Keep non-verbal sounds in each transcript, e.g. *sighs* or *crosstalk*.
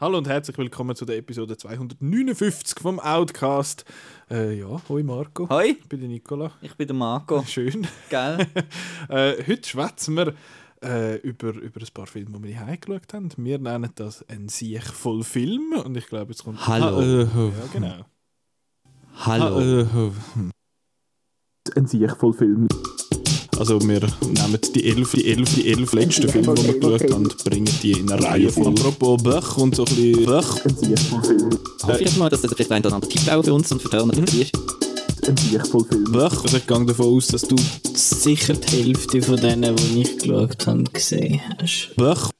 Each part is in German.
Hallo und herzlich willkommen zu der Episode 259 vom Outcast. Äh, ja, hoi Marco. Hoi. Ich bin der Nicola. Ich bin der Marco. Schön. Gell? *laughs* äh, heute schwätzen wir äh, über, über ein paar Filme, die wir hier geschaut haben. Wir nennen das ein Siech voll Film und ich glaube, jetzt kommt... Hallo. Ha äh, ja, genau. Hallo. Ha äh, ein Siech voll Film. Also wir nehmen die elf, die elf, die elf letzten Filme, die wir geschaut haben, und bringen die in eine Reihe voll. Apropos Böch und so ein bisschen Böch. Ein Siech voll Film. Hoffe ich mal, dass das vielleicht ein oder andere Tipp auch für uns und für Turner dabei ist. Ein Siech voll Film. Böch. Also ich gehe davon aus, dass du sicher die Hälfte von denen, die ich geschaut habe, gesehen hast. Böch.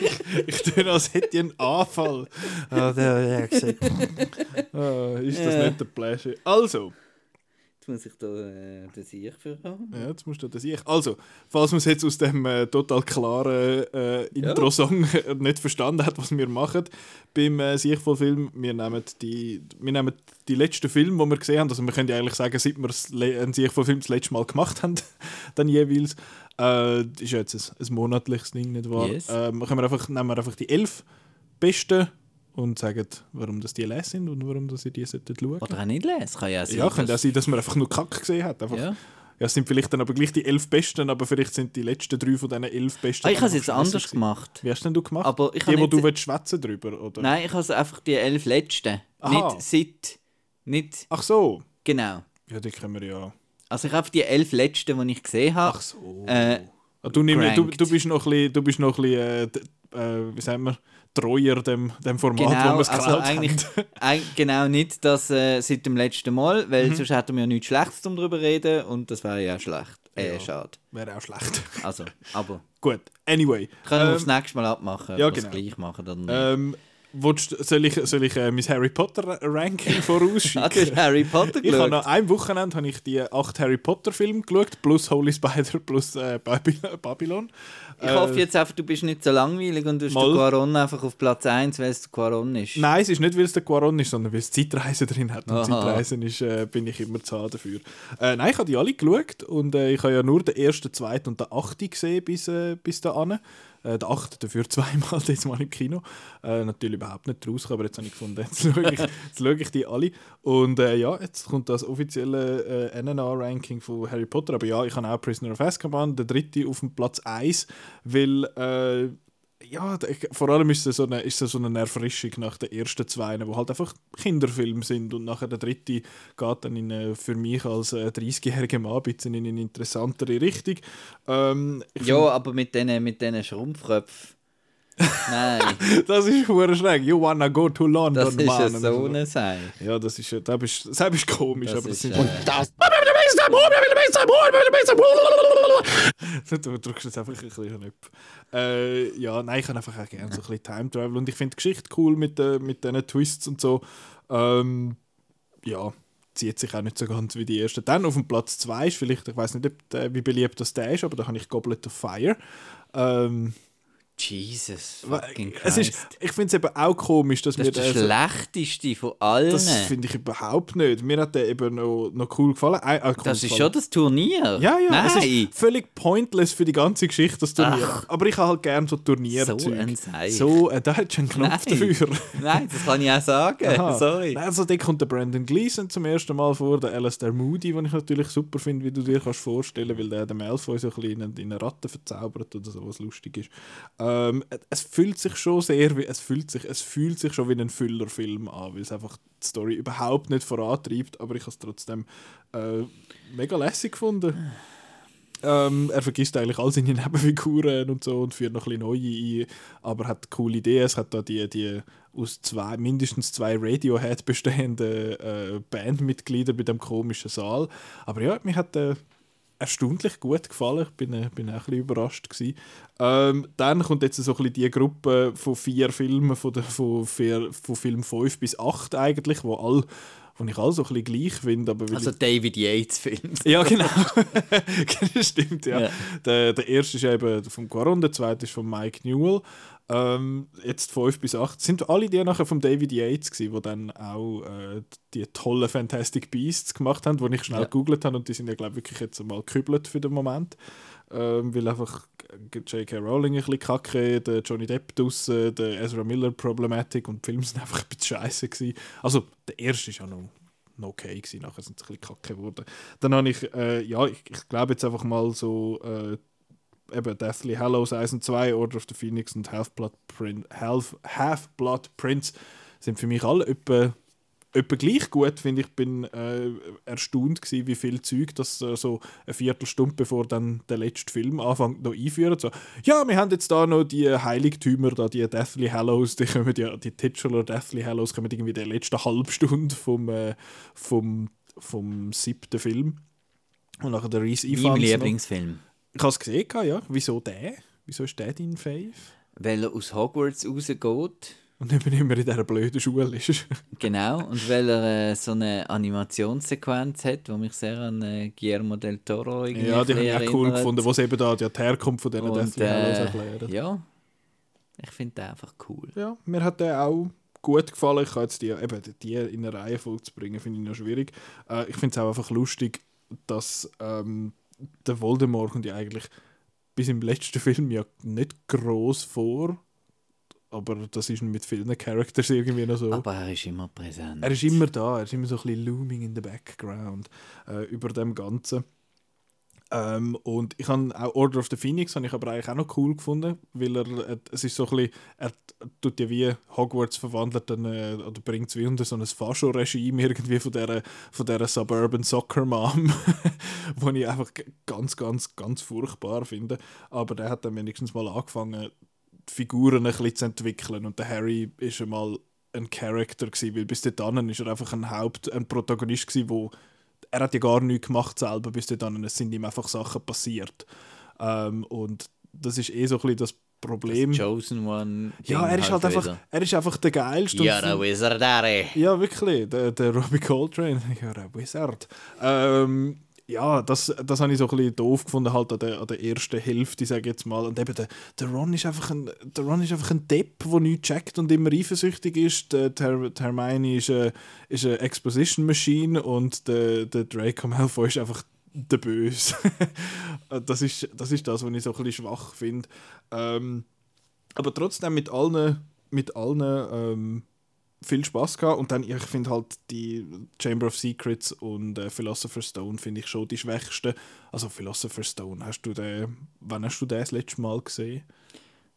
*laughs* ich tue, als hätte ich einen Anfall. Ah, der hat gesagt. ah, ist das nicht der Pleasure? Also, Jetzt muss ich da äh, den Sieg für haben. ja, jetzt musst du das ich. Also, falls man es jetzt aus dem äh, total klaren äh, Intro-Song *laughs* nicht verstanden hat, was wir machen beim äh, Siechvoll-Film, wir nehmen die, wir nehmen die letzten Filme, die wir gesehen haben, also wir können ja eigentlich sagen, seit wir das Le- einen Siechvoll-Film das letzte Mal gemacht haben, *laughs* dann jeweils, äh, ist ja jetzt ein, ein monatliches Ding, nicht wahr? Yes. Ähm, können wir einfach, nehmen wir einfach die elf besten und sagen, warum das die les sind und warum ihr die sollten schauen. Oder auch nicht lesen. Kann ja sein. Ja, könnte auch sein, dass man einfach nur Kack gesehen hat. Einfach, ja. Ja. es sind vielleicht dann aber gleich die elf Besten, aber vielleicht sind die letzten drei von diesen elf Besten. Ah, ich habe es jetzt anders gemacht. Wie hast denn du gemacht? Aber ich die, wo du willst schwätzen drüber, oder? Nein, ich habe einfach die elf letzten. Aha. Nicht seit. Nicht Ach so. genau. Ja, die können wir ja. Also ich habe die elf letzten, die ich gesehen habe. Ach so. Äh, Ah, du, nimm, du, du bist noch ein bisschen, du bist noch ein bisschen äh, äh, wie sagen wir, treuer dem, dem Format, wo wir Genau, es also eigentlich, haben. *laughs* eig- genau nicht das äh, seit dem letzten Mal, weil Mhm. sonst hätten wir ja nichts Schlechtes um darüber reden und das wäre ja schlecht. Äh, Ja. schade. Wäre auch schlecht. *laughs* Also, aber Gut, anyway. können wir Ähm, aufs nächste Mal abmachen, ja, wir genau. gleich machen nicht. ähm, willst, soll ich, soll ich äh, mein Harry Potter Ranking vorausschicken? *laughs* Ah, Harry Potter Ich habe geschaut? nach einem Wochenende habe ich die acht Harry Potter Filme geschaut, plus Holy Spider, plus äh, Baby Babylon. Ich Äh, hoffe jetzt einfach, du bist nicht so langweilig und du hast Mal. den Quaron einfach auf Platz 1, weil es der Quaron ist. Nein, es ist nicht, weil es der Quaron ist, sondern weil es Zeitreisen drin hat. Und Aha. Zeitreisen ist, äh, bin ich immer zu dafür. Äh, nein, ich habe die alle geschaut und äh, ich habe ja nur den ersten, zweiten und den achten gesehen bis, äh, bis dahin. Äh, der achte dafür *laughs* zweimal, *laughs* das Mal im Kino. Äh, natürlich überhaupt nicht rausgekommen, aber jetzt habe ich gefunden, jetzt schaue ich, *laughs* jetzt schaue ich die alle. Und äh, ja, jetzt kommt das offizielle äh, NNA-Ranking von Harry Potter. Aber ja, ich habe auch Prisoner of Azkaban, der dritte auf dem Platz 1, weil äh, ja, vor allem ist es so eine, ist es so eine Erfrischung nach den ersten zwei, die halt einfach Kinderfilme sind und nachher der dritte geht dann in eine, für mich als äh, 30-jähriger Mann ein bisschen in eine interessantere Richtung. Ähm, Ja, aber mit diesen mit Schrumpfköpfen. Nein, *laughs* das ist hure schräg. You wanna go to London, das ist ja man. Und so eine Sei. Ja, das ist, das ist, das ist komisch, Das aber das ist, äh, *laughs* du drückst jetzt einfach ein bisschen Knöpfe. Äh, ja, nein, ich habe einfach auch gerne so ein bisschen Time Travel und ich finde die Geschichte cool mit, äh, mit diesen Twists und so. Ähm, ja, zieht sich auch nicht so ganz wie die erste. Dann auf dem Platz 2 ist vielleicht, ich weiß nicht, ob der, wie beliebt das der ist, aber da habe ich Goblet of Fire. Ähm, Jesus fucking es ist, Christ. ich finde es eben auch komisch, dass Das wir ist der schlechteste von allen. Das finde ich überhaupt nicht. Mir hat der eben noch, noch cool gefallen. Äh, cool Das ist gefallen. schon das Turnier. Ja, ja, Nein. es ist völlig pointless für die ganze Geschichte, das Turnier. Ach. Aber ich habe halt gerne so Turnier So ein Seich. So, äh, da hättest du einen Knopf Nein. dafür. *laughs* Nein, das kann ich auch sagen. Aha. Sorry. Also, da kommt der Brandon Gleeson zum ersten Mal vor, der Alistair Moody, den ich natürlich super finde, wie du dir kannst vorstellen, weil der den Malfoy so ein bisschen in, in eine Ratte verzaubert oder so, was lustig ist. Ähm, es fühlt sich schon sehr wie, es fühlt sich, es fühlt sich schon wie ein Füllerfilm an, weil es einfach die Story überhaupt nicht vorantreibt, aber ich habe es trotzdem äh, mega lässig gefunden. Ähm, er vergisst eigentlich all seine *laughs* Nebenfiguren und so und führt noch ein neue ein, aber hat coole Ideen. Es hat da die, die aus zwei, mindestens zwei Radiohead bestehenden äh, Bandmitglieder bei dem komischen Saal. Aber ja, mir hat äh, erstaunlich gut gefallen. Ich bin, äh, bin auch ein bisschen überrascht. Gewesen. Ähm, dann kommt jetzt so ein bisschen die Gruppe von vier Filmen, von, der, von, vier, von Film 5 bis 8 eigentlich, wo all wo ich alle so ein bisschen gleich finde. Aber Also David Yates Film. *laughs* ja, genau. das *laughs* stimmt, ja. Ja. Der, der erste ist eben von Quaron, der zweite ist von Mike Newell. Ähm, jetzt 5 bis 8. Sind alle die nachher von David Yates gewesen, die dann auch äh, die tollen Fantastic Beasts gemacht haben, die ich schnell Ja. gegoogelt habe und die sind ja, glaube ich, wirklich jetzt mal gekübelt für den Moment. Ähm, weil einfach J.K. Rowling ein bisschen kacke, der Johnny Depp draussen, der Ezra Miller Problematik und die Filme sind *laughs* einfach ein bisschen scheiße gewesen. Also, der erste ist ja noch noch okay gewesen, nachher sind sie ein bisschen kacke geworden. Dann habe ich, äh, ja, ich, ich glaube jetzt einfach mal so, äh, eben Deathly Hallows 1 und 2, Order of the Phoenix und Half-Blood Prin Half, Half-Blood Prince sind für mich alle etwa, etwa gleich gut, finde ich. bin äh, erstaunt gewesen, wie viel Zeug das äh, so eine Viertelstunde bevor dann der letzte Film anfängt noch einführen. So, ja, wir haben jetzt da noch die Heiligtümer, da die Deathly Hallows, die kommen ja, die Titular Deathly Hallows kommen irgendwie in der letzten Halbstunde vom, äh, vom, vom siebten Film. Und nachher der Reese Mein Evans. noch. Ich habe es gesehen, ja. Wieso der? Wieso ist der dein Fave? Weil er aus Hogwarts rausgeht. Und nicht mehr immer in dieser blöden Schule ist. *laughs* Genau, und weil er äh, so eine Animationssequenz hat, die mich sehr an äh, Guillermo del Toro irgendwie ja, die habe ich auch cool gefunden, wo sie eben da die Herkunft von diesen Deathly Hallows äh, erklären. Ja, ich finde den einfach cool. Ja, mir hat der auch gut gefallen. Ich kann jetzt die, eben, die in eine Reihenfolge zu bringen, finde ich noch schwierig. Äh, ich finde es auch einfach lustig, dass ähm, der Voldemort kommt ja eigentlich bis im letzten Film ja nicht groß vor. Aber das ist mit vielen Characters irgendwie noch so. Aber er ist immer präsent. Er ist immer da, er ist immer so ein bisschen looming in the background äh, über dem Ganzen. Ähm, und ich habe auch Order of the Phoenix habe ich aber eigentlich auch noch cool gefunden, weil er, äh, es ist so ein bisschen, er tut ja wie Hogwarts verwandelt dann, äh, oder bringt es wie unter so ein Fascho-Regime irgendwie von dieser, von dieser Suburban Soccer Mom, *laughs* wo ich einfach ganz, ganz, ganz furchtbar finde. Aber der hat dann wenigstens mal angefangen, die Figuren ein bisschen zu entwickeln und der Harry ist einmal ein Charakter gewesen, weil bis dahin ist er einfach ein Haupt, ein Protagonist gewesen, wo er hat ja gar nichts gemacht selber bis dahin, es sind ihm einfach Sachen passiert. Ähm, und das ist eh so ein bisschen das Problem. Das Chosen One. ja, er ist halt einfach, wieder. er ist einfach der geilste. You're a wizard, Harry. ja, wirklich, der, der Robbie Coltrane, *laughs* ja, der Wizard. Ähm, ja, das, das habe ich so ein bisschen doof gefunden, halt an der, an der ersten Hälfte, sage ich jetzt mal. Und eben, der, der, Ron ist einfach ein, der Ron ist einfach ein Depp, der nichts checkt und immer eifersüchtig ist. Der, der, der Hermione ist eine, ist eine Exposition Machine und der, der Draco Malfoy ist einfach der Böse. *laughs* das, ist, das ist das, was ich so ein bisschen schwach finde. Ähm, aber trotzdem mit allen, mit allen ähm, viel Spaß gehabt und dann ich finde halt die Chamber of Secrets und äh, Philosopher's Stone finde ich schon die schwächsten. Also Philosopher's Stone, hast du den, wann hast du den das letzte Mal gesehen?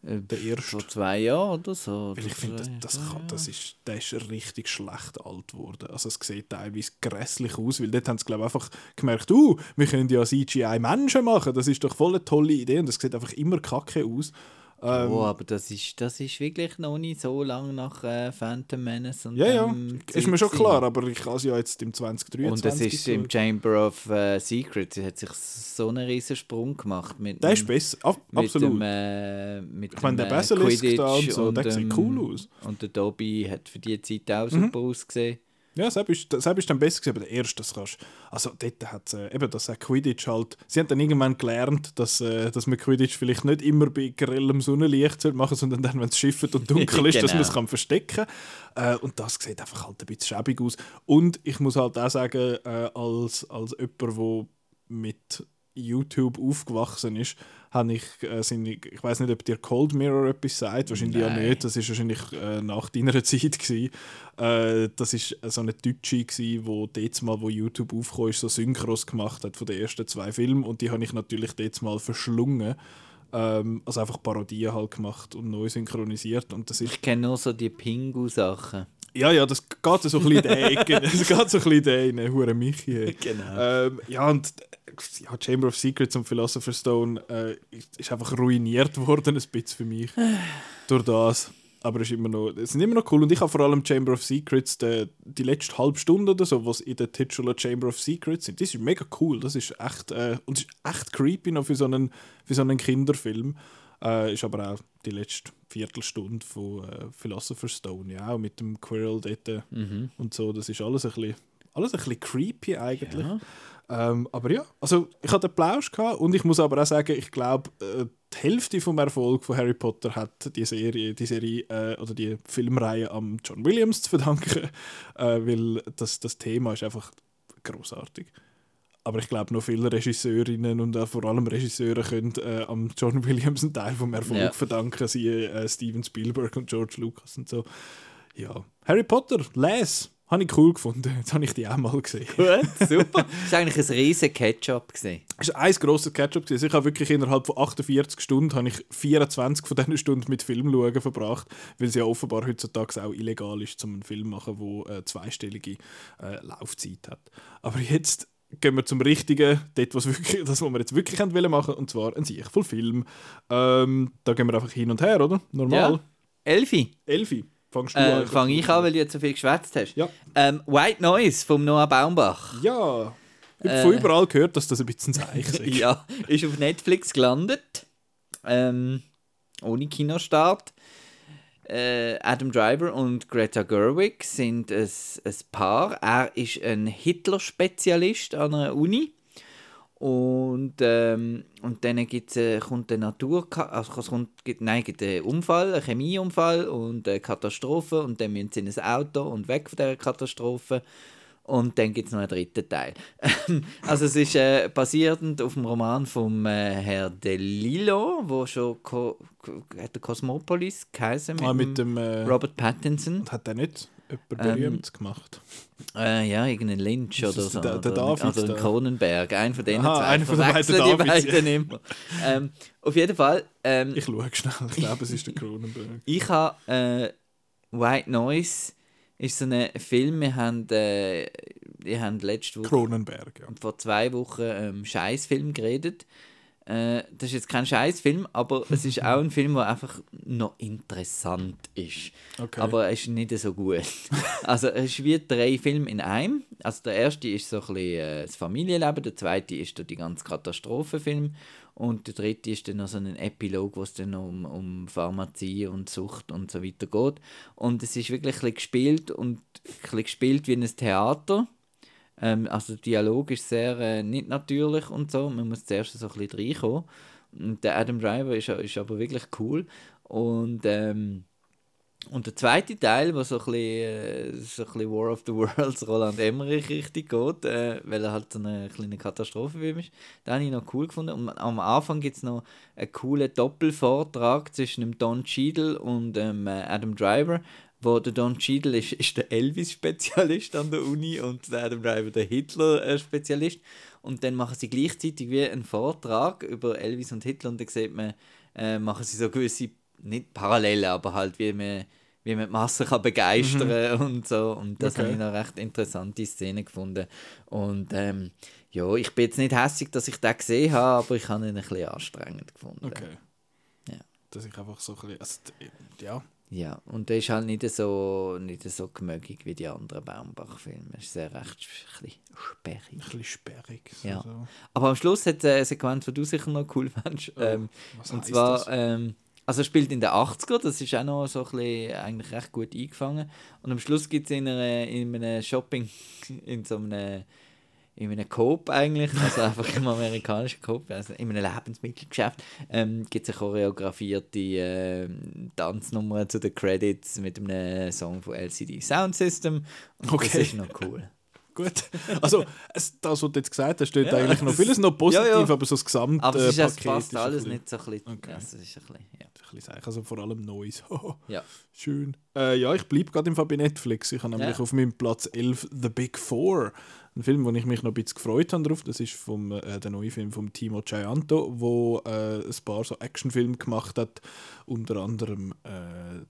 Äh, Der erste. Vor zwei Jahren oder so. Weil ich finde, das, das, kann, das ist, der ist richtig schlecht alt geworden. Also es sieht teilweise grässlich aus, weil dort haben sie glaube ich einfach gemerkt, uh, wir können ja CGI-Menschen machen, das ist doch voll eine tolle Idee und das sieht einfach immer kacke aus. Ähm, oh, aber das ist, das ist wirklich noch nicht so lange nach äh, Phantom Menace und ja, ja, ist mir schon klar, aber ich habe es ja jetzt im 2023 Und es ist im. Chamber of äh, Secrets hat sich so einen riesen Sprung gemacht mit Der ist besser, ab, mit absolut. Dem, äh, mit Ich meine, der äh, Basilisk da und so, der sieht ähm, cool aus. Und der Dobby hat für die Zeit auch Mhm. super ausgesehen. Ja, selbst ist, selbst ist dann besser gewesen, aber der erste, das kannst Also dort hat äh, eben das auch Quidditch halt, sie haben dann irgendwann gelernt, dass, äh, dass man Quidditch vielleicht nicht immer bei grellem Sonnenlicht machen sondern dann, wenn es schifft und dunkel *laughs* ist, dass man es Genau. kann verstecken kann. Äh, und das sieht einfach halt ein bisschen schäbig aus. Und ich muss halt auch sagen, äh, als, als jemand, der mit YouTube aufgewachsen ist, habe ich, äh, seine, ich weiß nicht, ob dir Cold Mirror etwas sagt, wahrscheinlich ja Nein. nicht, das ist wahrscheinlich äh, nach deiner *laughs* Zeit gewesen. Äh, das ist so eine Deutsche gewesen, wo dort mal, wo YouTube ist, so Synchros gemacht hat von den ersten zwei Filmen und die habe ich natürlich dort mal verschlungen. Ähm, also einfach Parodien halt gemacht und neu synchronisiert und das ist Ich kenne nur so die Pingu-Sachen. Ja, ja, das geht so ein bisschen in die Ecke. *laughs* Das geht so ein bisschen in die hure Michi. Genau. Ähm, ja, und äh, ja, Chamber of Secrets und Philosopher's Stone äh, ist, einfach ruiniert worden, ein bisschen für mich. *sighs* durch das. Aber es, ist immer noch, es sind immer noch cool. Und ich habe vor allem Chamber of Secrets, die, die letzte halbe Stunde oder so, was in der titular Chamber of Secrets sind, das ist mega cool. Das ist echt, äh, und ist echt creepy noch für so einen, für so einen Kinderfilm. Äh, ist aber auch die letzte Viertelstunde von äh, Philosopher's Stone, ja, auch mit dem Quirrell dort Mhm. und so. Das ist alles ein bisschen, alles ein bisschen creepy eigentlich. Ja. Ähm, aber ja, also ich hatte Plausch gehabt und ich muss aber auch sagen, ich glaube, äh, die Hälfte vom Erfolg von Harry Potter hat die Serie, die Serie äh, oder die Filmreihe am John Williams zu verdanken, *laughs* äh, weil das, das Thema ist einfach großartig. Aber ich glaube, noch viele Regisseurinnen und auch vor allem Regisseure können äh, am John Williams einen Teil vom Erfolg Ja. verdanken, sie äh, Steven Spielberg und George Lucas und so. Ja, Harry Potter, Les, habe ich cool gefunden. Jetzt habe ich die auch mal gesehen. Gut, super. *laughs* Das war eigentlich ein riesen Ketchup. Gewesen. Es war ein grosser Catch-up. gewesen. Ich habe wirklich innerhalb von 48 Stunden habe ich 24 von diesen Stunden mit Film schauen verbracht, weil es ja offenbar heutzutage auch illegal ist, zum einen Film zu machen, der äh, zweistellige äh, Laufzeit hat. Aber jetzt gehen wir zum Richtigen, dort, was wirklich, *laughs* das, was wir jetzt wirklich wollen machen, und zwar ein Sieg voll Film. Ähm, da gehen wir einfach hin und her, oder? Normal. Ja. Elfi, Elfi, fangst du äh, an? fange ich an, weil du jetzt so viel geschwätzt hast. Ja. Ähm, White Noise vom Noah Baumbach. Ja. Ich habe Äh. von überall gehört, dass das ein bisschen Zeichen *laughs* ist. ja, ist auf Netflix gelandet. Ähm, ohne Kinostart. Äh, Adam Driver und Greta Gerwig sind ein, ein Paar. Er ist ein Hitler-Spezialist an einer Uni. Und, ähm, und dann gibt's, äh, kommt eine Natur, also kommt, gibt, nein, gibt einen Unfall, einen Chemieunfall und eine Katastrophe und dann müssen sie in ein Auto und weg von dieser Katastrophe. Und dann gibt es noch einen dritten Teil. also es ist äh, basierend auf dem Roman vom äh, Herr De Lillo, wo schon Co hat der Cosmopolis geheißen mit, Ah, mit dem. Äh, Robert Pattinson. Und hat er nicht jemand Ähm, berühmt gemacht? Äh, ja, irgendein Lynch oder so. der- der oder, also ein da. Cronenberg, ein von denen Aha, zwei. einer von den beiden die beiden immer. ähm, auf jeden Fall, ähm, Ich schaue schnell, ich glaube, es ist der *laughs* Cronenberg. Ich habe äh, White Noise ist so ein Film, wir haben, äh, wir haben letzte Woche Cronenberg, ja. vor zwei Wochen ähm, Scheißfilm geredet. Äh, das ist jetzt kein Scheißfilm, aber es ist auch ein Film, der einfach noch interessant ist. Okay. Aber er ist nicht so gut. *laughs* also es ist wie drei Filme in einem. Also der erste ist so ein bisschen äh, das Familienleben, der zweite ist dann die ganze Katastrophenfilm und der dritte ist dann noch so ein Epilog, wo es dann um, um Pharmazie und Sucht und so weiter geht. Und es ist wirklich ein gespielt und ein gespielt wie in einem Theater. Ähm, also der Dialog ist sehr äh, nicht natürlich und so. Man muss zuerst so ein bisschen reinkommen. Und der Adam Driver ist, ist aber wirklich cool. Und, ähm, und der zweite Teil, wo so ein bisschen, äh, so ein bisschen War of the Worlds *laughs* Roland Emmerich richtig geht, äh, weil er halt so eine kleine Katastrophenfilm ist, den habe ich noch cool gefunden. Und am Anfang gibt es noch einen coolen Doppelvortrag zwischen dem Don Cheadle und dem äh, Adam Driver, wo der Don Cheadle ist, ist der Elvis-Spezialist an der Uni und der Adam Driver der Hitler-Spezialist. Und dann machen sie gleichzeitig wie einen Vortrag über Elvis und Hitler und dann sieht man, äh, machen sie so gewisse, nicht Parallelen, aber halt wie man, wie man die Masse kann begeistern *laughs* und so. Und das Okay. habe ich noch recht interessante Szene gefunden. Und ähm, ja, ich bin jetzt nicht hässlich, dass ich den gesehen habe, aber ich habe ihn ein bisschen anstrengend gefunden. Okay. Ja. Dass ich einfach so ein bisschen. Also, ja. Ja, und der ist halt nicht so, nicht so gemögig wie die anderen Baumbach-Filme. Er ist sehr recht ein sperrig. Ein bisschen sperrig. So, Ja. so. Aber am Schluss hat es eine Sequenz, die du sicher noch cool findest. Oh, ähm, was und zwar, ähm, also spielt in den 80er, das ist auch noch so ein bisschen, eigentlich recht gut eingefangen. Und am Schluss gibt es in, einer- in einem Shopping, *laughs* in so einem, in einem Coop eigentlich, also einfach im amerikanischen Coop, also in einem Lebensmittelgeschäft, ähm, gibt es eine choreografierte ähm, Tanznummer zu den Credits mit einem Song von LCD Sound System. Und Okay. das ist noch cool. Gut. Also, es, das, was du jetzt gesagt hast, steht Ja, eigentlich noch es- vieles noch positiv, Ja, ja. aber so das Gesamtpaket Aber es, ist, Paket passt ist alles bisschen- nicht so ein bisschen. Okay. Ja, es ist ein bisschen, ja. ein bisschen seich. Also vor allem Neues. *laughs* Ja. Schön. Äh, ja, ich bleibe gerade im Fall bei Netflix. Ich habe nämlich auf meinem Platz 11 The Big Four. Ein Film, wo ich mich noch ein bisschen gefreut habe drauf. Das ist vom, äh, der neue Film von Timo Gianto, wo äh, ein paar so Actionfilme gemacht hat. Unter anderem äh,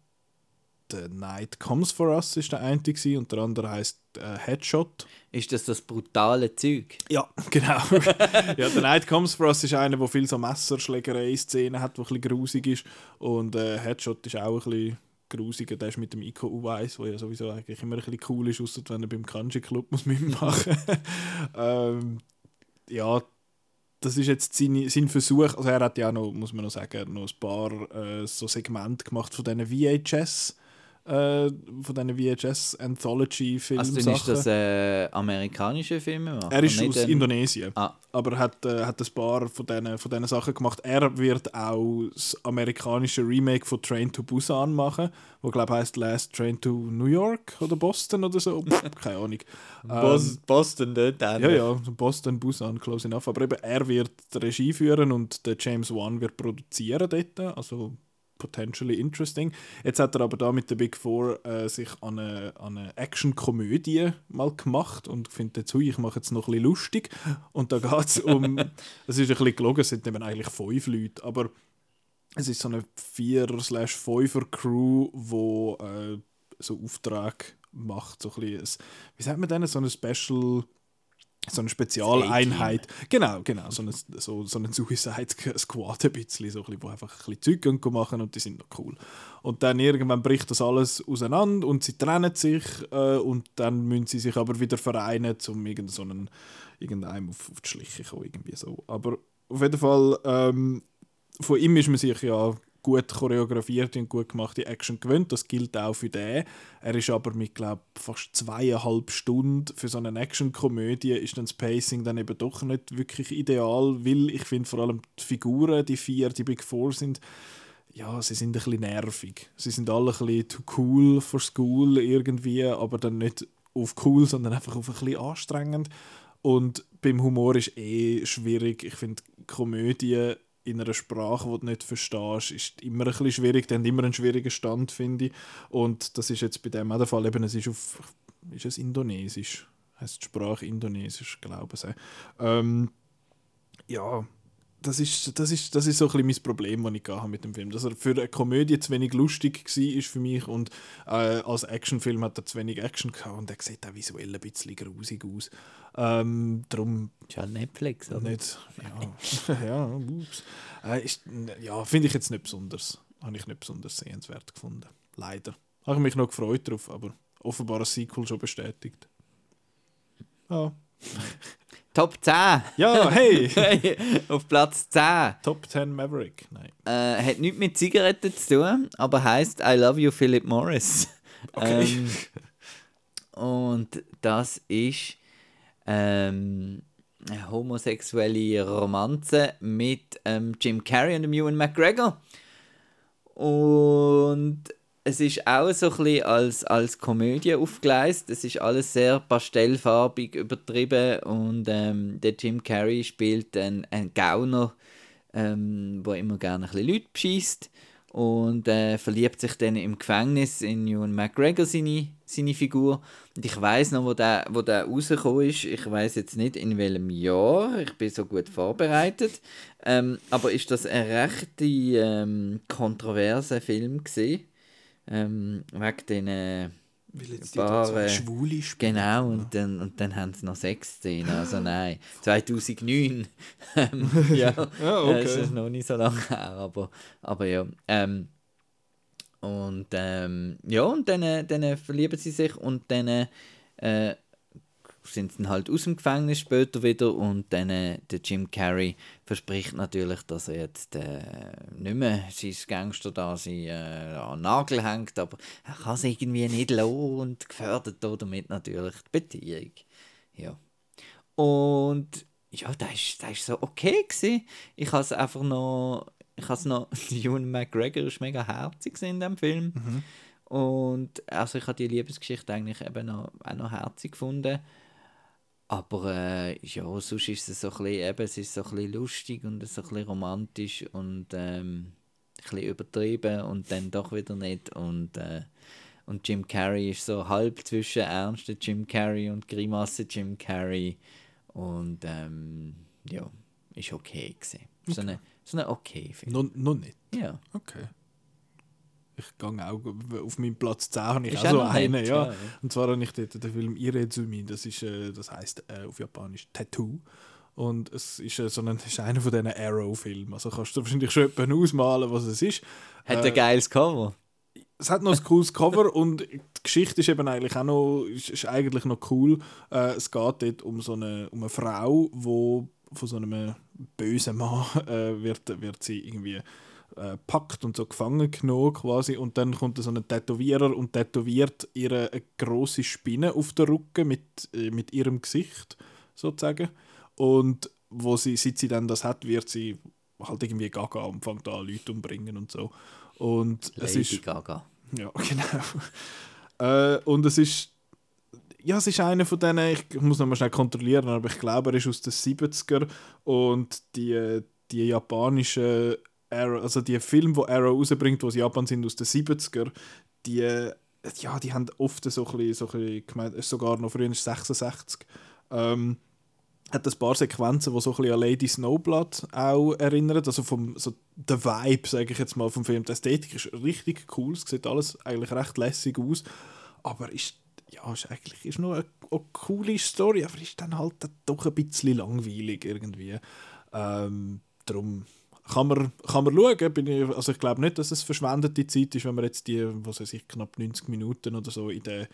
The Night Comes For Us ist der eine gewesen, und der andere heißt äh, Headshot. Ist das das brutale Zeug? Ja, *laughs* genau. ja, The Night Comes For Us ist einer, der viel so Messerschlägerei-Szenen hat, die ein bisschen grusig ist. Und äh, Headshot ist auch ein bisschen grusiger. Der ist mit dem Iko Uweis, der ja sowieso eigentlich immer ein bisschen cool ist, außer wenn er beim Kanji Club muss *laughs* mitmachen ähm, Ja, das ist jetzt seine, sein Versuch, also er hat ja noch, muss man noch sagen, noch ein paar äh, so Segmente gemacht von diesen VHS, äh, von diesen VHS-Anthology-Filmen. Also dann ist das äh, amerikanische Filme? Er ist aus Indonesien, Ah. aber hat, äh, hat ein paar von diesen, von Sachen gemacht. Er wird auch das amerikanische Remake von Train to Busan machen, wo glaube ich heißt Last Train to New York oder Boston oder so. *laughs* Keine Ahnung. Ähm, Boston dort ja, ja, Boston, Busan, close enough. Aber eben, er wird die Regie führen und der James Wan wird produzieren dort. Also potentially interesting. Jetzt hat er aber da mit der Big Four äh, sich an eine, an eine Action-Komödie mal gemacht und findet jetzt, hui, ich mache jetzt noch ein bisschen lustig. Und da geht es um, *laughs* es ist ein bisschen gelogen, es sind eben eigentlich fünf Leute, aber es ist so eine 4-5er-Crew, wo äh, so Auftrag macht, so ein bisschen, ein- wie sagt man denn, so eine Special, so eine Spezialeinheit. Genau, genau, so eine, so, so eine Suicide Squad ein bisschen, so ein bisschen, wo einfach ein bisschen Zeug machen und die sind noch cool. Und dann irgendwann bricht das alles auseinander und sie trennen sich äh, und dann müssen sie sich aber wieder vereinen, um irgend so einen, irgendeinem auf, auf die Schliche zu kommen, irgendwie so. Aber auf jeden Fall, ähm, von ihm ist man sich ja gut choreografierte und gut gemachte Action gewöhnt. Das gilt auch für den. Er ist aber mit, glaube fast zweieinhalb Stunden für so eine Action-Komödie ist dann das Pacing dann eben doch nicht wirklich ideal, weil ich finde vor allem die Figuren, die vier, die Big Four sind, ja, sie sind ein bisschen nervig. Sie sind alle ein bisschen too cool for school irgendwie, aber dann nicht auf cool, sondern einfach auf ein bisschen anstrengend. Und beim Humor ist eh schwierig. Ich finde, Komödie in einer Sprache, die du nicht verstehst, ist immer ein bisschen schwierig. Die haben immer einen schwierigen Stand, finde ich. Und das ist jetzt bei dem auch der Fall. Eben, es ist auf, ist es Indonesisch? Heißt die Sprache Indonesisch, glaube ich. Ähm, ja, das ist, das, ist, das ist so ein bisschen mein Problem, das ich habe mit dem Film. Dass er für eine Komödie zu wenig lustig war ist für mich und äh, als Actionfilm hat er zu wenig Action gehabt und er sieht auch visuell ein bisschen grusig aus. Ähm, darum Ist halt Netflix, oder? nicht. Ja, *laughs* ja ups. Äh, ist, ja finde ich jetzt nicht besonders. Habe ich nicht besonders sehenswert gefunden. Leider. Habe ich mich noch gefreut drauf, aber offenbar ein Sequel schon bestätigt. Ja, *laughs* Top 10! ja hey! *laughs* Hey, Auf Platz 10. Top 10 Maverick. Nein. Äh, hat nichts mit Zigaretten zu tun, aber heißt I Love You Philip Morris. *laughs* Okay. Ähm, und das ist ähm, eine homosexuelle Romanze mit ähm, Jim Carrey und dem Ewan McGregor. Und es ist auch so ein als, als Komödie aufgeleistet. Es ist alles sehr pastellfarbig übertrieben und ähm, der Jim Carrey spielt einen, einen Gauner, ähm, der immer gerne ein bisschen Leute beschießt und äh, verliebt sich dann im Gefängnis in Ewan McGregor, seine, seine Figur. Und ich weiß noch, wo der, wo der rausgekommen ist. Ich weiß jetzt nicht, in welchem Jahr. Ich bin so gut vorbereitet. Ähm, aber ist das ein recht ähm, kontroverser Film gewesen? Ähm, wegen den... Äh, Weil jetzt die zwei Schwule spielen. Genau, und dann, und dann haben sie noch Sexszenen. Also nein, *laughs* 2009. ähm, *laughs* ja, Ja, äh, das okay. ist noch nicht so lange her, aber, aber ja. Ähm, und ähm, ja, und dann, äh, dann verlieben sie sich und dann äh, sind dann halt aus dem Gefängnis später wieder und dann äh, der Jim Carrey verspricht natürlich, dass er jetzt äh, nicht mehr sein Gangster da sie, äh, an den Nagel hängt, aber er kann es irgendwie nicht lassen und gefährdet da damit natürlich die Beziehung. Ja. Und ja, das ist, das ist so okay gewesen. Ich habe es einfach noch, ich habe noch, *laughs* Ewan McGregor ist mega herzig in dem Film. Und also ich habe die Liebesgeschichte eigentlich eben noch, auch noch herzig gefunden. Aber äh, ja, sonst ist es so ein bisschen, eben, es ist so ein bisschen lustig und so ein bisschen romantisch und ähm, ein bisschen übertrieben und dann doch wieder nicht. Und, äh, und Jim Carrey ist so halb zwischen ernsten Jim Carrey und Grimasse Jim Carrey. Und ähm, ja, ist okay gewesen. So eine, so eine okay Film. Noch, noch nicht. Ja. Okay. Ich gehe auch auf meinem Platz 10 habe ich Ist auch so einen, nett, ja. ja. Und zwar habe ich dort den Film Irezumi, das ist, äh, das heißt äh, auf Japanisch Tattoo. Und es ist, äh, so ein, ist einer von diesen Arrow-Filmen. Also kannst du wahrscheinlich schon jemanden ausmalen, was es ist. Hat Äh, ein geiles Cover. es hat noch ein cooles Cover *laughs* und die Geschichte ist eben eigentlich auch noch, ist, ist eigentlich noch cool. Äh, es geht dort um so eine, um eine Frau, wo von so einem böse Mann äh, wird, wird sie irgendwie äh, packt und so gefangen genommen quasi und dann kommt so ein Tätowierer und tätowiert ihre eine große Spinne auf der Rücken mit, äh, mit ihrem Gesicht sozusagen. Und wo sie, seit sie dann das hat, wird sie halt irgendwie gaga und fängt an Leute umbringen und so. Und Lady es ist Gaga. ja *laughs* genau. Äh, und es ist ja, es ist einer von denen, ich muss noch mal schnell kontrollieren, aber ich glaube, er ist aus den 70er und die, die japanischen Arrow, also die Filme, die Arrow rausbringt, die aus Japan sind, aus den 70er, die, ja, die haben oft so ein bisschen, so ein bisschen sogar noch früher 66, ähm, hat ein paar Sequenzen, die so ein bisschen an Lady Snowblood auch erinnern, also vom, so der Vibe, sage ich jetzt mal, vom Film. Die Ästhetik ist richtig cool, es sieht alles eigentlich recht lässig aus, aber ist ja, ist eigentlich ist noch eine, eine coole Story, aber ist dann halt doch ein bisschen langweilig irgendwie. Ähm, darum kann man, kann man schauen. Bin ich, also ich glaube nicht, dass es verschwendete Zeit ist, wenn man jetzt die, was weiß ich, knapp 90 Minuten oder so in den,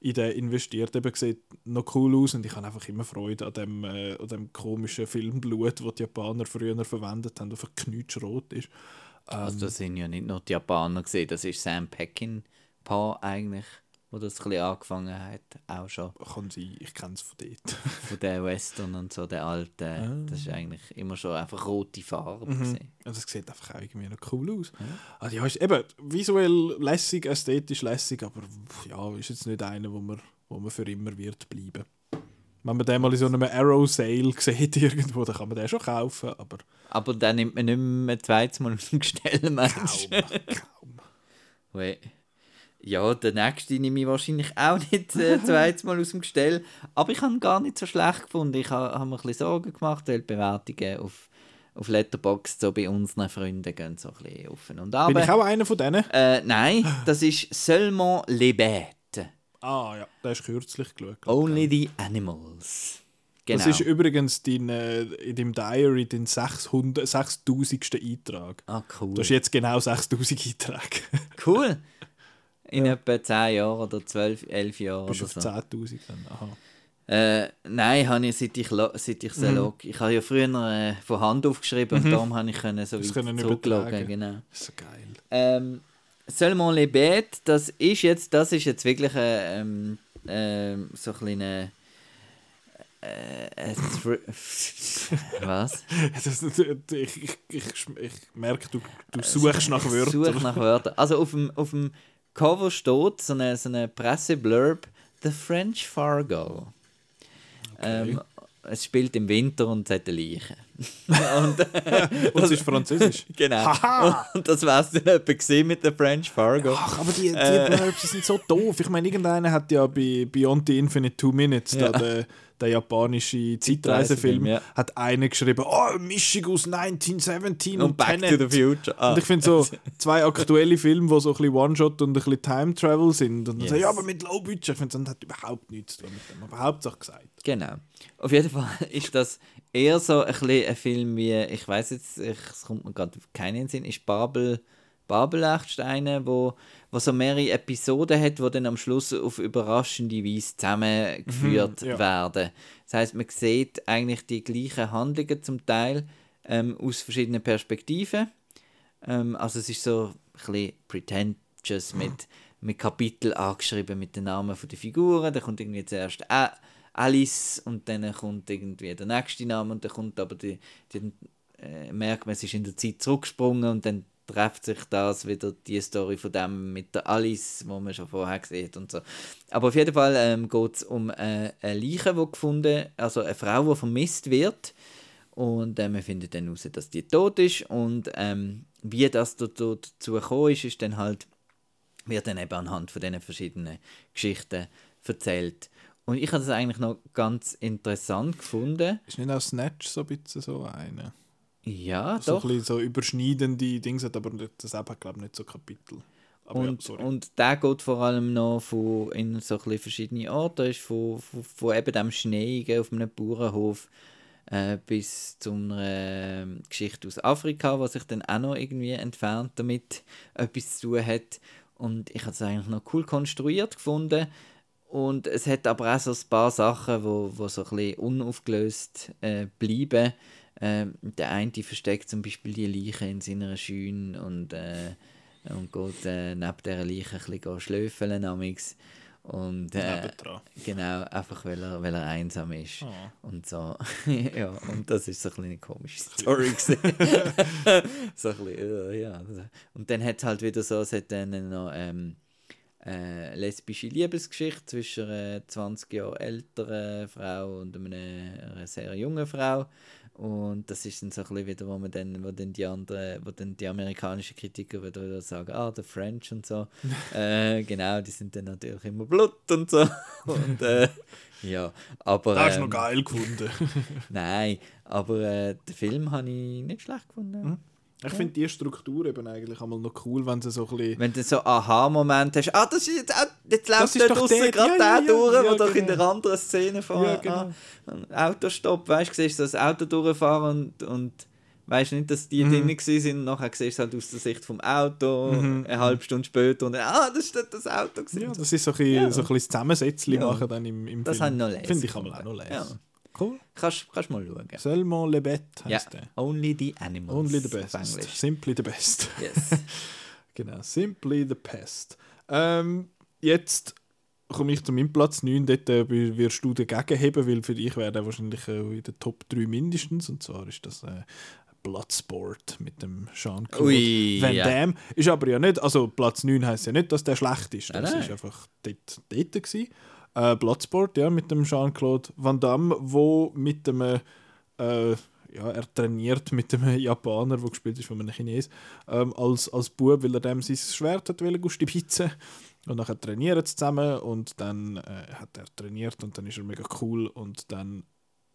in den investiert. Eben sieht noch cool aus und ich habe einfach immer Freude an dem, äh, an dem komischen Filmblut, das die Japaner früher verwendet haben, das einfach knutschrot ist. Also das sind ja nicht nur die Japaner gesehen, das ist Sam Peckinpah eigentlich, wo das ein angefangen hat, auch schon. Kann sein, ich kenne es von dort. *laughs* Von den Western und so, der alte, das ist eigentlich immer schon einfach rote Farbe Mhm. gewesen. Und es sieht einfach auch irgendwie noch cool aus. Also ja, ist eben visuell lässig, ästhetisch lässig, aber ja, ist jetzt nicht einer, wo man, wo man für immer wird bleiben. Wenn man den mal in so einem Arrow Sale *laughs* sieht irgendwo, dann kann man den schon kaufen, aber Aber dann nimmt man nicht mehr ein zweites Mal aus dem Gestell, meinst kaum, kaum. *laughs* Ui. Ja, der nächste nehme ich wahrscheinlich auch nicht äh, *laughs* zweites Mal aus dem Gestell. Aber ich habe ihn gar nicht so schlecht gefunden. Ich habe hab mir ein bisschen Sorgen gemacht, weil die Bewertungen auf, auf Letterboxd so bei unseren Freunden gehen so ein bisschen auf und ab. Bin ich auch einer von denen? Äh, nein, das ist Seulement les Bêtes. Ah ja, der ist kürzlich geschaut. Only the Animals. Genau. Das ist übrigens dein, äh, in deinem Diary dein 600 6000. Eintrag. ah, cool. Du hast jetzt genau 6000 Einträge. Cool. *laughs* In etwa 10 Jahren oder 12, 11 Jahren Bist oder so. 10.000 dann. Aha. Äh, nein, habe ich, seit ich, seit ich Mhm. log. Ich habe ja früher äh, von Hand aufgeschrieben und darum habe ich können so Das weit zurückloggen. Genau. Das ist so geil. Ähm, Seulement les Bêtes, das ist jetzt, das ist jetzt wirklich ein, ähm, ähm, so ein kleiner äh, Thr- *laughs* Was? *laughs* Das, ich, ich, ich, ich, ich merke, du, du suchst nach Wörtern. Such nach Wörtern. Also auf dem, auf dem Cover steht so eine, so eine Presseblurb The French Fargo. Ähm, es spielt im Winter und es hat eine Leiche. Und, *laughs* Und es ist Französisch. *laughs* genau. Und das wär's dann etwa gesehen mit der French Fargo. Ach, aber die, die Äh. Blurbs sind so doof. Ich meine, irgendeiner hat ja bei Beyond the Infinite Two Minutes, Ja. da der, der japanische Zeitreisefilm, Zeitreisefilm, ja. hat einer geschrieben, oh, Mischung aus 1917 und, und Back Tenet. to the Future. Ah. Und ich finde so *laughs* zwei aktuelle Filme, die so ein bisschen One-Shot und ein bisschen Time-Travel sind. Und dann Yes. so, ja, aber mit Low-Budget. Ich finde, das hat überhaupt nichts zu tun mit dem. Aber Hauptsache gesagt. Genau. Auf jeden Fall ist das eher so ein, bisschen ein Film wie, ich weiß jetzt, ich, es kommt mir gerade keinen Sinn, ist Babel, Babel echt einer, wo, wo so mehrere Episoden hat, wo dann am Schluss auf überraschende Weise zusammengeführt Mhm, ja. werden. Das heißt, man sieht eigentlich die gleichen Handlungen zum Teil ähm, aus verschiedenen Perspektiven. Ähm, also es ist so ein bisschen pretentious mit, mit Kapitel angeschrieben mit den Namen der Figuren. Da kommt irgendwie zuerst A Alice und dann kommt irgendwie der nächste Name und dann kommt aber die, die äh, merkt man, es ist in der Zeit zurückgesprungen und dann trifft sich das wieder die Story von dem mit der Alice, wo man schon vorher hat und so. Aber auf jeden Fall ähm, geht es um äh, eine Leiche, die gefunden, also eine Frau, die vermisst wird und äh, man findet dann heraus, dass die tot ist und ähm, wie das dazu gekommen ist, ist dann halt, wird dann eben anhand von diesen verschiedenen Geschichten erzählt. Und ich habe das eigentlich noch ganz interessant gefunden. Ist nicht auch Snatch so ein bisschen so eine? Ja, So doch. ein bisschen so überschneidende Dinge, aber das hat, glaube ich, nicht so Kapitel. Aber Und, ja, und der geht vor allem noch von, in so ein verschiedene Orte, ist von, von, von eben dem Schneeigen auf einem Bauernhof äh, bis zu einer ähm, Geschichte aus Afrika, was sich dann auch noch irgendwie entfernt damit etwas zu tun hat. Und ich habe es eigentlich noch cool konstruiert gefunden. Und es hat aber auch so ein paar Sachen, wo, wo so ein bisschen unaufgelöst äh, bleiben. Ähm, der eine versteckt zum Beispiel die Leiche in seiner Scheune und, äh, und geht äh, neben dieser Leiche ein bisschen schlöfeln amix. Und äh, genau, einfach weil er, weil er einsam ist. Ah. Und so. *laughs* ja, und das ist so ein eine komische Story *laughs* so ein bisschen, äh, ja. Und dann hat es halt wieder so, es hat dann noch ähm, äh, lesbische Liebesgeschichte zwischen einer 20 Jahre älteren Frau und einer, einer sehr jungen Frau. Und das ist dann so ein bisschen wieder, wo man dann, wo dann die anderen, wo dann die amerikanischen Kritiker wieder, sagen, ah, der French und so. *laughs* äh, genau, die sind dann natürlich immer Blut und so. *laughs* und äh, ja, aber... Das hast du ähm, noch geil gefunden. *laughs* Nein, aber äh, den Film habe ich nicht schlecht gefunden. Mhm. Ich finde die Struktur eben eigentlich einmal noch cool, wenn sie so ein bisschen... Wenn du so Aha-Moment hast, ah, das ist jetzt, auch, jetzt Das läuft doch draussen der- gerade der durch, ja, wo doch in genau. der anderen Szene von Ja, genau. ah, Autostopp, weißt du, siehst du das Auto durchfahren und, und weißt nicht, dass die Mhm. gewesen sind und nachher siehst du halt aus der Sicht vom Auto, Mhm. eine halbe Stunde später und dann, ah, das ist dort das Auto gewesen. Ja, das ist so ein bisschen, Ja. so ein bisschen das Zusammensetzchen Ja. machen dann im, im Das Film. habe ich noch lesen Finde ich auch noch lesen. Ja. Cool. Kannst, kannst mal schauen. Seulement le bête Ja, heisst der. Only the Animals. Only the best. Simply the best. Yes. *laughs* Genau, Simply the Pest. Ähm, jetzt komme ich zu meinem Platz 9. Dort äh, wirst du dagegen heben, weil für dich wäre der wahrscheinlich äh, in den Top 3 mindestens. Und zwar ist das äh, Bloodsport mit dem Jean-Claude Ui, Van ja. Damme. Ist aber ja nicht, also Platz 9 heisst ja nicht, dass der schlecht ist. Nein, Das nein. ist einfach dort, dort gewesen. Äh, Bloodsport, ja, mit dem Jean-Claude Van Damme, wo mit dem äh, ja, er trainiert mit dem Japaner, der gespielt ist von einem Chines, ähm, als, als Bub, weil er dem sein Schwert hat wollen stibitzen. Und nachher trainieren sie zusammen und dann äh, hat er trainiert und dann ist er mega cool und dann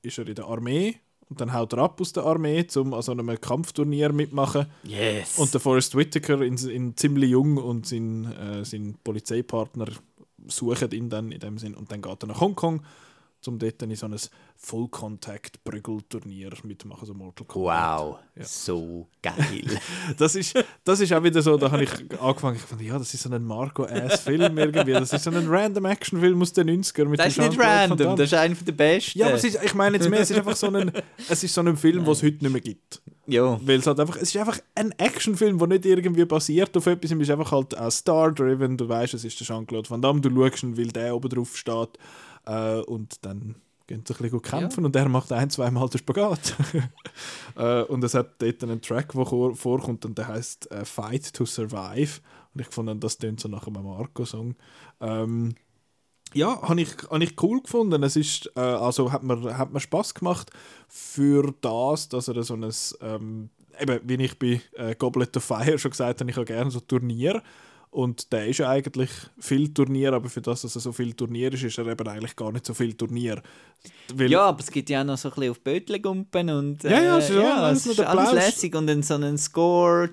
ist er in der Armee und dann haut er ab aus der Armee, um an so einem Kampfturnier mitmachen. yes. Und der Forrest Whitaker, in, in ziemlich jung und sein, äh, sein Polizeipartner suchen ihn dann in dem Sinn und dann geht er nach Hongkong, um dort in so ein Vollkontakt-Prügelturnier mitmachen, so Mortal Kombat. wow, Ja. so geil. *laughs* Das ist, das ist auch wieder so, da habe ich angefangen, ich fand, ja, das ist so ein Marco-Ass-Film irgendwie, das ist so ein Random-Action-Film aus den 90ern mit Das ist nicht random, das ist einer der besten. Ja, aber ist, ich meine jetzt mehr, es ist einfach so ein, es ist so ein Film, den es heute nicht mehr gibt. ja. Weil es halt einfach, es ist einfach ein Actionfilm, der nicht irgendwie basiert auf etwas, es ist einfach halt Star-driven, du weißt, es ist der Jean-Claude Van Damme, du schaust ihn, weil der oben drauf steht äh, und dann gehen sie ein bisschen kämpfen und er macht ein, zwei Mal den Spagat. *laughs* äh, und es hat dort einen Track, der vor- vorkommt und der heißt äh, Fight to Survive und ich fand, das tönt so nach einem Marco-Song. Ähm, ja, habe ich, hab ich cool gefunden. Es ist, äh, also hat mir, hat mir Spaß gemacht für das, dass er so ein, ähm, eben, wie ich bei äh, Goblet of Fire schon gesagt habe, ich habe gerne so Turnier. Und der ist ja eigentlich viel Turnier, aber für das, dass er so viel Turnier ist, ist er eben eigentlich gar nicht so viel Turnier. Weil, ja, aber es gibt ja auch noch so ein bisschen auf Bötlgumpen und äh, Ja, ja, es ist ja alles es ist alles lässig und dann so einen Score.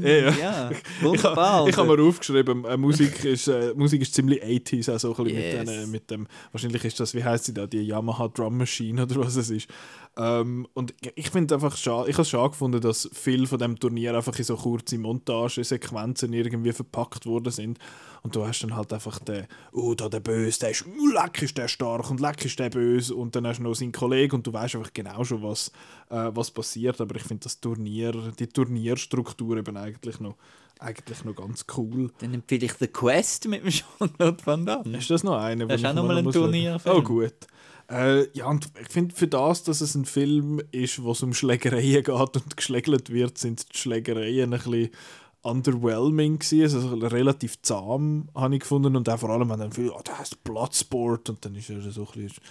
Ja, ja. ja *laughs* Ich habe hab mir aufgeschrieben, äh, Musik, ist, äh, Musik ist ziemlich 80s, also ein bisschen Yes. mit, den, mit dem, wahrscheinlich ist das, wie heißt sie da, die Yamaha Drum Machine oder was es ist. Ähm, und ich finde einfach schade, ich habe es schade gefunden, dass viel von dem Turnier einfach in so kurze Montagesequenzen irgendwie verpackt worden sind. Und du hast dann halt einfach den, oh, da der Böse, der ist, uh, leck ist der stark und leck ist der böse. Und dann hast du noch seinen Kollegen und du weißt einfach genau schon, was, äh, was passiert. Aber ich finde das Turnier, die Turnierstruktur eben eigentlich noch, eigentlich noch ganz cool. Dann empfehle ich The Quest mit dem Jean-Claude Van Damme. Ist das noch eine? Das ist auch ich noch mal ein? Turnierfilm. Oh, gut. Äh, ja, und ich finde, für das, dass es ein Film ist, wo es um Schlägereien geht und geschlägelt wird, sind die Schlägereien ein bisschen underwhelming gewesen. Also relativ zahm, habe ich gefunden. Und auch vor allem, wenn dann viel, oh, der heißt Bloodsport und dann ist er so ein bisschen,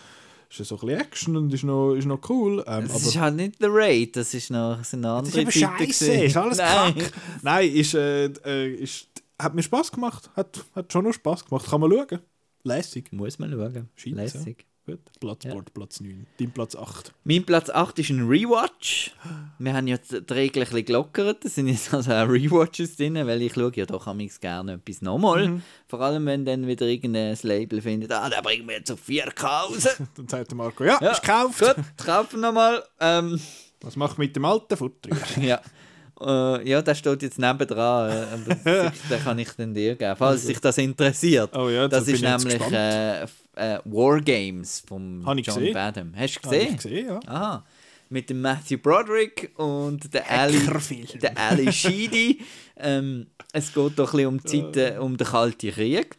ist er so ein bisschen Action und ist noch, ist noch cool. Ähm, Das ist halt nicht The Raid, das ist noch das sind das andere ist aber scheiße, ist alles Nein. kack. Nein, ist, äh, äh, ist, hat mir Spaß gemacht. Hat, hat schon noch Spaß gemacht. Kann man schauen. Lässig. Muss man schauen. Scheint's, Lässig. Gut. Bloodsport, Platz 9. Dein Platz 8. Mein Platz 8 ist ein Rewatch. Wir haben ja die Regeln ein bisschen gelockert. Da sind jetzt also auch Rewatches drin, weil ich schaue ja doch amigs gerne etwas nochmal. Mhm. Vor allem, wenn dann wieder irgendein Label findet, ah, da bringen wir jetzt auf 4K raus. *laughs* Dann sagt der Marco, ja, Ja, ist gekauft. Gut, kaufen nochmal. Ähm, Was macht mit dem alten Futter? *laughs* ja. Äh, ja, der steht jetzt nebendran. äh, das- *laughs* Den kann ich dann dir geben, falls dich das interessiert. Oh ja, Das bin ist ich jetzt nämlich äh, äh, War Games vom Habe ich John gesehen. Badham. Hast du Habe ich gesehen? gesehen, ja. Aha. mit dem Matthew Broderick und der Ali, der Ali Sheedy. ähm, es geht doch ein bisschen um die Zeiten, um den Kalten Krieg.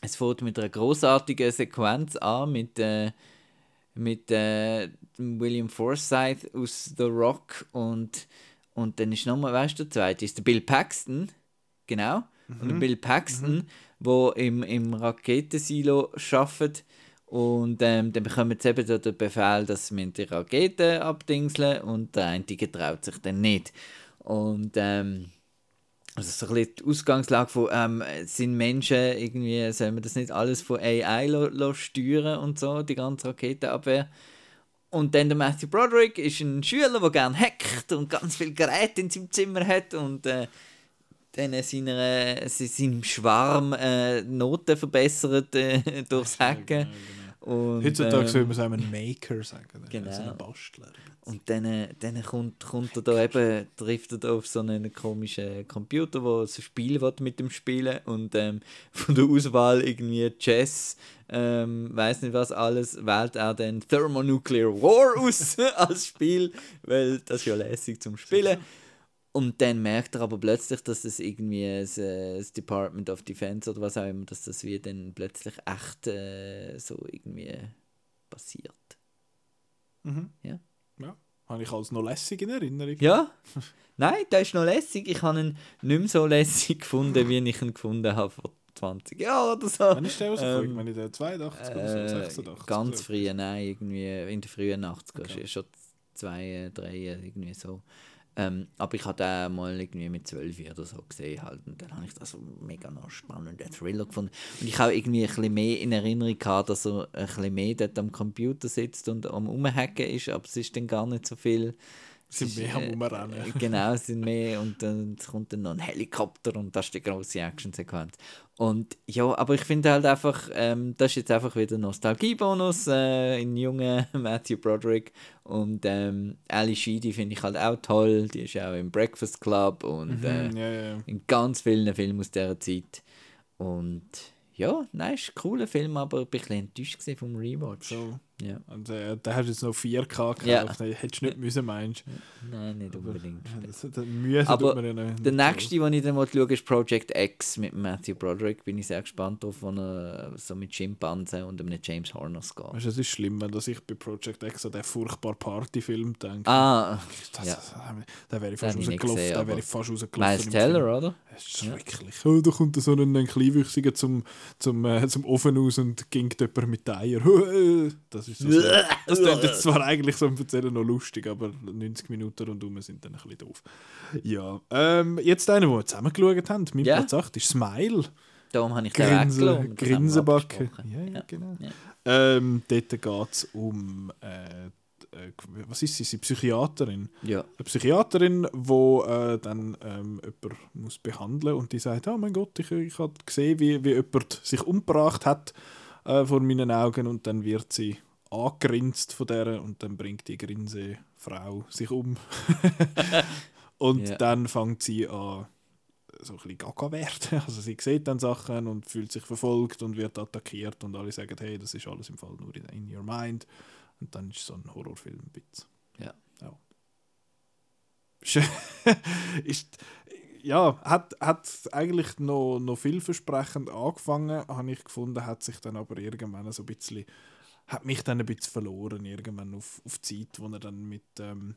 Es fängt mit einer großartigen Sequenz an mit, äh, mit äh, William Forsythe aus The Rock und, und dann ist nochmal, weißt du, der zweite ist der Bill Paxton, genau. Und der Bill Paxton, wo im, im Raketensilo arbeitet und ähm, dann bekommen sie eben den Befehl, dass sie die Raketen abdingseln und der eine traut sich dann nicht. Und ähm, also so ein bisschen die Ausgangslage von, ähm, sind Menschen irgendwie, sollen wir das nicht alles von AI lo, lo steuern und so, die ganze Raketenabwehr. Und dann der Matthew Broderick ist ein Schüler, der gerne hackt und ganz viele Geräte in seinem Zimmer hat und äh, dann seiner, seinem Schwarm äh, Noten verbessert äh, *laughs* durchs Hacken. Und, Heutzutage ähm, soll man es einem Maker sagen. Genau. Also ein Bastler. und dann, äh, dann kommt, kommt er da eben, trifft er da auf so einen komischen Computer, der so ein Spiel mit dem spielen und ähm, *laughs* von der Auswahl irgendwie Chess, ähm, weiß nicht was alles, wählt er dann Thermonuclear War aus *laughs* als Spiel, weil das ist ja lässig zum Spielen. Und dann merkt er aber plötzlich, dass das irgendwie das, äh, das Department of Defense oder was auch immer, dass das wie dann plötzlich echt äh, so irgendwie passiert. Mhm. Ja. Ja. Habe ich als noch lässig in Erinnerung. Ja? *laughs* Nein, der ist noch lässig. Ich habe ihn nicht mehr so lässig gefunden, wie ich ihn gefunden habe vor 20 Jahren oder so. Wann ist der rausgekommen? Ähm, ich meine, der 82 oder Äh, 86? ganz früh, nein, irgendwie in den frühen 80er, Okay. schon zwei, äh, drei, äh, irgendwie so. Ähm, aber ich habe den mal irgendwie mit 12 oder so gesehen halt, und dann habe ich das mega noch spannenden Thriller gefunden. Und ich habe irgendwie ein bisschen mehr in Erinnerung gehabt, dass er ein bisschen mehr dort am Computer sitzt und am Umhacken ist, aber es ist dann gar nicht so viel. Sind ist, mehr am äh, äh, *laughs* Genau, sind mehr und dann kommt dann noch ein Helikopter und das ist die große Action-Sequenz. Und ja, aber ich finde halt einfach, ähm, das ist jetzt einfach wieder ein Nostalgiebonus äh, in jungen *laughs* Matthew Broderick und ähm, Ali Sheedy finde ich halt auch toll, die ist auch im Breakfast Club und äh, Mhm, ja, ja. in ganz vielen Filmen aus dieser Zeit. Und ja, nein, ist ein cooler Film, aber ich ein bisschen enttäuscht vom Rewatch. So. Ja. Und äh, der hast jetzt noch 4K gekauft. Ja. Hättest du nicht müssen, meinst Nein, nicht unbedingt. du? Das- das Mühe Aber ja nicht. Der nächste, den ich dann mal schaue, ist Project X mit Matthew Broderick. Bin ich sehr gespannt drauf, wo er so mit Schimpansen und einem James Horners geht. Weißt du, es ist schlimm, wenn ich bei Project X an den furchtbaren Partyfilm denke. Ah, das, ja. da wäre ich fast rausgelaufen. Da wäre aber- ich fast rausgelaufen. Miles Teller, Film. oder? Das ist schrecklich. Oh, da kommt so ein, ein Kleinwüchsiger zum, zum, äh, zum Ofen aus und gingt jemand mit den Eiern. *laughs* Das ist Das *laughs* klingt jetzt zwar eigentlich so im Erzählen noch lustig, aber 90 Minuten rundum sind dann ein bisschen doof. Ja, ähm, jetzt einer, den wir zusammen geschaut haben, mein Ja. Platz 8, ist Smile. Darum habe ich den Grinsen, weggelassen. Abgesprochen. Ja, ja, genau. Ja. Ähm, dort geht es um, äh, äh, was ist sie, sie Psychiaterin. Ja. Eine Psychiaterin, die äh, dann ähm, jemanden muss behandeln und die sagt, oh mein Gott, ich, ich habe gesehen, wie, wie jemand sich umgebracht hat äh, vor meinen Augen und dann wird sie angegrinst von der und dann bringt die Grinsefrau sich um. *laughs* und Ja. dann fängt sie an so ein bisschen gaga werden. *laughs* Also sie sieht dann Sachen und fühlt sich verfolgt und wird attackiert und alle sagen, hey, das ist alles im Fall nur in, in your mind. Und dann ist so ein Horrorfilm ein bisschen. Ja. ja. *laughs* Ist, ja, hat, hat eigentlich noch, noch vielversprechend angefangen, habe ich gefunden, hat sich dann aber irgendwann so ein bisschen, hat mich dann ein bisschen verloren, irgendwann auf, auf die Zeit, wo er dann mit, ähm,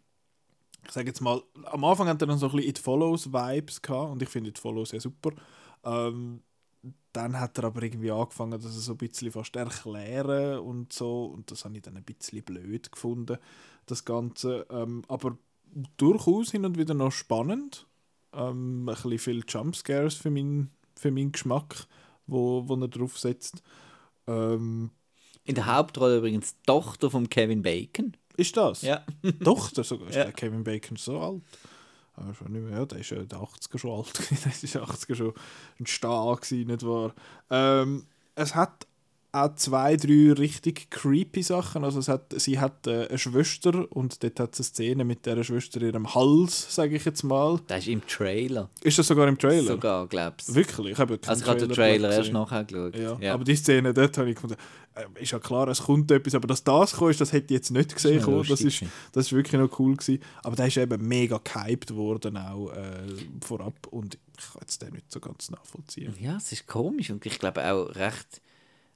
ich sage jetzt mal, am Anfang hat er dann so ein bisschen It Follows Vibes gehabt und ich finde It Follows ja super. Ähm, dann hat er aber irgendwie angefangen, dass er so ein bisschen fast erklären und so und das habe ich dann ein bisschen blöd gefunden, das Ganze. Ähm, aber durchaus hin und wieder noch spannend. Ähm, ein bisschen viel Jumpscares für, mein, für meinen Geschmack, wo, wo er drauf setzt. Ähm, In der Hauptrolle übrigens Tochter von Kevin Bacon. ist das? Ja. *laughs* Doch, der sogar. Ist Ja. der Kevin Bacon so alt? Aber schon nicht mehr. Ja, der ist ja in den 80er schon alt. *laughs* der ist in den 80er schon ein Star gewesen, nicht wahr? Ähm, es hat auch zwei, drei richtig creepy Sachen. Also es hat, sie hat äh, eine Schwester und dort hat es eine Szene mit dieser Schwester in ihrem Hals, sage ich jetzt mal. Das ist im Trailer. Ist das sogar im Trailer? Sogar, glaubst du. Wirklich? Ich habe Also ich habe den Trailer erst nachher geschaut. Ja, Ja. aber die Szene dort habe ich gefunden, äh, ist ja klar, es kommt etwas, aber dass das ist, das hätte ich jetzt nicht gesehen. noch kommen. Das, ist, das ist wirklich noch cool gewesen. Aber der ist eben mega gehypt worden auch äh, vorab und ich kann jetzt den nicht so ganz nachvollziehen. Ja, es ist komisch und ich glaube auch recht,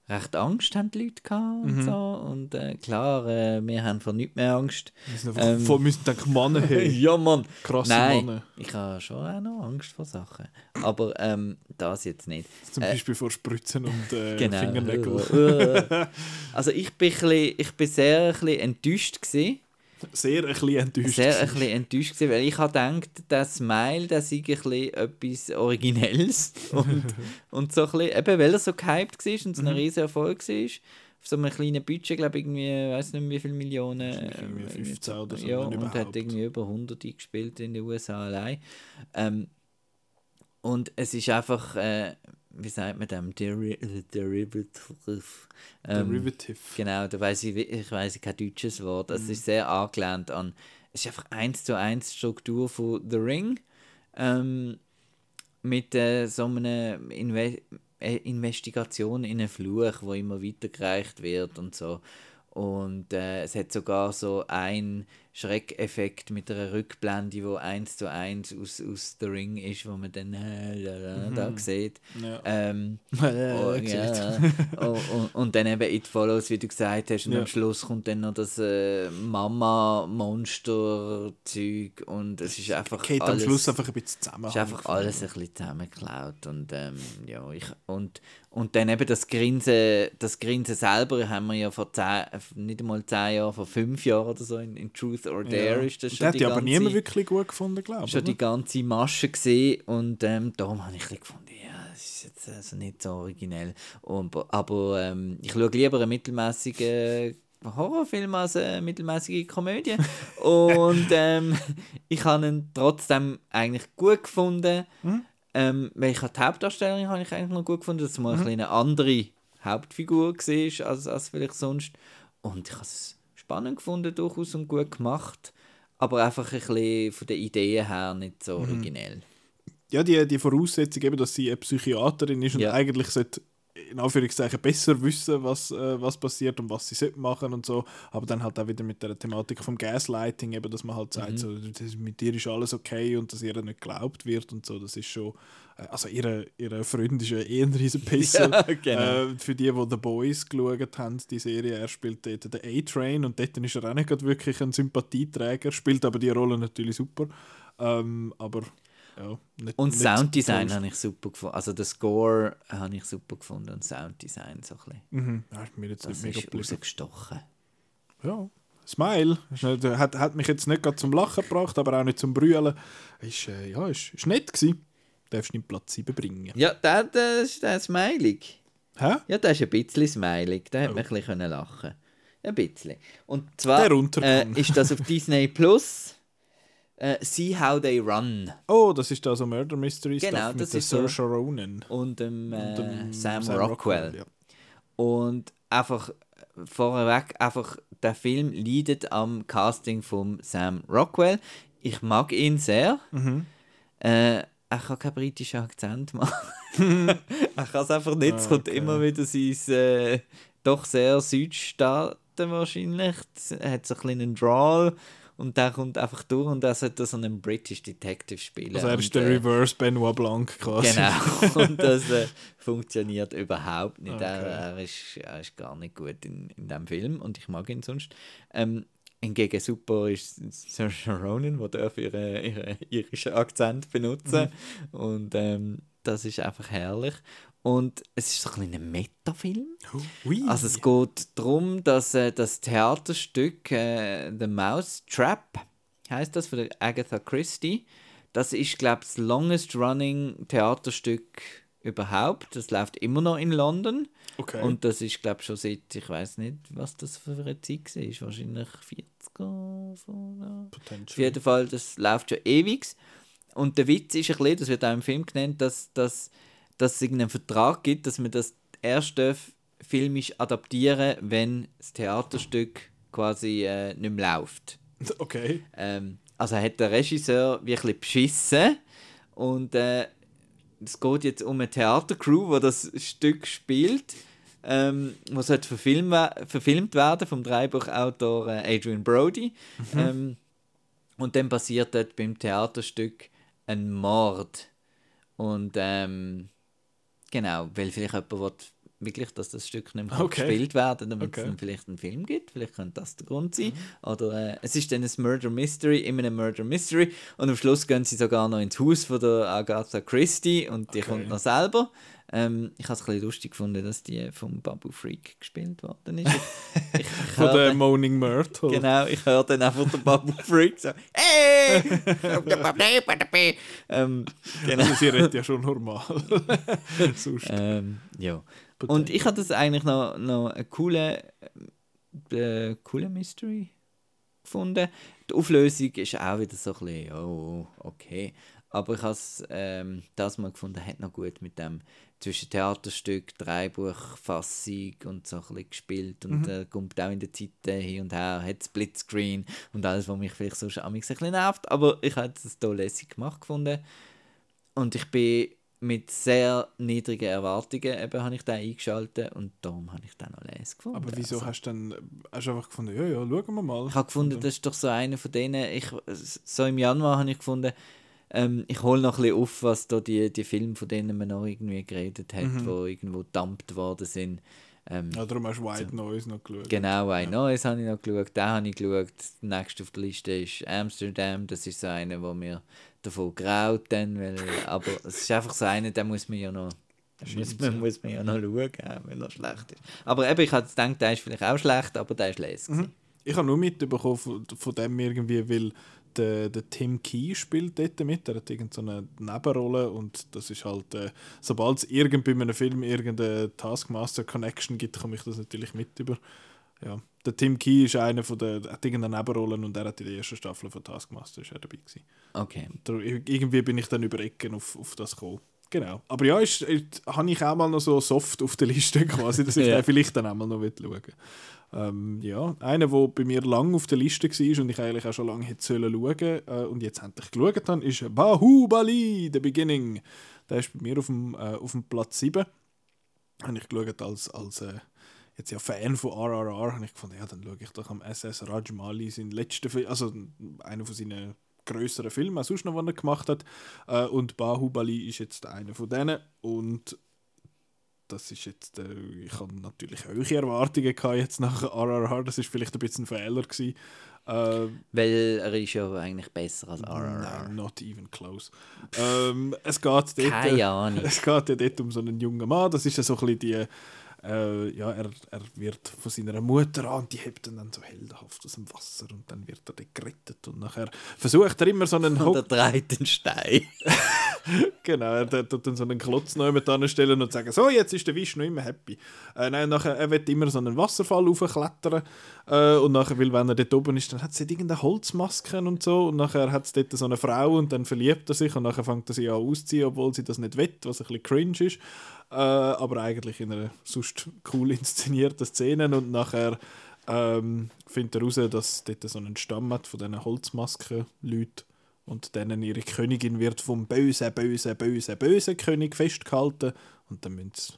recht Angst haben die Leute gehabt Mhm. und so. Und äh, klar, äh, wir haben vor nichts mehr Angst. Wir Ähm. voll müssen denken, Mann, hey, ja, Mann. krasse Nein, Mann. ich habe schon auch noch Angst vor Sachen. Aber ähm, das jetzt nicht. Zum Äh, Beispiel vor Spritzen und äh, *laughs* Genau. Fingernägeln. *laughs* also *laughs* ich bin, bisschen, ich bin sehr ein bisschen enttäuscht gewesen. Sehr ein bisschen enttäuscht. Sehr ein bisschen enttäuscht gewesen, weil ich habe gedacht, der Smile, der sei ein bisschen etwas Originelles *laughs* und, und so ein bisschen, eben weil er so gehypt war und so Mhm. ein riesiger Erfolg war, auf so einem kleinen Budget, glaube ich, irgendwie, ich weiß nicht mehr wie viele Millionen. Irgendwie äh, 15 oder so, Ja, und hat überhaupt. irgendwie über 100 gespielt in den USA allein. Ähm, und es ist einfach, äh, wie sagt man dem, Deri äh, Derivative. Ähm, Derivative. Genau, da weiß ich, ich weiß kein deutsches Wort. Es ist sehr angelehnt an. Es ist einfach eins zu eins Struktur von The Ring. Ähm, mit äh, so einer Inve äh, Investigation in einen Fluch, wo immer weitergereicht wird und so. Und äh, es hat sogar so einen Schreckeffekt mit einer Rückblende, wo eins zu eins aus, aus The Ring ist, wo man dann äh, da, sieht. Ja. Ähm, *laughs* Äh, Oh, sieht. ja. *laughs* oh, und, und dann eben It Follows, wie du gesagt hast, und Ja. am Schluss kommt dann noch das äh, Mama-Monster-Zeug und es ist einfach Geht am alles, Schluss einfach ein bisschen zusammen. ist einfach alles ein bisschen zusammengeklaut und ähm, ja, ich, und, und dann eben das Grinsen, das Grinsen selber haben wir ja vor zehn, nicht einmal zehn Jahren, vor fünf Jahren oder so in, in Truth or Dare ist das schon hat die ja aber ganze- niemand wirklich gut gefunden, glaube ich. schon die ganze Masche gesehen und ähm, darum habe ich gefunden, ja, das ist jetzt also nicht so originell. Und, aber ähm, ich schaue lieber einen mittelmäßigen Horrorfilm als eine mittelmäßige Komödie. *laughs* und ähm, ich habe ihn trotzdem eigentlich gut gefunden. Ähm, weil ich habe die Hauptdarstellerin habe ich eigentlich noch gut gefunden, dass es mal ein bisschen eine andere Hauptfigur war als, als vielleicht sonst. Und ich habe es spannend gefunden, durchaus und gut gemacht. Aber einfach ein bisschen von den Ideen her nicht so originell. ja, die, die Voraussetzung, eben, dass sie eine Psychiaterin ist und Ja. eigentlich sollte in Anführungszeichen besser wissen, was, äh, was passiert und was sie sollte machen und so. Aber dann halt auch wieder mit der Thematik vom Gaslighting, eben, dass man halt sagt, Mhm. so, das, mit dir ist alles okay und dass ihr nicht geglaubt wird und so. Das ist schon. Äh, also, ihre, ihre Freund ist ja eh ein riesen Pisser. *laughs* Ja, genau. äh, für die, die The Boys geschaut haben, die Serie, er spielt dort den A-Train und dort ist er auch nicht wirklich ein Sympathieträger, spielt aber die Rolle natürlich super. Ähm, aber ja, nicht, Und nicht Sounddesign habe ich super gefunden. Also der Score habe ich super gefunden und Sounddesign so ein bisschen. Mhm. Ja, ist mir jetzt Das nicht mega ist rausgestochen. Ja, Smile. Ist nicht, hat, hat mich jetzt nicht gerade zum Lachen gebracht, aber auch nicht zum Brüllen. Ist, äh, ja, ist, ist nett gewesen. Darfst nicht Platz 7 bringen. Ja, der, der ist der smilig. Hä? Ja, der ist ein bisschen smilig. Da hat Oh. man ein bisschen lachen Ein bisschen. Und zwar Der äh, ist das auf *laughs* Disney Plus. Äh, See How They Run. Oh, das ist da so Murder Mystery Genau, Stuff mit das der ist so- Saoirse Ronan. Und dem, äh, Und dem Sam, Rockwell. ja. Und einfach äh, vorweg, einfach der Film leidet am Casting von Sam Rockwell. Ich mag ihn sehr. Mhm. Äh, er kann keinen britischen Akzent machen. *laughs* *laughs* er kann es einfach nicht. Es kommt Okay. immer wieder sein äh, doch sehr Südstaaten wahrscheinlich. Er hat so ein bisschen einen Drawl und der kommt einfach durch und er sollte so einen British Detective spielen. Also er ist der äh, Reverse Benoit Blanc quasi. Genau, *laughs* und das äh, funktioniert überhaupt nicht. Er, Okay. er, ist, er ist gar nicht gut in, in dem Film und ich mag ihn sonst. Ähm, hingegen super ist Saoirse Ronan, die darf ihren, ihren irischen Akzent benutzen und ähm, das ist einfach herrlich. Und es ist so ein, ein Metafilm. Ui. Also es geht darum, dass äh, das Theaterstück äh, The Mouse Trap heißt das von Agatha Christie. Das ist glaube ich das longest running Theaterstück überhaupt. Das läuft immer noch in London okay. und das ist glaube ich schon seit ich weiß nicht, was das für eine Zeit war. Wahrscheinlich 40er. so, ja. Auf jeden Fall, das läuft schon ewig. Und der Witz ist ein bisschen, das wird auch im Film genannt, dass, dass, dass es irgendeinen Vertrag gibt, dass man das erst filmisch adaptieren, wenn das Theaterstück quasi äh, nicht mehr läuft. *laughs* Okay. Ähm, also hat der Regisseur wirklich beschissen und äh, es geht jetzt um eine Theatercrew, die das Stück spielt, ähm, was sollte verfilmt, we- verfilmt werden vom Drehbuchautor äh, Adrian Brody. Ähm, und dann passiert dort beim Theaterstück ein Mord. Und ähm, genau, weil vielleicht jemand will wirklich, dass das Stück nicht mehr Okay. gespielt werden damit Okay. es dann vielleicht einen Film gibt. Vielleicht könnte das der Grund sein. Oder äh, es ist dann ein Murder Mystery, immer ein Murder Mystery. Und am Schluss gehen sie sogar noch ins Haus von der Agatha Christie und die Okay. kommt noch selber. Ähm, ich habe es ein bisschen lustig gefunden, dass die vom Babu Freak gespielt worden ist. *laughs* Ich, ich, Von der dann- Moaning Myrtle. Genau, ich höre dann einfach den Babu Freak so «Hey!» *laughs* ähm, genau. Also sie redet ja schon normal. *laughs* Sonst. Ähm, ja. Und ich habe das eigentlich noch, noch eine coole, äh, coole Mystery gefunden. Die Auflösung ist auch wieder so ein bisschen, oh, okay. Aber ich habe es ähm, das mal gefunden, hat noch gut mit dem zwischen Theaterstück, Dreibuchfassung und so ein bisschen gespielt und äh, kommt auch in der Zeit äh, hin und her, hat Splitscreen und alles, was mich vielleicht sonst ein bisschen nervt. Aber ich habe es hier lässig gemacht gefunden. Und ich bin mit sehr niedrigen Erwartungen eben habe ich den eingeschaltet und darum habe ich den noch les gefunden. Aber wieso Also, hast du dann hast du einfach gefunden, ja, ja, schauen wir mal. ich habe gefunden, das ist doch so einer von denen, ich, so im Januar habe ich gefunden, ähm, ich hole noch ein bisschen auf, was da die, die Filme, von denen man noch irgendwie geredet hat, Mhm. wo irgendwo gedumpt worden sind. Ähm, Ja, darum hast du White Noise noch geschaut. Genau, ein neues habe ich noch geschaut, den habe ich geschaut. Der nächste auf der Liste ist Amsterdam, das ist so einer, wo mir davon graut dann, weil, aber es ist einfach so einer, den muss man ja noch muss man, muss man ja noch schauen, wenn er schlecht ist. Aber eben, ich hatte gedacht, der ist vielleicht auch schlecht, aber der ist lässig. Mhm. Ich habe nur mitbekommen von, von dem irgendwie, weil der, der Tim Key spielt dort mit, er hat irgendeine so Nebenrolle und das ist halt, äh, sobald es irgend bei einem Film irgendeine Taskmaster-Connection gibt, komme ich das natürlich mit über. Ja. Der Tim Key ist einer von der, hat irgendeine Nebenrolle und er hat in der ersten Staffel von Taskmaster ist er dabei gewesen. Okay. Da, irgendwie bin ich dann über Ecken auf, auf das gekommen. Genau. Aber ja, ist, ist, habe ich auch mal noch so soft auf der Liste *laughs* quasi, dass ich Ja. den vielleicht dann auch mal noch schauen will. Ähm, ja, einer, der bei mir lang auf der Liste war und ich eigentlich auch schon lange hätte sollen schauen äh, und jetzt endlich geschaut habe, ist Bahubali, The Beginning. Der ist bei mir auf dem, äh, auf dem Platz 7. Habe ich geschaut als, als äh, jetzt ja Fan von RRR, habe ich gefunden, ja, dann schaue ich doch am SS Rajmali seinen letzten Film, also einer von seinen größeren Filmen, auch sonst noch, was er gemacht hat. Äh, und Bahubali ist jetzt einer von denen und das ist jetzt, äh, ich habe natürlich hohe Erwartungen gehabt jetzt nach RRR, das ist vielleicht ein bisschen ein Fehler gewesen. Äh, Weil er ist ja eigentlich besser als Nein, RRR. not even close. ähm, es geht dort, Keine Ahnung. *laughs* Es geht ja dort um so einen jungen Mann. Das ist ja so ein bisschen die. Äh, ja, er, er wird von seiner Mutter an, die hebt ihn dann so heldenhaft aus dem Wasser und dann wird er dort gerettet und nachher versucht er immer so einen *laughs* Und er dreht den Stein. *laughs* genau, er tut dann so einen Klotz noch jemand anstellen und sagen, so, jetzt ist der Wisch noch immer happy. Äh, nein, nachher, er wird immer so einen Wasserfall raufklettern äh, und nachher, weil wenn er dort oben ist, dann hat dort irgendeine Holzmasken und so und nachher hat es dort so eine Frau und dann verliebt er sich und nachher fängt er sie an auszuziehen, obwohl sie das nicht will, was ein bisschen cringe ist. Äh, aber eigentlich in einer sonst cool inszenierten Szene und nachher ähm, findet er heraus, dass dort so einen Stamm hat von diesen Holzmasken-Leuten und denen ihre Königin wird vom bösen, bösen, bösen, bösen König festgehalten und dann müssen sie,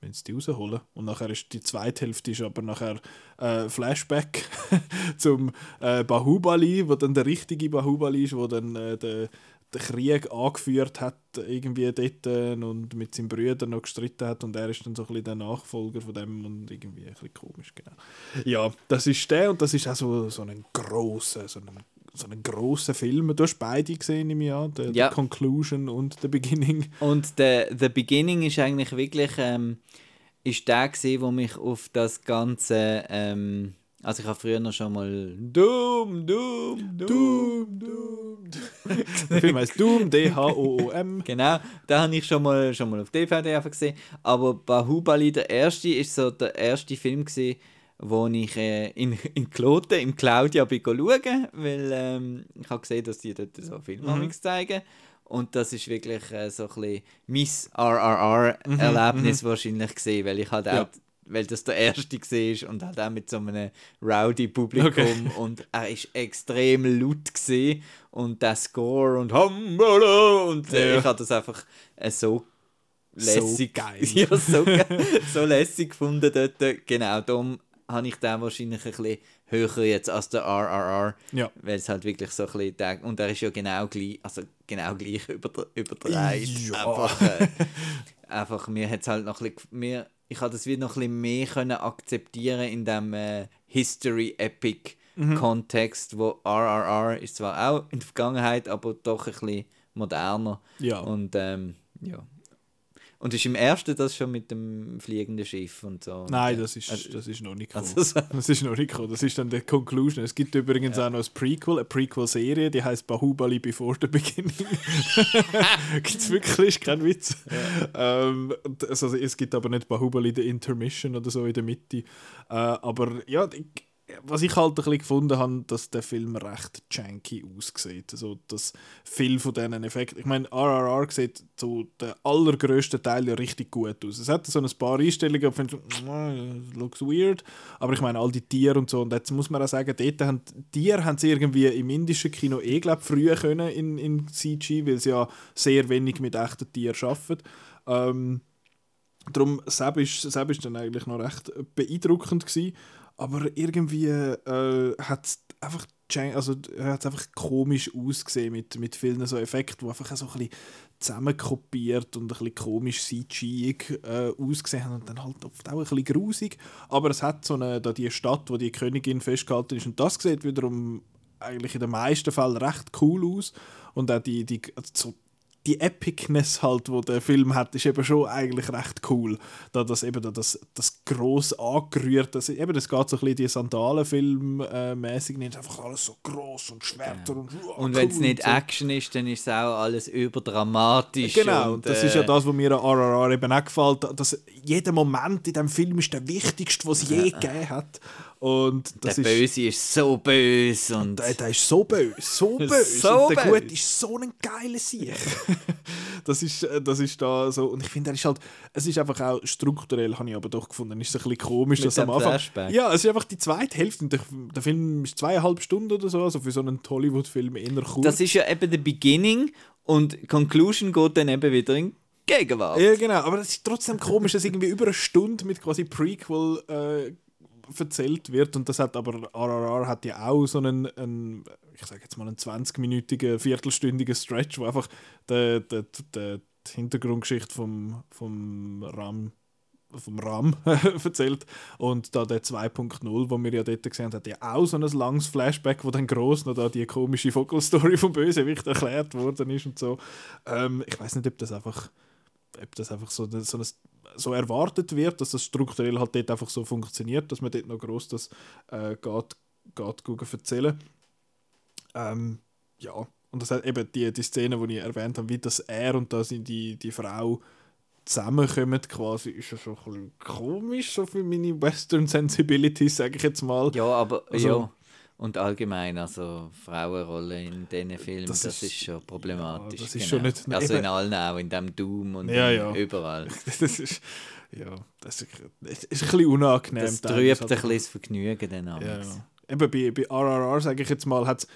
müssen sie die rausholen. Und nachher ist die zweite Hälfte ist aber nachher äh, Flashback *laughs* zum äh, Bahubali, wo dann der richtige Bahubali ist, wo dann äh, der, den Krieg angeführt hat, irgendwie dort äh, und mit seinen Brüdern noch gestritten hat und er ist dann so ein bisschen der Nachfolger von dem und irgendwie ein bisschen komisch, genau. Ja, das ist der und das ist auch so, so ein grosser, so ein, so ein grosser Film. Du hast beide gesehen im Jahr, der, Ja. der Conclusion und The Beginning. Und der The Beginning ist eigentlich wirklich ähm, ist der gewesen, wo mich auf das ganze ähm, also ich habe früher noch schon mal Doom, Doom, Doom, Doom, Doom. *laughs* Der Film heißt Doom, D-H-O-O-M. *laughs* Genau, da habe ich schon mal, schon mal auf DVD einfach gesehen. Aber Bahubali, der erste, ist so der erste Film gewesen, wo ich äh, in, in Kloten, im Claudia bin schauen, weil ähm, ich habe gesehen, dass die dort so Filme Mhm. zeigen. Und das ist wirklich äh, so ein bisschen mein RRR-Erlebnis wahrscheinlich gesehen, weil ich halt Ja. auch weil das der erste war und halt auch mit so einem rowdy Publikum Okay. und er ist extrem laut gewesen und der Score und Hambala und äh, Ja. ich habe das einfach äh, so lässig geil. *laughs* ja, so, *laughs* so lässig gefunden dort. Genau, darum habe ich den wahrscheinlich ein bisschen höher jetzt als der RRR, Ja. weil es halt wirklich so ein bisschen der, und er ist ja genau gleich, also genau gleich *laughs* über, übertreibt. Ja. Einfach, äh, einfach, mir hat halt noch ein bisschen, mir, ich habe das wieder noch ein bisschen mehr können akzeptieren in dem äh, History-Epic-Kontext, wo RRR ist zwar auch in der Vergangenheit, aber doch ein bisschen moderner. Ja. Und ähm, ja. Und ist im ersten das schon mit dem fliegenden Schiff und so? Nein, das ist, also- das ist noch nicht gekommen. Also so- Das ist noch nicht gekommen. Das ist dann die Conclusion. Es gibt übrigens auch noch ein Prequel, eine Prequel-Serie, die heißt Bahubali Before the Beginning. *laughs* gibt es wirklich, ist kein Witz. Ähm, und also, es gibt aber nicht Bahubali The Intermission oder so in der Mitte. Äh, aber ja, ich, was ich halt ein bisschen gefunden habe, dass der Film recht janky aussieht. Also, dass viel von diesen Effekten. Ich meine, RRR sieht so der allergrößte Teil ja richtig gut aus. Es hat so ein paar Einstellungen, wo ich so, looks weird. Aber ich meine, all die Tiere und so. Und jetzt muss man auch sagen, dort haben Tiere haben sie irgendwie im indischen Kino eh, glaube früher können in, in CG, weil sie ja sehr wenig mit echten Tieren arbeiten. Ähm, Darum, Seb ist, Seb ist dann eigentlich noch recht beeindruckend gewesen, aber irgendwie äh, hat es einfach, also, einfach komisch ausgesehen mit, mit vielen so Effekten, die einfach so ein bisschen zusammenkopiert und ein bisschen komisch CG äh, ausgesehen haben und dann halt oft auch ein bisschen grusig. Aber es hat so eine, da die Stadt, wo die Königin festgehalten ist und das sieht wiederum eigentlich in den meisten Fällen recht cool aus und auch die, die also so die Epicness halt, wo der Film hat, ist eben schon eigentlich recht cool. Da das eben da das, das gross angerührt, das, eben, das geht so ein bisschen die Sandalenfilm äh, mäßig nicht, einfach alles so gross und Schwerter und Und wenn es cool nicht so. Action ist, dann ist es auch alles überdramatisch. Genau, und, das äh, ist ja das, was mir an RRR eben auch gefällt, dass jeder Moment in diesem Film ist der wichtigste, was es je gegeben hat. Und das Der ist, Böse ist so böse und Der, der ist so böse, so *laughs* böse. So und der böse. Gut ist so ein geiler Sieg. *laughs* das, ist, äh, das ist da so. Und ich finde, er ist halt, es ist einfach auch strukturell, habe ich aber doch gefunden, ist es ein bisschen komisch, Mit dass am Anfang. Flashback. Ja, es ist einfach die zweite Hälfte. Der, der Film ist zweieinhalb Stunden oder so, also für so einen Hollywood-Film eher kurz. das ist ja eben der Beginning und Conclusion geht dann eben wieder in Gegenwart. Ja, genau, aber es ist trotzdem komisch, dass irgendwie über eine Stunde mit quasi Prequel äh, erzählt wird und das hat aber RRR hat ja auch so einen, einen ich sage jetzt mal einen 20-minütigen, viertelstündigen Stretch, wo einfach der, der, der, die Hintergrundgeschichte vom, vom RAM vom RAM *laughs* erzählt und da der 2.0, wo wir ja dort gesehen haben, hat ja auch so ein langes Flashback, wo dann groß noch da die komische Vogelstory vom Bösewicht erklärt worden ist und so. Ähm, ich weiß nicht, ob das einfach ob das einfach so, so, ein, so erwartet wird, dass das strukturell halt dort einfach so funktioniert, dass man dort noch groß das äh, geht, geht gucken, erzählen. Ähm, ja, und das hat eben die, die Szene, die ich erwähnt habe, wie das er und da sind die, die Frau zusammenkommen quasi, ist ja schon ein bisschen komisch, so für meine Western Sensibilities, sage ich jetzt mal. Ja, aber Also- ja. Und allgemein, also Frauenrolle in diesen Filmen, Das das, ist- ist, schon problematisch. ja, das ist genau. schon nicht- Also eben- in allen auch, in dem Doom und Ja, ja. überall. *laughs* Das ist, ja, das ist, das ist ein bisschen unangenehm. Das trübt ein halt. bisschen das Vergnügen dann abends. ja. Eben bei, bei RRR, sage ich jetzt mal, hat's, es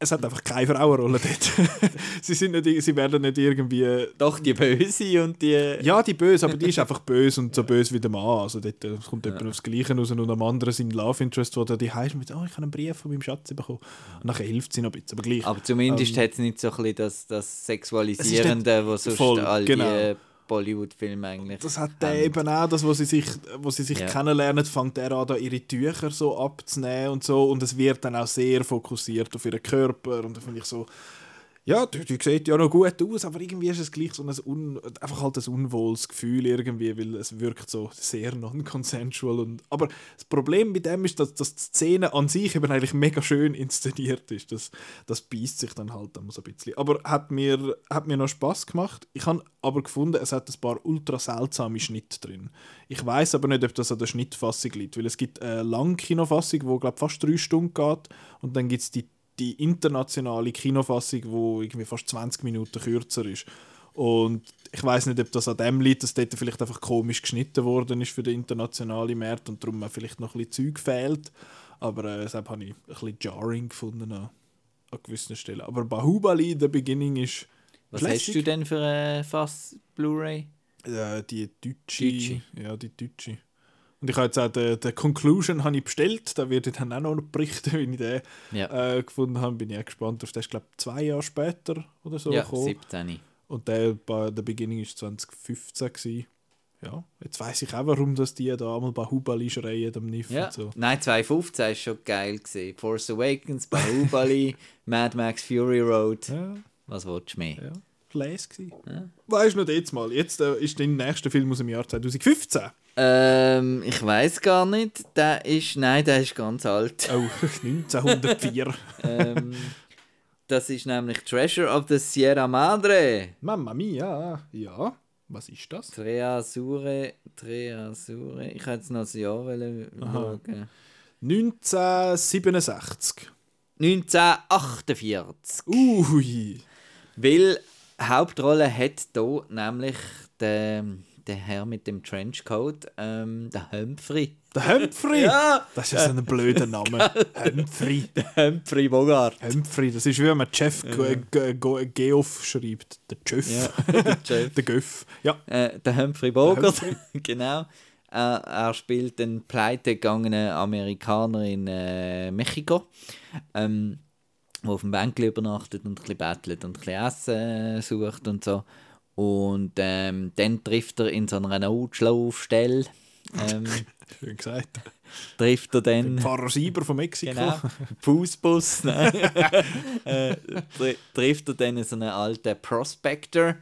hat einfach keine Frauenrolle dort. *laughs* sie, sind nicht, sie werden nicht irgendwie... Doch, die Böse und die... Ja, die böse, aber die ist einfach böse und so böse wie der Mann. Also dort äh, kommt jemand aufs Gleiche raus und am anderen sein Love Interest, wo die heißt mit «Oh, ich habe einen Brief von meinem Schatz bekommen». Und nachher hilft sie noch ein bisschen, aber gleich. Aber zumindest Ähm, hat es nicht so ein bisschen das, das Sexualisierende, was sonst voll, all genau. Die Bollywood-Filme eigentlich Das hat der eben auch, das, wo sie sich, wo sie sich Ja. kennenlernen, fängt er an, da ihre Tücher so abzunehmen und so. Und es wird dann auch sehr fokussiert auf ihren Körper. Und da finde ich so, ja, die, die sieht ja noch gut aus, aber irgendwie ist es gleich so ein un, einfach halt ein unwohles Gefühl irgendwie, weil es wirkt so sehr non-consensual. Und, aber das Problem mit dem ist, dass, dass die Szene an sich eben eigentlich mega schön inszeniert ist. Das, das beißt sich dann halt immer so ein bisschen. Aber hat mir, hat mir noch Spaß gemacht. Ich habe aber gefunden, es hat ein paar ultra seltsame Schnitte drin. Ich weiß aber nicht, ob das an der Schnittfassung liegt, weil es gibt eine Langkinofassung, die glaube fast drei Stunden geht und dann gibt es die, die internationale Kinofassung, wo irgendwie fast 20 Minuten kürzer ist. Und ich weiß nicht, ob das an dem liegt, dass dort vielleicht einfach komisch geschnitten worden ist für den internationalen Markt und darum vielleicht noch ein bisschen Zeug fehlt. Aber äh, deshalb habe ich ein bisschen jarring gefunden an, an gewissen Stellen. Aber Bahubali, der Beginning ist Was Classic. hast du denn für eine Fass Blu-ray? äh, die deutsche, Deutsche. Ja, die deutsche. Und ich habe jetzt auch den, den Conclusion habe ich bestellt. Da werde ich dann auch noch berichten, *laughs* wie ich den Ja, äh, gefunden habe. Bin ich auch gespannt auf den. ist, glaube ich, zwei Jahre später oder so ja gekommen. 17. Und der, bei der Beginning war 2015. Gewesen. Ja, jetzt weiß ich auch, warum dass die da einmal bei Hubali schreien am Niff Ja. und so. Nein, 2015 war schon geil. Gewesen. Force Awakens, Bahubali, *laughs* Mad Max Fury Road. Ja, Was willst du mehr? ja. Gewesen. Ja. Weißt du noch jetzt mal? Jetzt äh, ist dein nächster Film aus dem Jahr 2015. Ähm, ich weiß gar nicht. Der ist, nein, der ist ganz alt. Oh, *laughs* 1904. ähm, das ist nämlich Treasure of the Sierra Madre. Mamma mia. Ja, was ist das? Tre Azure, Tre Azure. Ich hätte jetzt noch das Jahr schauen. 1967. 1948. Ui. Weil Hauptrolle hat hier nämlich der, der Herr mit dem Trenchcoat, ähm, der Humphrey. Der Humphrey. *laughs* Ja, Das ist ja so ein blöder Name. *laughs* Humphrey. Humphrey Bogart. Humphrey. Das ist wie wenn man Jeff Ge- Ge- Ge- Geoff schreibt. Der Jeff. Ja, *laughs* der Jeff. Der Göff. Ja. Äh, der Humphrey Bogart, Humphrey. genau. Äh, er spielt den pleitegegangenen Amerikaner in äh, Mexiko, ähm, der auf dem Bänkli übernachtet und ein bisschen bettelt und ein bisschen Essen äh, sucht und so. Und ähm, dann trifft er in so einer Notschlafstelle, ähm, *laughs* Schön gesagt. trifft er dann... Pfarrer Sieber von Mexiko. Genau, Fußbus. *laughs* äh, tr trifft er dann so einen alten Prospector,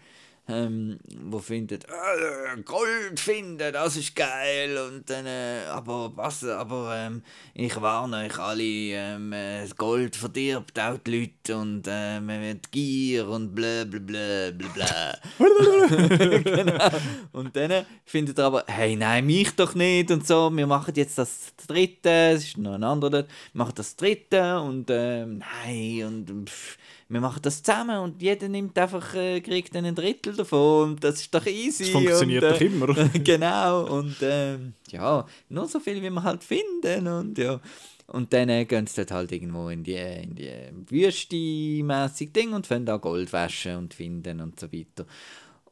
ähm, wo findet, äh, Gold finden, das ist geil. Und dann, äh, aber was, aber ähm, ich warne euch alle, ähm, äh, das Gold verdirbt auch die Leute und äh, man wird Gier und bla bla bla bla bla. *laughs* genau. Und dann findet er aber, hey, nein, mich doch nicht und so, wir machen jetzt das dritte, es ist noch ein anderer dort, wir machen das dritte und ähm, nein, und pff, wir machen das zusammen und jeder nimmt einfach, äh, kriegt dann ein Drittel davon und das ist doch easy. Das funktioniert und, doch immer. *laughs* genau, und ähm, ja, nur so viel, wie wir halt finden und ja. Und dann äh, gehen sie dort halt irgendwo in die, in die Wüste mäßig Ding und fangen da Gold waschen und finden und so weiter.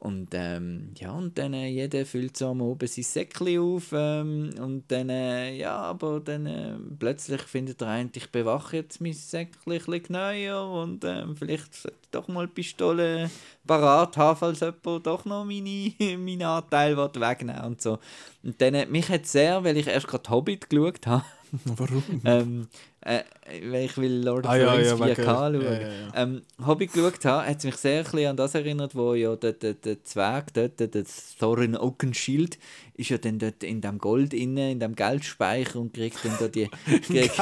Und ähm, ja, und dann äh, jeder füllt so am Oben sein Säckchen auf ähm, und dann, äh, ja, aber dann äh, plötzlich findet der eine, ich bewache jetzt mein Säckchen ein bisschen neuer und ähm, vielleicht sollte ich doch mal die Pistole parat haben, falls jemand doch noch meine, *laughs* meinen Anteil will wegnehmen und so. Und dann, mich hat sehr, weil ich erst gerade Hobbit geschaut habe, *laughs* Warum? ähm, äh, weil ich will Lord of Ah, the Rings ja, 4K wegen- schauen. ja, ja, ja. Ähm, Hobby geschaut habe, hat es mich sehr ein an das erinnert, wo ja der, der, der Zwerg dort, der, der Thorin Oakenshield, ist ja dann dort in dem Gold inne, in dem Geldspeicher und kriegt dann da die, *laughs* kriegt,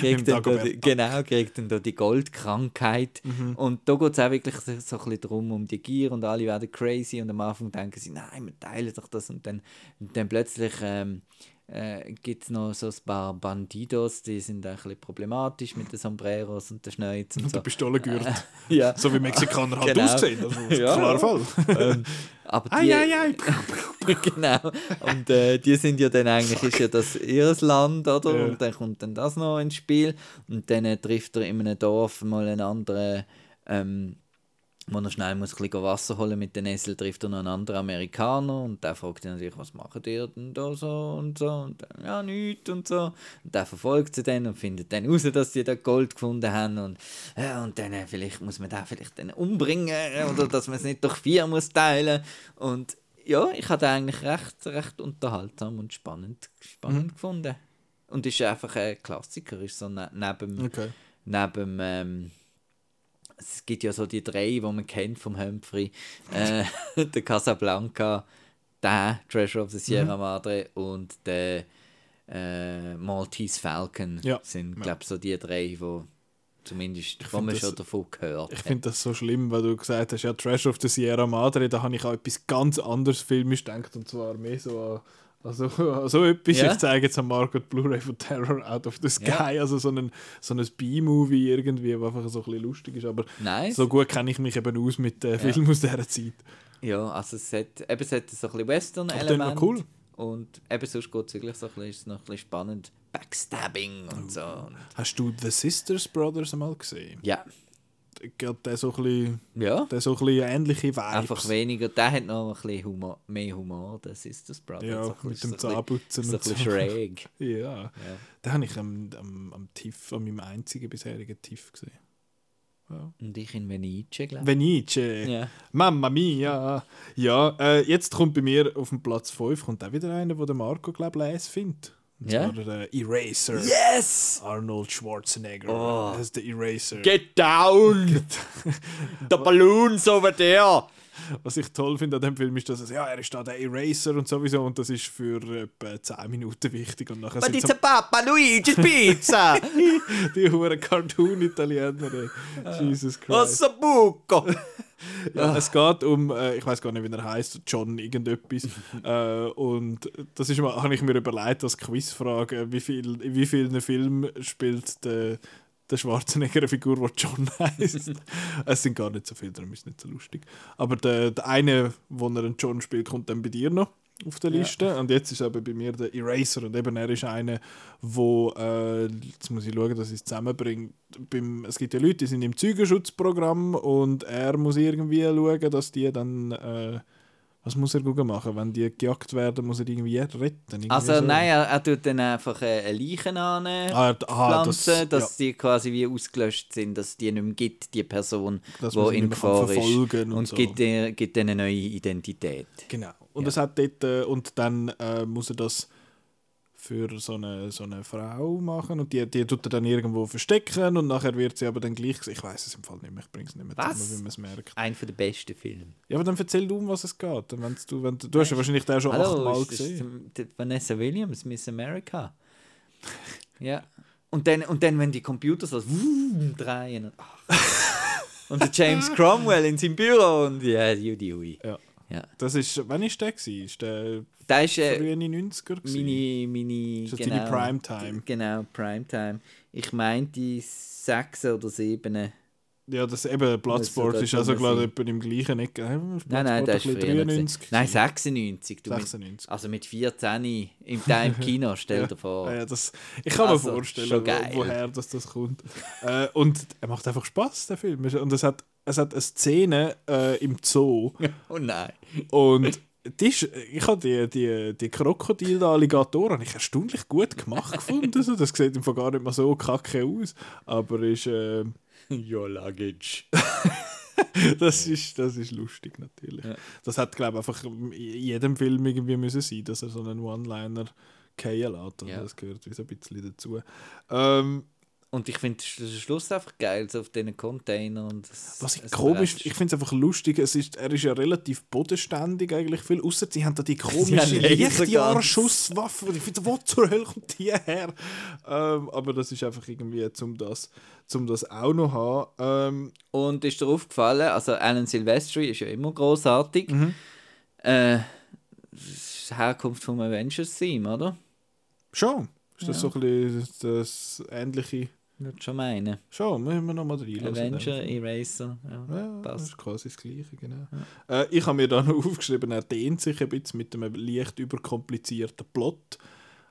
kriegt dann da die genau, kriegt dann da die Goldkrankheit. Mhm. Und da geht es auch wirklich so, so ein bisschen darum, um die Gier und alle werden crazy und am Anfang denken sie, nein, wir teilen doch das und dann, und dann plötzlich ähm, äh, gibt es noch so ein paar Bandidos, die sind ein bisschen problematisch mit den Sombreros und der Schneuz und Und der so. Pistolengürtel. *laughs* ja. So wie Mexikaner halt Genau. aussehen. Also, Ja. klarer Fall. ähm, aber Ei, die, ei, ei. *laughs* genau. Und äh, die sind ja dann eigentlich, ist ja das ihr Land, oder? Ja. Und dann kommt dann das noch ins Spiel. Und dann äh, trifft er in einem Dorf mal einen anderen, ähm, wo er schnell muss ein bisschen Wasser holen mit den Esel, trifft er noch einen anderen Amerikaner und der fragt ihn natürlich, was macht ihr denn da so und so und dann, ja, nichts und so. Und der verfolgt sie dann und findet dann raus, dass sie da Gold gefunden haben und, ja, und dann äh, vielleicht muss man den vielleicht dann umbringen oder dass man es nicht durch vier muss teilen und ja, ich habe eigentlich recht, recht unterhaltsam und spannend, spannend gefunden. Und ist einfach ein Klassiker, ist so ne neben, Okay. neben ähm, es gibt ja so die drei, die man kennt vom Humphrey, äh, *laughs* der Casablanca, der Treasure of the Sierra Madre und der äh, Maltese Falcon Ja, sind, glaube ich, so die drei, die zumindest, wo find man das- schon davon gehört Ich finde das so schlimm, weil du gesagt hast, ja, Trash of the Sierra Madre, da habe ich an etwas ganz anderes filmisch gedacht, und zwar mehr so Also, *laughs* so etwas, Ja. ich zeige jetzt an Marco die Blu-ray von Terror Out of the Sky, Ja. *laughs* also so ein, so ein B-Movie irgendwie, was einfach so ein bisschen lustig ist, aber Nice. so gut kenne ich mich eben aus mit den Filmen aus dieser Zeit. Ja, also es hat, eben, es hat so ein bisschen Western-Element. cool. Und eben sonst geht es wirklich so ein bisschen, noch ein bisschen spannend. Backstabbing und so. Und Hast du The Sisters Brothers einmal gesehen? ja, Geht der so ein bisschen, ja. der so ein bisschen ähnliche Vibes? Einfach weniger. Der hat noch ein bisschen Humor, mehr Humor. Das ist das Brother. Ja, So ein mit dem ein Zahnputzen So ein und so. bisschen schräg. *laughs* Ja, Ja. den habe ich am, am, am TIFF, an meinem einzigen bisherigen TIFF gesehen. Und ich in Venice, glaube Venice. Ja. Mamma mia. Ja, äh, jetzt kommt bei mir auf dem Platz 5 kommt auch wieder einer, wo der Marco, glaube ich, findet. Und Ja? zwar der äh, Eraser. Yes! Arnold Schwarzenegger. Oh. Das ist der Eraser. Get down! The balloons over there! Was ich toll finde an dem Film ist, dass es, ja, er ist da der Eraser und sowieso und das ist für etwa 10 Minuten wichtig und nachher sind so Papa Luigi's Pizza! *laughs* die hohen Cartoon-Italiener. ey. Jesus Christ. Ossabuco! *laughs* Ja, es geht um, äh, ich weiß gar nicht, wie er heißt, John irgendetwas. *laughs* äh, und das ist mal, habe ich mir überlegt als Quizfrage, wie viel, in wie vielen Filmen spielt der, der Schwarzenegger eine Figur, die John *laughs* heißt. es sind gar nicht so viele, darum ist nicht so lustig. Aber der, der eine, wo er einen John spielt, kommt dann bei dir noch auf der Ja. Liste. Und jetzt ist aber bei mir der Eraser. Und eben er ist einer, wo, äh, jetzt muss ich schauen, dass ich es zusammenbringe. Beim, es gibt ja Leute, die sind im Zeugenschutzprogramm und er muss irgendwie schauen, dass die dann. Äh, was muss er gucken machen? Wenn die gejagt werden, muss er irgendwie retten. Irgendwie Also so. nein, er, er tut dann einfach äh, eine Leichen an Ah, aha, das- pflanzen, dass ja. die quasi wie ausgelöscht sind, dass die nicht mehr gibt, die Person, die in Gefahr ist. verfolgen Und, und so. gibt, ihr- gibt ihnen eine neue Identität. Genau. Und Ja. es hat dort, äh, und dann äh, muss er das für so eine, so eine Frau machen und die, die tut er dann irgendwo verstecken und nachher wird sie aber dann gleich, ich weiß es im Fall nicht mehr, ich bringe es nicht mehr Was? zusammen, wie man es merkt. Einer der besten Filme. Ja, aber dann erzähl du, um was es geht. Wenn's du, wenn, du du hast ja wahrscheinlich den schon achtmal gesehen. Vanessa Williams, Miss America. *laughs* ja. Und dann, und dann, wenn die Computer so drehen. Und, *laughs* und der James Cromwell in seinem Büro und ja, Judy Hui. Ja. Ja. Das ist, wann ist der gewesen? Ist der Da ist äh, frühe 90er gewesen? meine, meine Ist das deine Primetime? Genau, Primetime. Ich meinte sechs oder sieben. Ja, das eben, Bloodsport Müsste ist das also sein. etwa im gleichen Ecke. Nein, nein, Bloodsport das ist ein bisschen früher. gewesen. 93 Nein, gewesen. 96. Du mit, 96. also mit 14 im *laughs* Time Kino, stell dir vor. Ja, ja, das, ich kann Also, mir vorstellen, wo, woher das, das kommt. äh, und er macht einfach Spaß, der Film. Und es hat, es hat eine Szene äh, im Zoo. Oh nein. Und die ist, ich habe die, die, die Krokodil-Alligatoren ich erstaunlich gut gemacht gefunden. Also, das sieht im Fall gar nicht mal so kacke aus. Aber ist, *laughs* äh, Your luggage. *laughs* das, ist, das ist lustig natürlich. Ja. Das hat, glaube ich, einfach in jedem Film irgendwie müssen sein, dass er so einen One-Liner fallen lässt. Also Ja. Das gehört wie so ein bisschen dazu. Ähm, Und ich finde den Schluss einfach geil, so auf diesen Container. Und das, Was ich komisch, ich finde es einfach lustig, es ist, er ist ja relativ bodenständig eigentlich viel, außer sie haben da die *laughs* komische. Lichtjahrschusswaffe ich finde, wo zur Hölle kommt die her? Ähm, aber das ist einfach irgendwie, um das, zum das auch noch haben. Ähm, Und ist dir aufgefallen, also Alan Silvestri ist ja immer großartig. Mhm. Äh, Herkunft vom Avengers-Theme, oder? schon, ist das Ja. so ein bisschen das ähnliche, Würde schon meinen. schon, müssen wir nochmal reinlassen. Avenger, Eraser, ja, Ja, das ist quasi das Gleiche, genau. Äh, ich habe mir da noch *laughs* aufgeschrieben, er dehnt sich ein bisschen mit einem leicht überkomplizierten Plot.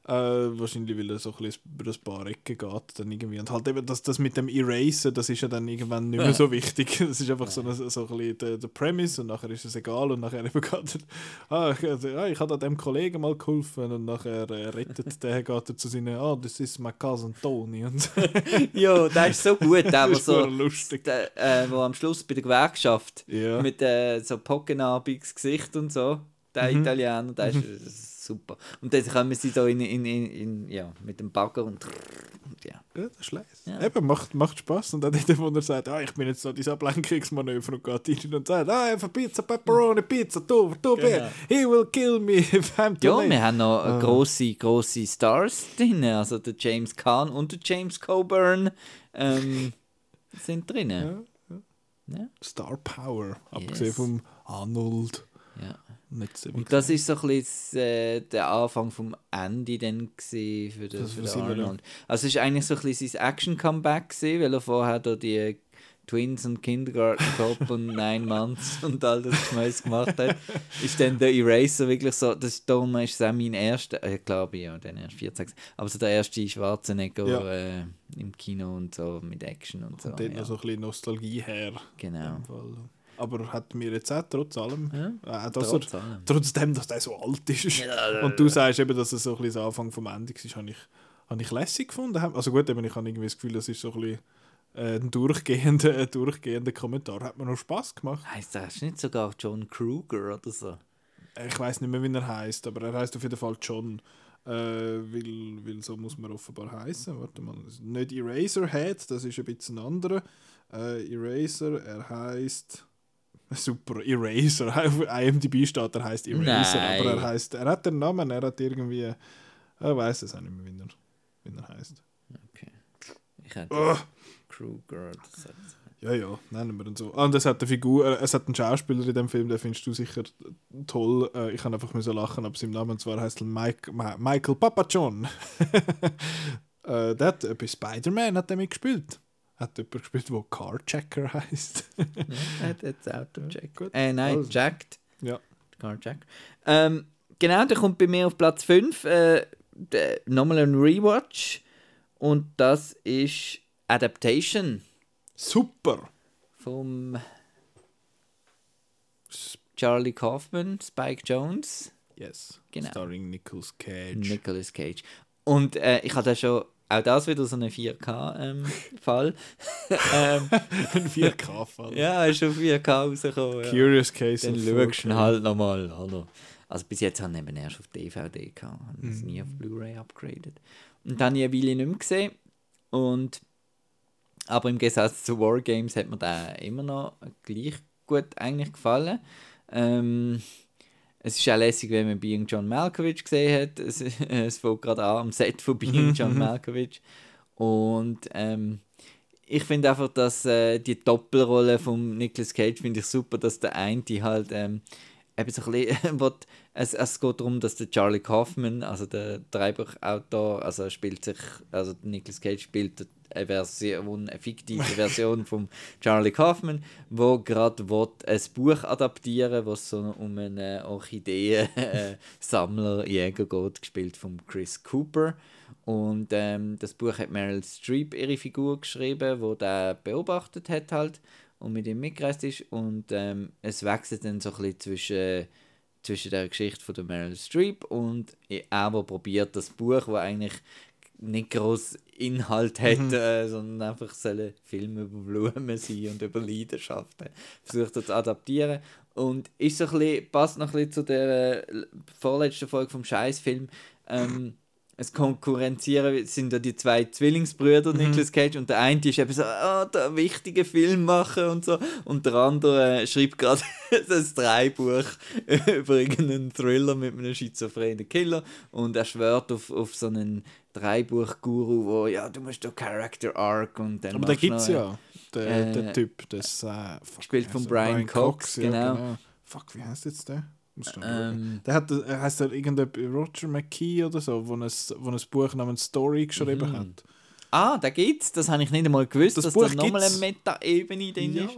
Äh, wahrscheinlich, weil er so ein bisschen über ein paar Ecken geht. Dann irgendwie. Und halt eben das, das mit dem Erasen, das ist ja dann irgendwann nicht mehr so *laughs* wichtig. Das ist einfach so, eine, so ein bisschen der, der Premise und nachher ist es egal und nachher eben geht er, *laughs* ah, ich, ja, ich habe dem Kollegen mal geholfen und nachher äh, rettet *laughs* der, geht er zu seinen, ah, das ist mein Cousin Tony und ja, der ist so gut, der, ist so, lustig. der, äh, wo am Schluss bei der Gewerkschaft Ja. mit äh, so pockenarbiges Gesicht und so, der Mhm. Italiener, der ist äh, super. Und dann kommen sie da in, in, in, in ja, mit dem Bagger und, und ja. Ja, das ist leise. Ja. Eben, macht, macht Spaß. Und dann dort, wo er sagt, ah, ich bin jetzt so dieses Ablenkungsmanöver und geht rein und sagt, ah, einfach Pizza, Pepperoni, Pizza, du, du, Genau. he will kill me *laughs* if I'm too Ja, late. wir haben noch Ah. grosse, grosse Stars drin, also der James Caan und der James Coburn ähm, *laughs* sind drin. Ja. Ja. Star Power, abgesehen Yes. vom Arnold. Ja. Und das ist so ein bisschen äh, der Anfang vom Ende dann für den, Das für. Arnold. Also es ist eigentlich so ein bisschen sein Action-Comeback gewesen, weil er vorher da die Twins und Kindergarten Cop und *laughs* Nine Months und all das Schmeiß gemacht hat, ist dann der Eraser wirklich so, das ist darum ist es auch mein erster, äh, glaube ich, ja, dann erst 14, aber so der erste Schwarzenegger Ja. äh, im Kino und so mit Action und so. Und dort ja. noch so ein bisschen Nostalgie her. Genau. Aber hat mir jetzt auch trotz allem, Ja, äh, dass trotz er, allem. trotzdem, dass der so alt ist. Ja, Und du sagst eben, dass es so ein bisschen das Anfang vom Ende war, habe ich, habe ich lässig gefunden. Also gut, eben, ich habe irgendwie das Gefühl, das ist so ein bisschen äh, ein durchgehender, ein durchgehender Kommentar. Hat mir noch Spaß gemacht. Heißt das nicht sogar John Kruger oder so? Ich weiß nicht mehr, wie er heißt, aber er heißt auf jeden Fall John. Äh, weil, weil so muss man offenbar heißen. Warte mal, nicht Eraserhead, das ist ein bisschen ein anderer. Äh, Eraser, er heißt super Eraser. *laughs* Auf IMDb steht, er heißt Eraser, Nein. aber er heißt, er hat den Namen, er hat irgendwie, er weiß es auch nicht mehr, wie er, wie er heißt. Okay. Ich hätte Oh. Kruger. Das hat- Ja, ja, nennen wir ihn so. Ah, Und es hat eine Figur, äh, es hat einen Schauspieler in dem Film, den findest du sicher toll. Äh, ich kann einfach müssen lachen ab seinem Namen, und zwar heißt er Mike, Michael Papajon. *laughs* äh, der hat äh, bei Spider-Man hat er mitgespielt. Hat jemand gespielt, der Carjacker heißt. Ja, hat jetzt das Auto gecheckt. gut. Äh, nein, Also. Jacked. ja. Car Jack. Ähm, genau, der kommt bei mir auf Platz 5. Äh, Nochmal ein Rewatch. Und das ist Adaptation Super. vom Charlie Kaufman, Spike Jones, Yes. Genau. Starring Nicolas Cage. Nicolas Cage. Und äh, ich hatte schon, auch das wieder so einen 4K-Fall. *laughs* ähm, Ein 4K-Fall. ja, ist auf 4K rausgekommen. Ja. Curious Case Dann schaust du ihn 4K. halt nochmal. Oder? Also bis jetzt habe ich eben erst auf DVD gehabt. Habe es Mhm. nie auf Blu-ray upgraded. Und dann habe ich eine Weile nicht mehr gesehen. Und, aber im Gegensatz zu Wargames hat mir der immer noch gleich gut eigentlich gefallen. Ähm, es ist auch lässig, wenn man Being John Malkovich gesehen hat. Es, *laughs* es fängt gerade an am Set von Being John *laughs* Malkovich. Und ähm, ich finde einfach, dass äh, die Doppelrolle von Nicolas Cage finde ich super, dass der eine halt ähm, eben so ein bisschen, *laughs* es, es geht darum, dass der Charlie Kaufman, also der Drehbuchautor, also spielt sich, also Nicolas Cage spielt eine Version, eine fiktive Version von Charlie Kaufman, wo gerade ein Buch adaptieren, wo es so um einen Orchideen-Sammler, *laughs* Jäger geht, gespielt von Chris Cooper. Und ähm, das Buch hat Meryl Streep ihre Figur geschrieben, wo der beobachtet hat halt und mit ihm mitgereist ist. Und ähm, es wechselt dann so ein bisschen zwischen, zwischen der Geschichte von der Meryl Streep und er, der probiert das Buch, wo eigentlich nicht groß Inhalt hat, äh, sondern einfach sollen Filme über Blumen sein und über Leidenschaften. Versucht er zu adaptieren. Und ist so ein bisschen, passt noch ein bisschen zu der äh, vorletzten Folge vom Scheißfilm. Ähm, es konkurrenzieren sind ja die zwei Zwillingsbrüder, Nicolas Cage, und der eine ist eben so, ah, der wichtige Film machen und so, und der andere äh, schreibt gerade *laughs* das Dreibuch *laughs* über irgendeinen Thriller mit einem schizophrenen Killer und er schwört auf, auf so einen Dreibuch-Guru, wo, ja, du musst doch Character Arc und dann Aber da gibt es ja, der, äh, der Typ, das... Äh, wie von heißt Brian er? Cox, genau. Fuck, wie heißt jetzt der? Ähm. Der hat, er heißt er irgendein Roger McKee oder so, wo ein, wo ein Buch namens Story geschrieben Mhm. hat. Ah, da gibt's, das habe ich nicht einmal gewusst, Das dass Buch da nochmal eine. Meta-Ebene drin ist.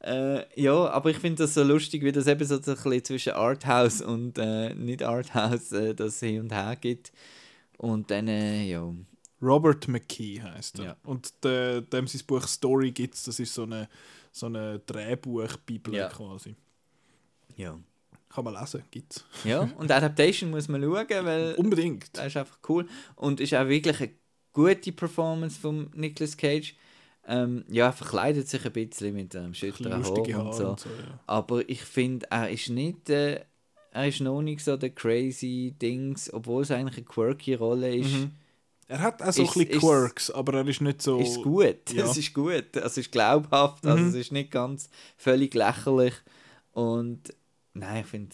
Äh, ja, aber ich finde das so lustig, wie das eben so ein bisschen zwischen Arthouse und äh, nicht Arthouse äh, das hin und her gibt. Und dann, äh, ja. Robert McKee heißt er. Ja. Und de, dem sein Buch Story gibt das ist so eine, so eine Drehbuchbibel Ja. quasi. Ja. Kann man lesen, gibt's. ja, *laughs* und Adaptation muss man schauen, weil Unbedingt. das ist einfach cool. Und ist auch wirklich eine gute Performance von Nicolas Cage. Ähm, ja, er verkleidet sich ein bisschen mit einem Ein schütteren bisschen Haar und so. und so. Ja. Aber ich finde, er ist nicht, äh, er ist noch nicht so der crazy Dings, obwohl es eigentlich eine quirky Rolle ist. Mhm. Er hat auch so ein Ist- bisschen ist- Quirks, aber er ist nicht so... Ist gut, Ja. *laughs* es ist gut, es ist glaubhaft, also Mhm. es ist nicht ganz völlig lächerlich und Nein, ich finde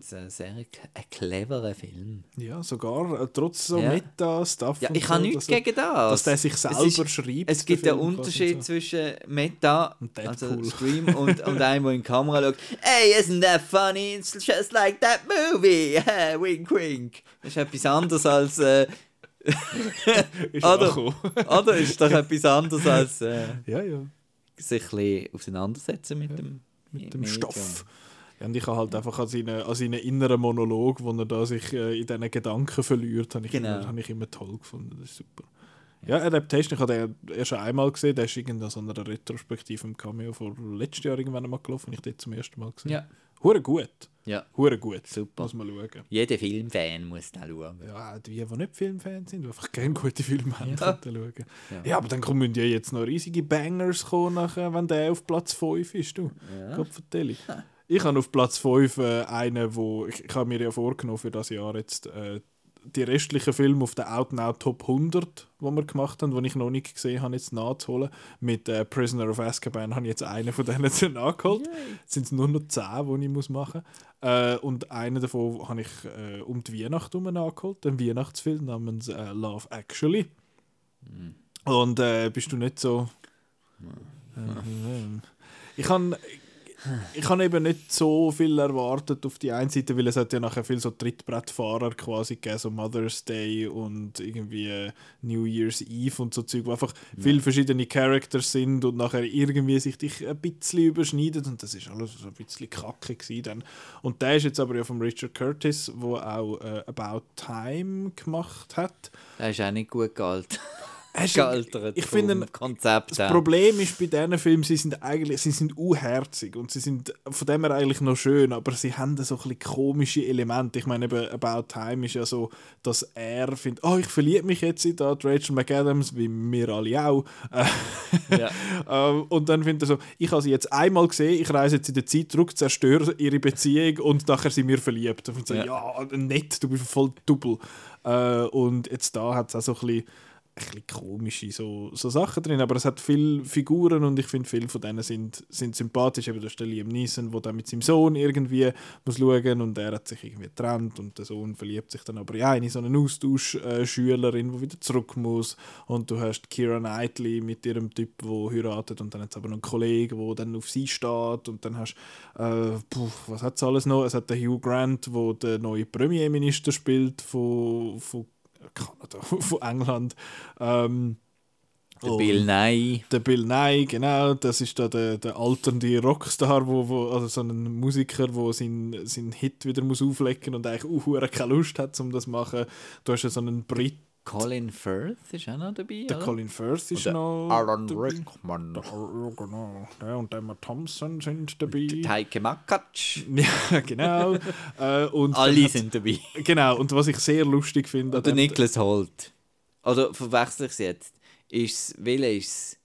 es ein sehr ein cleverer Film. Ja, sogar äh, trotz so Ja. Meta-Stuff. Ja, ich habe so, nichts er- gegen das. Dass der sich Es selber ist- schreibt. Es gibt einen Unterschied so. zwischen Meta, Und also. Scream, und, und einem, der in die Kamera schaut. Hey, isn't that funny? It's just like that movie. *laughs* wink, wink. Das ist etwas anderes als. Äh, *laughs* Ist Oder? *laughs* oder? Ist doch etwas anderes als äh, ja, ja. sich ein bisschen auseinandersetzen mit dem, Mit dem Medium. Stoff. Ja, und ich habe halt einfach an seinen, an seinen inneren Monolog, wo er da sich äh, in diesen Gedanken verliert, habe ich, Genau. immer, habe ich immer toll gefunden. Das ist super. Ja, Adaptation, ich habe den erst einmal gesehen, der ist irgendein so einer Retrospektive im Cameo vor letztes Jahr irgendwann mal gelaufen, und ich den zum ersten Mal gesehen. Ja, Hure gut. ja. Hure gut. Super. Muss man schauen. Jeder Filmfan muss da schauen. Ja, die, die nicht Filmfans sind, die einfach gerne gute Filme haben, Ja. schauen. Ja. Ja. aber dann kommen ja jetzt noch riesige Bangers kommen, nachher, wenn der auf Platz 5 ist. Du. Ja. Gott. Ich habe auf Platz 5 äh, einen, wo ich, ich habe mir ja vorgenommen für das Jahr jetzt äh, die restlichen Filme auf der Out Now Top 100, die wir gemacht haben, die ich noch nicht gesehen habe, jetzt nachzuholen. Mit äh, Prisoner of Azkaban habe ich jetzt einen von denen *laughs* zu nachgeholt. Jetzt sind es nur noch 10, die ich muss machen muss. Äh, und einen davon habe ich äh, um die Weihnacht herum nachgeholt, einen Weihnachtsfilm namens äh, Love Actually. Und äh, bist du nicht so... Äh, ich habe *laughs* ich habe eben nicht so viel erwartet auf die einen Seite, weil es hat ja nachher viel so Trittbrettfahrer quasi gegeben, so Mother's Day und irgendwie New Year's Eve und so Zeug, wo einfach viele verschiedene Characters sind und nachher irgendwie sich dich ein bisschen überschneidet und das ist alles so ein bisschen kacke gewesen dann. Und der ist jetzt aber ja von Richard Curtis, wo auch äh, About Time gemacht hat. Der ist auch nicht gut gealtert. *laughs* Ist- gealtert ich finde, Konzept Das. Problem ist bei diesen Filmen, sie sind eigentlich, sie sind unherzig und sie sind von dem her eigentlich noch schön, aber sie haben so ein komische Elemente. Ich meine, eben About Time ist ja so, dass er findet, oh, ich verliebe mich jetzt in da, Rachel McAdams, wie wir alle auch. Äh, *laughs* Ja. ähm, und dann findet er so, ich habe sie jetzt einmal gesehen, ich reise jetzt in der Zeit zurück, zerstöre ihre Beziehung und nachher sind wir verliebt. Und so, Ja. ja. nett, du bist voll double. Äh, und jetzt da hat es auch so ein bisschen bisschen komische so, so Sachen drin, aber es hat viele Figuren und ich finde, viele von denen sind, sind sympathisch. Eben, da ist der Liam Neeson, der dann mit seinem Sohn irgendwie muss schauen und er hat sich irgendwie getrennt und der Sohn verliebt sich dann aber in eine, so eine Austauschschülerin, die wieder zurück muss und du hast Kira Knightley mit ihrem Typ, der heiratet und dann hat es aber noch einen Kollegen, der dann auf sie steht und dann hast äh, puh, was hat es alles noch? Es hat den Hugh Grant, der den neuen Premierminister spielt von, von Kanada, *laughs* von England. Ähm, Der Bill Nye. Der Bill Nye, genau, das ist da der, der alternde Rockstar, wo, wo, also so ein Musiker, der seinen sein Hit wieder muss auflegen und eigentlich auch keine Lust hat, um das zu machen. Du hast ja so einen Brit, Colin Firth ist auch noch dabei, der oder? Colin Firth ist Und der noch Alan dabei. Rickman. Der, ja, genau. Der und Emma Thompson sind dabei. Taike Makatsch. *laughs* Ja, genau. äh, und Alle hat's- sind dabei. Genau, und was ich sehr lustig finde... Oder dem- Nicholas Holt. Oder verwechsel ich es jetzt? Ist welcher ist es?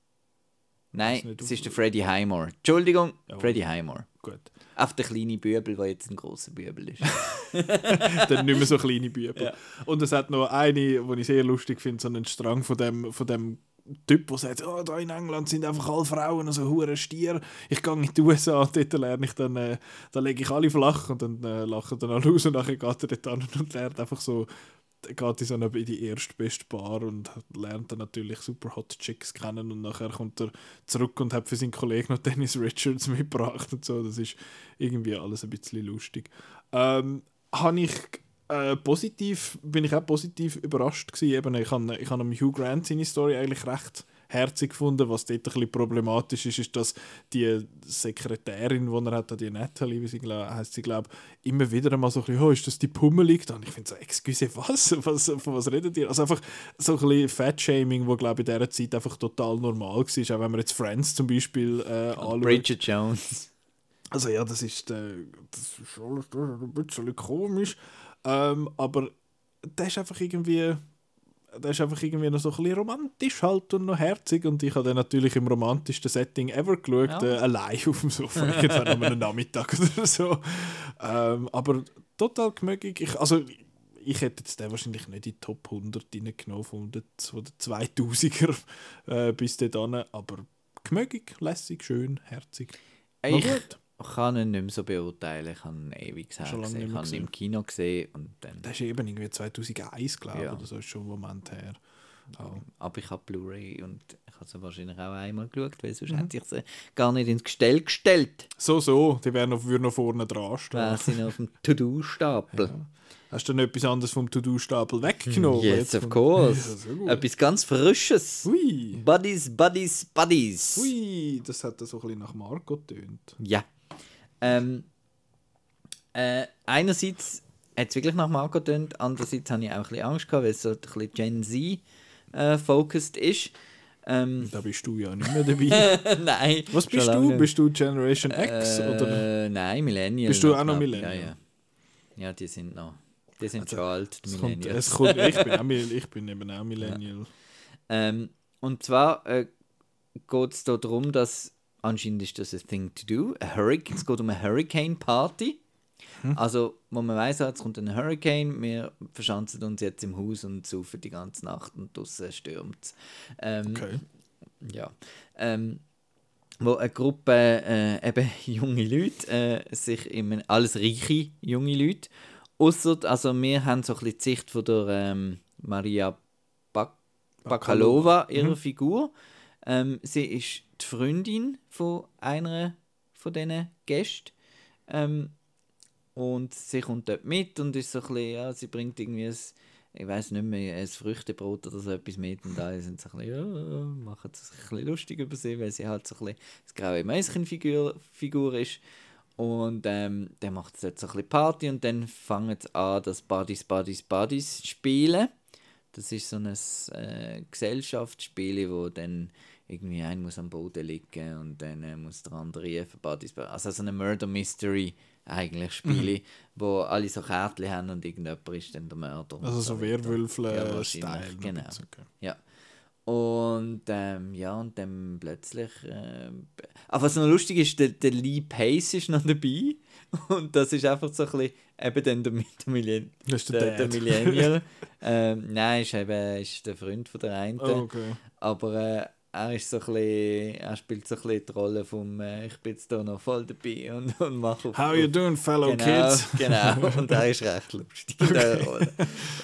Nein, es ist der Freddie Highmore. Entschuldigung, Ja. Freddie Highmore. Gut. Auf der kleine Bübel, der jetzt ein grosser Bübel ist. *laughs* dann nicht mehr so kleine Bübel. Ja. Und es hat noch eine, die ich sehr lustig finde, so einen Strang von dem, von dem Typ, der sagt, oh, da in England sind einfach alle Frauen so hure Stier. Ich gehe in die USA und dort lerne ich dann, äh, da lege ich alle flach und dann äh, lachen dann alle aus und dann geht er dort an und lernt einfach so, geht in so eine, in die erstbeste Bar und lernt dann natürlich super Hot Chicks kennen und nachher kommt er zurück und hat für seinen Kollegen noch *laughs* Dennis Richards mitgebracht und so. Das ist irgendwie alles ein bisschen lustig. Ähm, habe ich äh, positiv, bin ich auch positiv überrascht gewesen. Eben, ich habe ich hab Hugh Grant seine Story eigentlich recht herzig gefunden. Was dort ein bisschen problematisch ist, ist, dass die Sekretärin, die er hat, die Natalie, wie sie heisst sie glaube immer wieder einmal so ein bisschen, oh, ist das die Pummelig? Und ich finde so, excuse, was? *laughs* was? Von was redet ihr? Also einfach so ein bisschen Fat-Shaming, wo glaube ich in dieser Zeit einfach total normal war. Auch wenn man jetzt Friends zum Beispiel äh, anschaut. Bridget Jones. Also ja, das ist, äh, das ist alles das ein bisschen komisch. Ähm, aber der ist einfach irgendwie. Der ist einfach irgendwie noch so ein bisschen romantisch halt und noch herzig. Und ich habe den natürlich im romantischsten Setting ever geschaut, Ja. äh, allein auf dem Sofa, *laughs* irgendwann am einem Nachmittag oder so. Ähm, aber total gemögig. Ich, also, ich hätte jetzt den wahrscheinlich nicht in die Top 100 reingenommen von den, von den 2000er äh, bis dahin. Aber gemögig, lässig, schön, herzig. Ich, gut. Kann ihn nicht mehr so beurteilen. Ich habe ihn ewig Schon gesehen. lange Ich habe ihn im Kino gesehen und dann... Das ist eben irgendwie 2001, glaube ich, Ja. oder so, ist schon ein Moment her. Oh. Aber ich habe Blu-ray und ich habe sie wahrscheinlich auch einmal geschaut, weil Mhm. sonst hätte ich sie gar nicht ins Gestell gestellt. So, so, die wären noch, würden noch vorne dran stehen. Wäre sie noch auf dem To-Do-Stapel. Hast du denn etwas anderes vom To-Do-Stapel weggenommen? Yes, Jetzt of course. Ja. Etwas ganz Frisches. Hui, Buddies, Buddies, Buddies. hui, das hat so ein bisschen nach Marco getönt. Ja. Ähm, äh, einerseits hat es wirklich nach Marco getönt, andererseits habe ich auch ein bisschen Angst gehabt, weil es so ein bisschen Gen Z äh, focused ist. Ähm, Da bist du ja nicht mehr dabei. *laughs* nein. Was bist du? nicht. Bist du Generation X? oder? Äh, nein, Millennial. Bist du auch noch. Millennial? Ja, ja. Ja, die sind noch. Die sind Also, schon alt, die Es kommt, es kommt, ich, bin auch, *laughs* ich bin eben auch Millennial. Ähm, und zwar äh, geht es da darum, dass anscheinend ist das ein Thing to do. Es geht um eine Hurricane Party. Also, wo man weiß, jetzt kommt ein Hurricane, wir verschanzen uns jetzt im Haus und saufen die ganze Nacht und draußen stürmt es. Ähm, Okay. ja. Ähm, wo eine Gruppe äh, eben *laughs* junge Leute, äh, sich im, alles reiche junge Leute, ausser, also wir haben so ein bisschen die Sicht von der ähm, Maria Bak Bakalova, ihrer Figur. Ähm, sie ist die Freundin von einer von diesen Gästen. Ähm, und sie kommt dort mit und ist so ein bisschen, ja, sie bringt irgendwie ein, ich weiß nicht mehr, ein Früchtebrot oder so etwas mit und alle sind so ein bisschen, ja, machen sich ein lustig über sie, weil sie halt so ein bisschen das graue Mäuschenfigur Figur ist. Und ähm, dann macht sie jetzt so ein bisschen Party und dann fangen sie an, das Buddies, Buddies, Buddies spielen. Das ist so ein äh, Gesellschaftsspiel, wo dann irgendwie ein muss am Boden liegen und dann äh, muss der andere Buddies. Also so eine Murder Mystery eigentlich Spiele, wo alle so Kärtchen haben und irgendjemand ist dann der Mörder. Also so. Ja, Werwölfle-Style. wahrscheinlich, genau. Okay. Ja. Und ähm, ja, und dann plötzlich. ähm, aber was noch lustig ist, der, der Lee Pace ist noch dabei. *laughs* Und das ist einfach so ein bisschen eben dann der, der, Millen Das der der, der. Millennial. *laughs* ähm, nein, ist eben ist der Freund von der einen. Oh, okay. Aber äh, er ist so ein bisschen, er spielt so ein bisschen die Rolle vom äh, ich bin jetzt da noch voll dabei und, *laughs* und mache auf, How you auf- doing, fellow genau, kids? *laughs* Genau, und er ist recht lustig in dieser Rolle.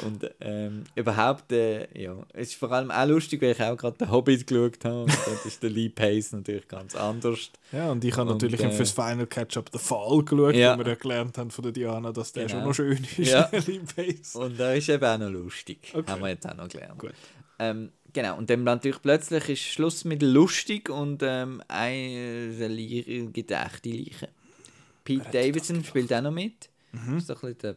Und ähm, überhaupt, äh, ja, es ist vor allem auch lustig, weil ich auch gerade den Hobbit geschaut habe und dort ist der Lee Pace natürlich ganz anders. Ja, und ich habe Und, natürlich äh, fürs Final Catch-up The Fall geschaut, Ja. wo wir gelernt haben von der Diana, dass der Genau. schon noch schön ist. Ja. *laughs* Lee Pace. Und er ist eben auch noch lustig, Okay. haben wir jetzt auch noch gelernt. Gut. Ähm, genau, und dann natürlich plötzlich ist Schluss mit lustig und ähm, eine echte Leiche. Pete Davidson spielt auch noch mit. Mhm. Ist doch ein bisschen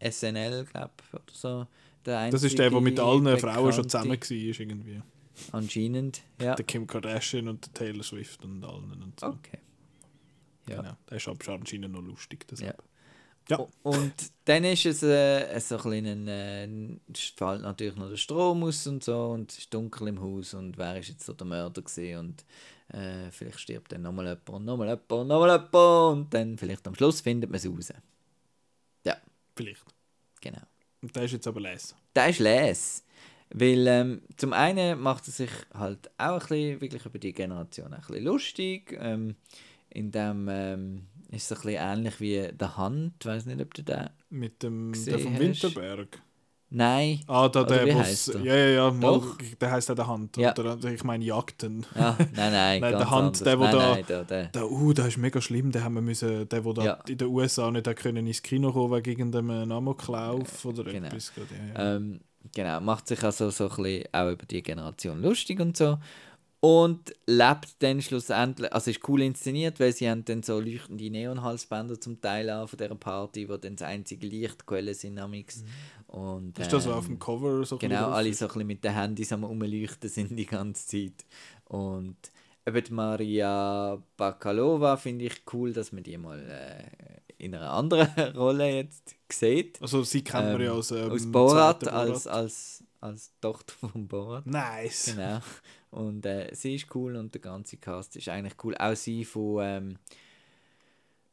der SNL, glaube ich, oder so. Der Das ist der, der mit allen einzige Frauen schon Bekannte. zusammen war, irgendwie. Anscheinend, ja. Der Kim Kardashian und der Taylor Swift und allen und so. Okay. Ja. Genau. Der ist aber anscheinend noch lustig. Deshalb. Ja. O- Und dann ist es äh, so ein bisschen, äh, es fällt natürlich noch der Strom aus und so und es ist dunkel im Haus und wer ist jetzt so der Mörder gewesen und äh, vielleicht stirbt dann nochmal jemand und nochmal jemand und nochmal jemand und dann vielleicht am Schluss findet man es raus. Ja, Vielleicht. genau. Und der ist jetzt aber les. Der ist les. Weil ähm, zum einen macht er sich halt auch ein bisschen, wirklich über die Generation ein bisschen lustig. Ähm, in dem ähm, ist es ein bisschen ähnlich wie der Hand. Ich weiß nicht, ob du den. Mit dem der vom. Winterberg. Nein. Ah, da, der, heisst er? Ja, ja, ja. Mal, der heißt auch der Hand. Ja. Oder, ich meine Jagden. Ah, nein, *laughs* nein. Nein, der Hand, anders. der, wo nein, da- Nein, der, der. Der, uh, der ist mega schlimm. Der haben wir müssen, der, wo da Ja. in den USA nicht können ins Kino kommen wegen irgendeinem Amoklauf oder Genau. etwas. Ja, ja. Ähm, genau, macht sich also so ein bisschen auch über die Generation lustig und so. Und lebt dann schlussendlich, also ist cool inszeniert, weil sie haben dann so leuchtende Neonhalsbänder zum Teil an von dieser Party, wo dann das einzige Lichtquelle sind amix. Und, ist das so ähm, auf dem Cover so Genau, alle so ein bisschen mit den Handys am Umleuchten sind die ganze Zeit. Und eben Maria Bakalova finde ich cool, dass man die mal äh, in einer anderen *laughs* Rolle jetzt sieht. Also sie kennen wir ja Ähm, aus, ähm, aus Borat, zweiten als, als, als Tochter von Borat. Nice. Genau. Und äh, sie ist cool und der ganze Cast ist eigentlich cool. Auch sie von, ähm,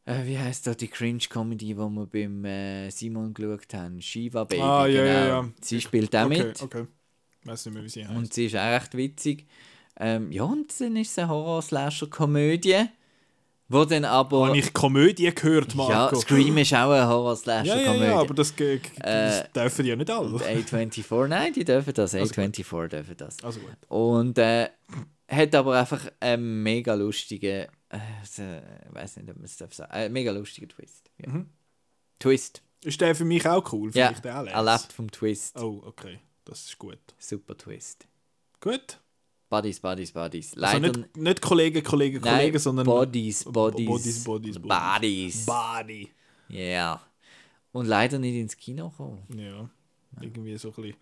äh, wie heißt das, die Cringe-Comedy, die wir beim äh, Simon geschaut haben, Shiva Baby. Ah, ja, genau. ja, ja. Sie spielt auch okay, mit Okay, weiß nicht mehr, wie sie heißt. und sie ist auch recht witzig. Ähm, ja, und dann ist es eine Horror-Slasher-Komödie. Wo dann aber... Habe ich Komödie gehört, ja, Marco? Scream ist auch eine ja, Horror-Slasher-Komödie. ja, ja, aber das, das Äh, dürfen die ja nicht alle. A24, nein, die dürfen das. Also gut. A24 dürfen das. Also gut. Und äh, hat aber einfach einen mega lustigen, äh, ich weiß nicht, ob man es darf sagen, einen mega lustigen Twist. Ja. Mhm. Twist. Ist der für mich auch cool? Ja, Finde auch er lebt vom Twist. Oh, okay. Das ist gut. Super Twist. Gut. Buddies, Buddies, Buddies. Also Leider nicht, nicht Kollegen, Kollegen, nein, Kollegen, sondern Bodies, Bodies. Bodies, Bodies, Bodies. Body. Ja. Und leider nicht ins Kino gekommen. Ja. Irgendwie so ein bisschen.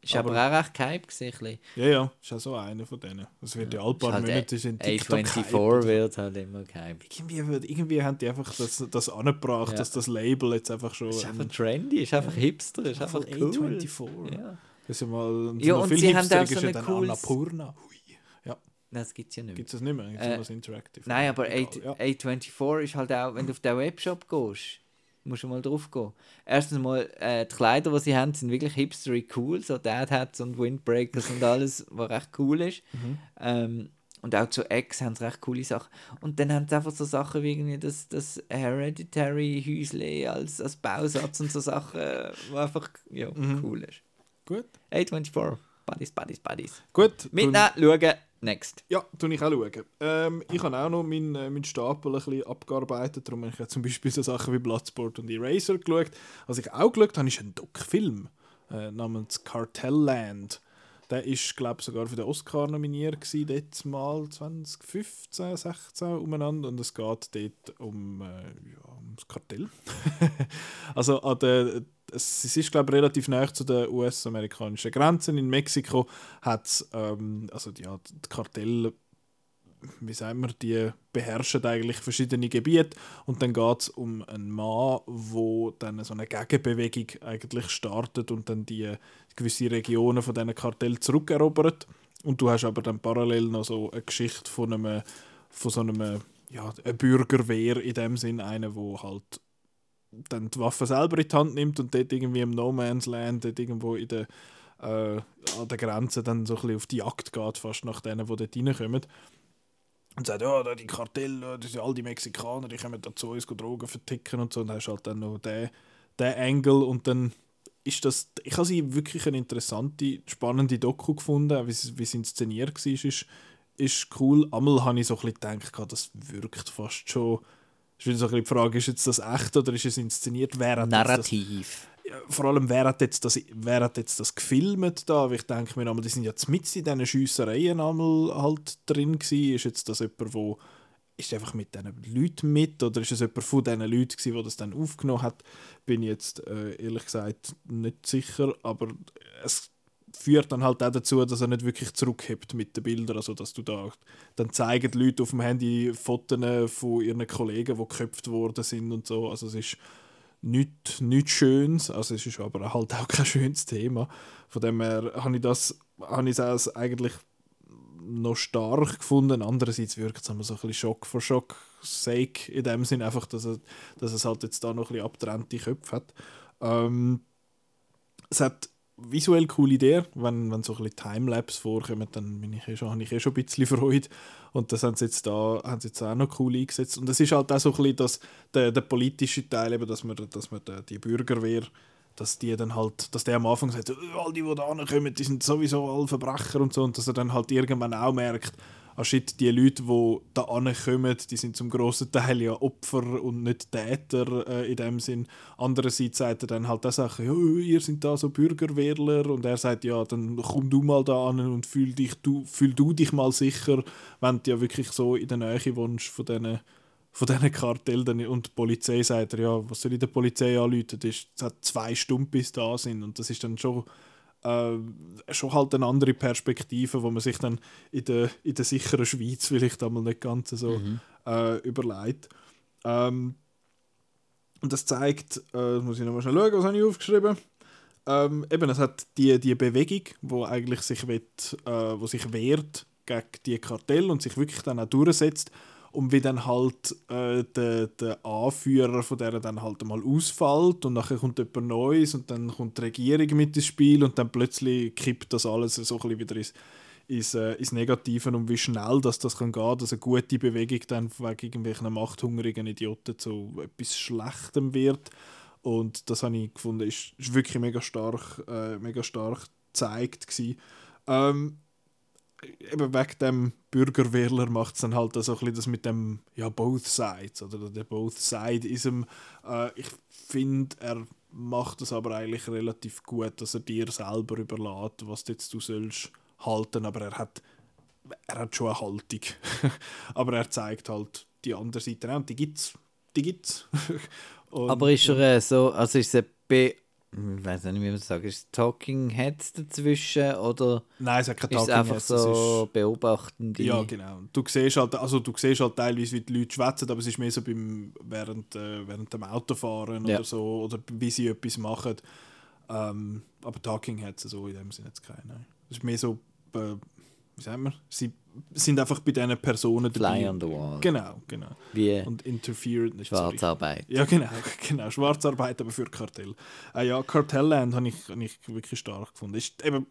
Ist aber, Aber- auch recht gehypt. Ja, ja, ist auch so einer von denen. Es wird ja, alle paar halt Monate in TikTok A24 gehypt. wird halt immer gehypt. irgendwie, wird- irgendwie haben die einfach das, das angebracht, Ja. dass das Label jetzt einfach schon. Ist einfach ein- trendy, ist einfach hipster, ist einfach Voll cool. A24. Ja. Das ja mal. Ja, noch und viel sie haben auch so ist ja ein dann cooles- Annapurna. Ja, Das gibt es ja nicht mehr. gibt es das nicht mehr? Gibt es Äh, das Interactive? Nein, aber Egal, ja. A- A24 ist halt auch, wenn du auf den Webshop gehst, musst du mal drauf gehen. Erstens mal, äh, die Kleider, die sie haben, sind wirklich hipstery cool, so Dad Hats und Windbreakers und alles, was recht cool ist. Mhm. Ähm, und auch zu Eggs haben sie recht coole Sachen. Und dann haben sie einfach so Sachen wie irgendwie das, das Hereditary Häusle als, als Bausatz und so Sachen, äh, was einfach ja, Mhm. cool ist. Gut. A24, Buddies, Buddies, Buddies. Gut. Mitnehmen, schauen, next. Ja, tue ich auch schauen. Ähm, ich habe auch noch meinen, äh, meinen Stapel ein bisschen abgearbeitet. Darum habe ich zum Beispiel so Sachen wie Bloodsport und Eraser geschaut. Was ich auch geschaut habe, ist ein Doc-Film äh, namens Cartelland. Der ist, glaube ich, sogar für den Oscar nominiert gewesen, dort mal 2015, 16 umeinander. Und es geht dort um, äh, ja, ums Kartell. *laughs* also an der, es, ist, glaube ich, relativ nah zu den US-amerikanischen Grenzen. In Mexiko hat es, ähm, also ja, die Kartelle, wie sagen wir, die beherrschen eigentlich verschiedene Gebiete. Und dann geht es um einen Mann, wo dann so eine Gegenbewegung eigentlich startet und dann die gewisse Regionen von diesen Kartell zurückerobert. Und du hast aber dann parallel noch so eine Geschichte von einem, von so einem, ja, eine Bürgerwehr in dem Sinn, einer, wo halt dann die Waffe selber in die Hand nimmt und dort irgendwie im No Man's Land, dort irgendwo in der, äh, an der Grenze dann so ein bisschen auf die Jagd geht, fast nach denen, die dort reinkommen. Und sagt, ja, da die Kartelle, das sind all die Mexikaner, die kommen da zu uns Drogen verticken und so. Und dann hast halt dann noch den, den Angle und dann ist das, ich habe sie wirklich eine interessante, spannende Doku gefunden, wie wie es inszeniert war, ist, ist cool. Einmal habe ich so ein bisschen gedacht, das wirkt fast schon, ist wieder so ein bisschen die Frage, ist jetzt das echt oder ist es inszeniert? Wer hat das, Narrativ. ja, vor allem, wer hat jetzt das, wer hat jetzt das gefilmt da? Weil ich denke mir die sind ja mit in diesen Schiessereien einmal halt drin gewesen. Ist jetzt das jemand, wo ist einfach mit diesen Leuten mit oder ist es jemand von diesen Leuten gewesen, der das dann aufgenommen hat? Bin ich jetzt äh, ehrlich gesagt nicht sicher, aber es führt dann halt auch dazu, dass er nicht wirklich zurückhebt mit den Bildern, also dass du da dann zeigen die Leute auf dem Handy Fotos von ihren Kollegen, die geköpft worden sind und so, also es ist nichts nicht Schönes, also es ist aber halt auch kein schönes Thema. Von dem her habe ich das habe ich es eigentlich noch stark gefunden. Andererseits wirkt es immer so ein bisschen Schock for Schock sake in dem Sinn einfach, dass, er, dass es halt jetzt da noch ein bisschen abgetrennte Köpfe hat. Ähm, es hat visuell coole Ideen, wenn, wenn so ein bisschen Timelapse vorkommen, dann bin ich eh schon, habe ich eh schon ein bisschen Freude. Und das haben sie jetzt da haben sie jetzt auch noch cool eingesetzt. Und es ist halt auch so ein bisschen das, der, der politische Teil, eben, dass man, dass man die, Bürgerwehr, dass die dann halt, dass der am Anfang sagt, «Oh, all die, die da kommen, die sind sowieso alle Verbrecher und so, und dass er dann halt irgendwann auch merkt, ah shit, die Leute, die da kommen, die sind zum grossen Teil ja Opfer und nicht Täter äh, in dem Sinn. Andererseits sagt er dann halt auch Sachen, ja, ihr seid da so Bürgerwehrler und er sagt, ja, dann komm du mal da an und fühl, dich, du, fühl du dich mal sicher, wenn du ja wirklich so in der Nähe wohnst von diesen von diesen Kartellen und die Polizei sagt er, ja, was soll ich der Polizei anrufen? Es hat zwei Stunden, bis da sind und das ist dann schon äh, schon halt eine andere Perspektive, wo man sich dann in der, in der sicheren Schweiz vielleicht einmal nicht ganz so äh, überlegt. Ähm, und das zeigt, äh, muss ich noch mal schnell schauen, was habe ich aufgeschrieben? Ähm, eben, es hat die, die Bewegung, wo eigentlich sich, wett, äh, wo sich wehrt gegen die Kartell und sich wirklich dann auch durchsetzt und wie dann halt äh, der, der Anführer von der dann halt mal ausfällt und nachher kommt jemand Neues und dann kommt die Regierung mit ins Spiel und dann plötzlich kippt das alles so ein bisschen wieder ins, ins, äh, ins Negative und wie schnell dass das kann gehen, dass eine gute Bewegung dann wegen irgendwelchen machthungrigen Idioten zu etwas Schlechtem wird. Und das habe ich gefunden, ist, ist wirklich mega stark, äh, mega stark gezeigt gewesen. Ähm, eben wegen dem Bürgerwähler macht es dann halt so ein bisschen das mit dem ja both sides oder? Der both side ism äh, ich finde er macht es aber eigentlich relativ gut dass er dir selber überlässt was jetzt du sollst halten aber er hat er hat schon eine Haltung. *laughs* Aber er zeigt halt die andere Seite. Und die gibt's die gibt's. *laughs* Und, aber ist er äh, so also ist er ich weiß nicht, wie man das sagt, ist es Talking Heads dazwischen oder Nein, es hat keine Talking Heads. einfach so ist, beobachtende... Ja, genau. Du siehst halt, also du siehst halt teilweise, wie die Leute schwätzen, aber es ist mehr so beim, während, äh, während dem Autofahren ja. oder so, oder wie sie etwas machen. Ähm, aber Talking Heads so in dem Sinne jetzt keine. Es ist mehr so, äh, wie sagen wir, sie sind einfach bei diesen Personen dabei. Fly on the wall. Genau, genau. Wie und interfere nicht Schwarzarbeit. Ja, genau, *laughs* genau. Schwarzarbeit, aber für Kartell. Äh, ja, Kartellland habe ich, hab ich wirklich stark gefunden. Ist eben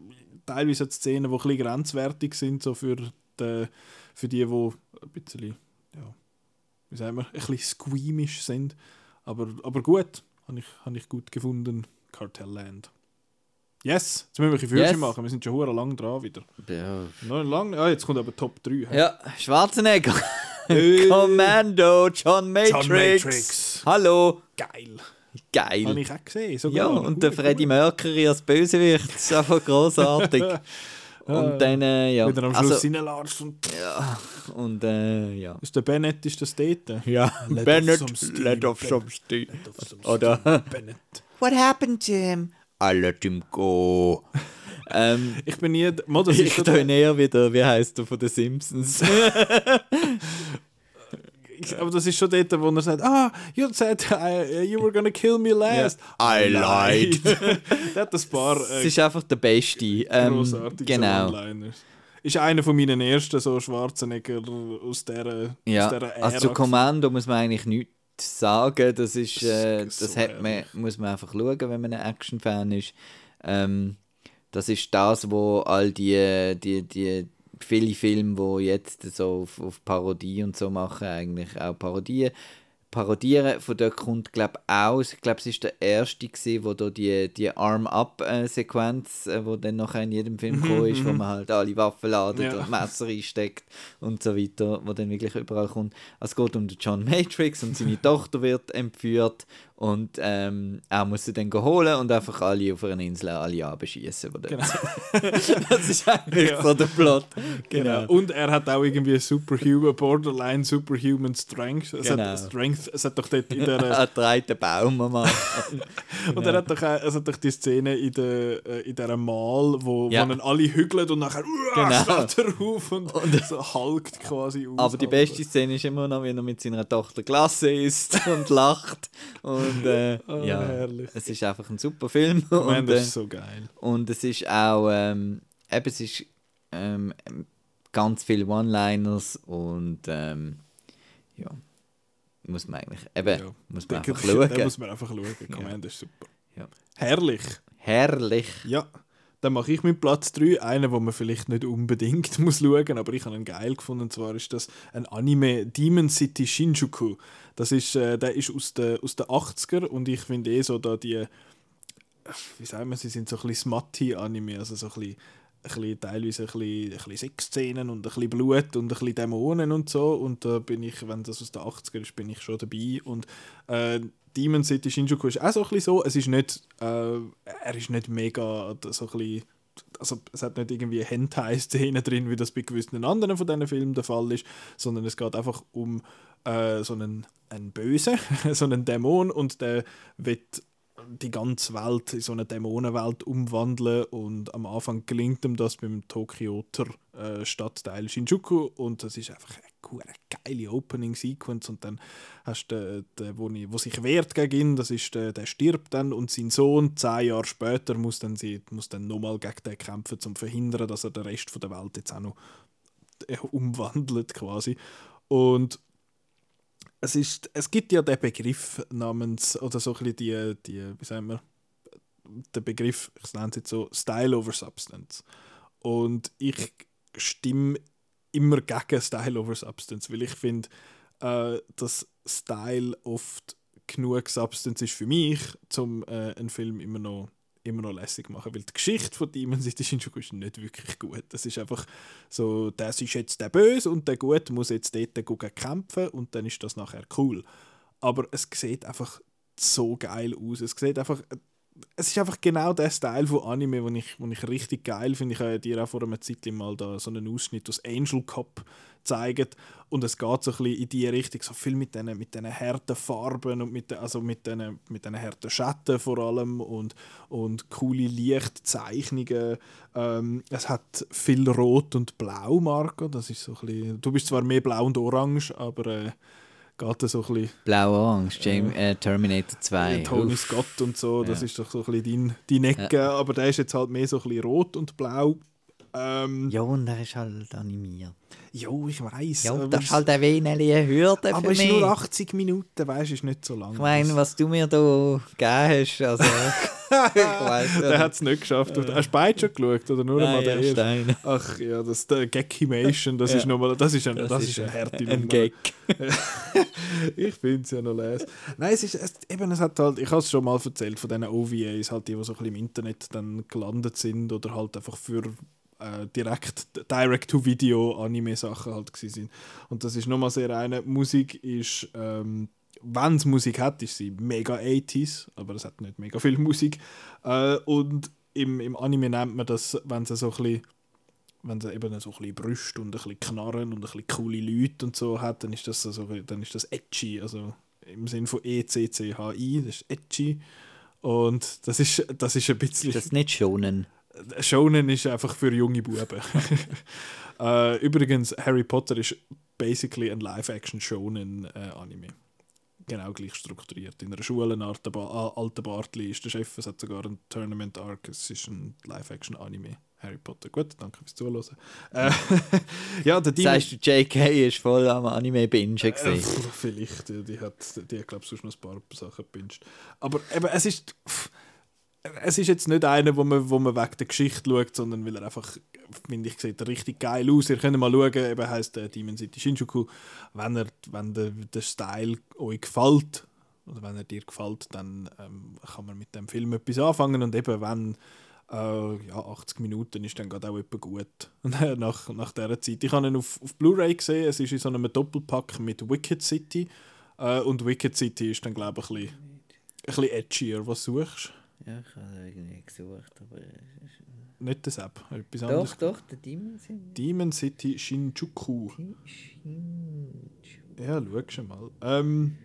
teilweise Szenen, die ein bisschen grenzwertig sind, so für die, für die, die ein bisschen, ja, wie sagen wir, ein bisschen squeamish sind. Aber, aber gut, habe ich, hab ich gut gefunden, Kartellland. Yes, jetzt müssen wir ein bisschen yes. machen. Wir sind schon hure lang dran wieder. Ja. Noch lang? Ah, jetzt kommt aber Top 3. Ja, Schwarzenegger. *laughs* Commando, John Matrix. John Matrix. Hallo. Geil. Geil. Habe ich auch gesehen. Sogar. Ja, und der Freddie Mercury als Bösewicht. Das ist einfach großartig. *laughs* Und dann, äh, ja. Wieder am Schluss also, reinlatscht und... Ja, und äh, ja. Ist der Bennett, ist das dort? Ja, let Bennett, let off some steam. Oder... Bennett. What happened to him? I him go. *laughs* ähm, ich bin nie. Mal, das ich tue näher wieder, wie heißt du von den Simpsons? *laughs* aber das ist schon dort, wo er sagt, ah, you said uh, you were gonna kill me last. Yeah. I lied. *laughs* der hat ein paar. Äh, es ist einfach der Beste. Ähm, großartige genau. Ist einer von meinen ersten so Schwarzenegger aus dieser, ja. aus dieser Ära. Also zu Kommando muss man eigentlich nichts sagen. Das ist, äh, das, hat man, muss man einfach schauen, wenn man ein Action-Fan ist. Ähm, das ist das, wo all die, die, die viele Filme, die jetzt so auf, auf Parodie und so machen, eigentlich auch Parodien parodieren. Von dort kommt, glaube auch, ich glaube, es ist der erste gewesen, wo da die, die Arm-Up-Sequenz, äh, wo dann noch in jedem Film gekommen ist, wo mhm. man halt alle Waffen ladet ja. und Messer einsteckt und so weiter, wo dann wirklich überall kommt. Also es geht um den John Matrix und seine *laughs* Tochter wird entführt und ähm, er muss sie dann holen und einfach alle auf einer Insel alle abschießen. Genau. *laughs* das ist eigentlich ja. so der Plot. Genau. genau. Und er hat auch irgendwie Superhuman, Borderline Superhuman Strength. Es genau. hat Strength, es hat doch dort in der... er trägt den Baum am *laughs* und er hat doch, es hat doch die Szene in, der, äh, in dieser Mal, wo, ja. wo dann alle hügeln und nachher genau. steht er auf und, *laughs* und so halkt quasi aus. Aber die beste Szene ist immer noch, wie er mit seiner Tochter Klasse ist und lacht und und äh, *laughs* oh, ja, herrlich. es ist einfach ein super Film. Man, und, das ist so geil. Und es ist auch, ähm, eben, es ist ähm, ganz viele One-Liners und ähm, ja, muss man eigentlich, eben, ja, muss man einfach schauen. Da muss man einfach schauen. Command ja. ist super. Ja. Herrlich. Herrlich. Ja. Dann mache ich mit Platz 3 einen, wo man vielleicht nicht unbedingt *laughs* muss schauen, aber ich habe ihn geil gefunden. Und zwar ist das ein Anime Demon City Shinjuku. Das ist, äh, der ist aus den aus der 80er und ich finde eh so da die, wie sagen wir, sie sind so ein bisschen Smutty-Anime, also so ein bisschen, ein bisschen, teilweise ein bisschen, ein bisschen Sexszenen und ein bisschen Blut und ein bisschen Dämonen und so und da bin ich, wenn das aus den 80er ist, bin ich schon dabei und äh, Demon City Shinjuku ist auch so ein bisschen so, es ist nicht, äh, er ist nicht mega so ein bisschen also es hat nicht irgendwie Hentai-Szenen drin, wie das bei gewissen anderen von diesen Filmen der Fall ist, sondern es geht einfach um äh, so einen, einen Bösen, *laughs* so einen Dämon und der wird die ganze Welt in so eine Dämonenwelt umwandeln und am Anfang gelingt ihm das beim Tokioter äh, Stadtteil Shinjuku und das ist einfach eine, geile Opening Sequence und dann hast du den, den ich, wo sich wehrt gegen ihn, das ist der, der stirbt dann und sein Sohn zehn Jahre später muss dann, sie, muss dann nochmal gegen den kämpfen, um zu verhindern, dass er den Rest der Welt jetzt auch noch äh, umwandelt quasi und es, ist, es gibt ja den Begriff namens, oder so ein bisschen die, die wie sagen wir, der Begriff, ich nenne es jetzt so, Style over Substance. Und ich stimme immer gegen Style over Substance, weil ich finde, äh, dass Style oft genug Substance ist für mich, um äh, einen Film immer noch immer noch lässig machen, weil die Geschichte von Demon City Shinjuku ist nicht wirklich gut. Das ist einfach so, das ist jetzt der Böse und der Gute muss jetzt dort gegen kämpfen und dann ist das nachher cool. Aber es sieht einfach so geil aus. Es sieht einfach, es ist einfach genau der Style von Anime, den ich, den ich richtig geil finde. Ich habe dir auch vor einer Zeit mal da so einen Ausschnitt aus Angel Cup gezeigt und es geht so ein bisschen in die Richtung, so viel mit diesen mit harten Farben und mit den, also mit diesen, mit diesen harten Schatten vor allem und, und coole Lichtzeichnungen. Ähm, es hat viel Rot und Blau, Marco, das ist so ein bisschen, du bist zwar mehr Blau und Orange, aber... Äh, geht so ein bisschen... Blau-Orange, äh, Terminator 2. Tony Uff. Scott und so, das ja. ist doch so ein bisschen dein, deine Ecke, ja. aber der ist jetzt halt mehr so ein bisschen rot und blau. Ähm, ja, und der ist halt animiert. Ja, ich weiß. Ja, das ist halt ein wenig eine Hürde Aber es ist nur 80 Minuten, weißt du, ist nicht so lang. Ich meine, was du mir da gegeben hast, also... *laughs* ich weiss, der hat es nicht geschafft. Ja. Hast du beide schon geschaut, oder nur einmal der erste? Ach ja, das der Gackimation, das ja. ist nochmal, das ist ein, das, das ist eine harte. Ein Gag. *laughs* ich finde es ja noch les. Nein, es ist, es, eben, es hat halt, ich habe es schon mal erzählt, von diesen OVAs, halt die, die so ein bisschen im Internet dann gelandet sind oder halt einfach für äh, direkt Direct-to-Video-Anime-Sachen halt sind. Und das ist nochmal sehr eine. Musik ist, ähm, wenn es Musik hat, ist sie mega 80s, aber es hat nicht mega viel Musik. Äh, und im, im Anime nennt man das, wenn sie so ein bisschen wenn sie eben so ein bisschen Brüste und ein bisschen Knarren und ein bisschen coole Leute und so hat, dann ist das, so, dann ist das edgy, also im Sinn von E-C-C-H-I, das ist edgy. Und das ist, das ist ein bisschen... Das ist nicht schonen. Shonen ist einfach für junge Buben. *laughs* äh, übrigens, Harry Potter ist basically ein Live-Action-Shonen-Anime. Äh, genau gleich strukturiert. In einer Schule, ein alter, ba alter Bartli ist der Chef, es hat sogar ein Tournament-Arc, es ist ein Live-Action-Anime. Harry Potter. Gut, danke fürs Zuhören. Äh, *laughs* ja, der Demon... Sagst du, J.K. ist voll am Anime-Bingen gesehen? Äh, vielleicht, die, die hat, die hat glaube ich, sonst noch ein paar Sachen gebinged. Aber eben, es ist... Pff, es ist jetzt nicht einer, wo man, wo man wegen der Geschichte schaut, sondern weil er einfach, finde ich, sieht richtig geil aus. Ihr könnt mal schauen, eben heisst der Demon City Shinjuku. Wenn, er, wenn der, der Style euch gefällt, oder wenn er dir gefällt, dann ähm, kann man mit dem Film etwas anfangen. Und eben, wenn äh, ja, 80 Minuten ist dann gerade auch etwas gut. *laughs* nach, nach dieser Zeit. Ich habe ihn auf, auf Blu-ray gesehen, es ist in so einem Doppelpack mit Wicked City. Äh, und Wicked City ist dann, glaube ich, ein bisschen, ein bisschen edgier. Was suchst? Ja, ich habe irgendwie gesucht, aber... Nicht das App, etwas doch, anderes. Doch, doch, der Demon City. Demon City Shinjuku. Shinjuku. Ja, schau schon mal. Ähm,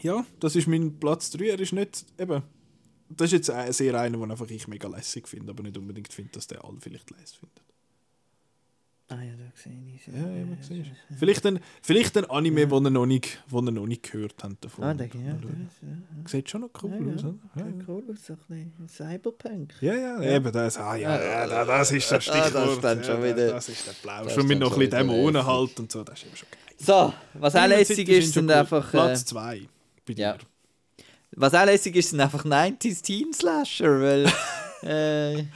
ja, das ist mein Platz 3. Er ist nicht, eben... Das ist jetzt sehr einer, den einfach ich mega lässig finde, aber nicht unbedingt finde, dass der alle vielleicht lässig findet. Ah ja, da sehe ich es. Ja, ja, ja, siehst Vielleicht ein, vielleicht ein Anime, ja. wo ihr noch nicht, wo ihr noch nicht gehört habt davon. Ah, der, ja, das, ja. Sieht schon noch cool ja, aus, oder? Ja, ja. cool aus, so ein Cyberpunk. Ja, ja, ja, eben das. Ah ja, ja, das ist das Stichwort. Ah, das, dann schon wieder, das ist der Blau. Schon mit noch ein bisschen Dämonen halt und so, das ist eben schon geil. So, was auch lässig ist, sind einfach... Platz 2 bei dir. Was auch lässig ist, sind einfach 90s Teen Slasher, weil... *laughs* äh,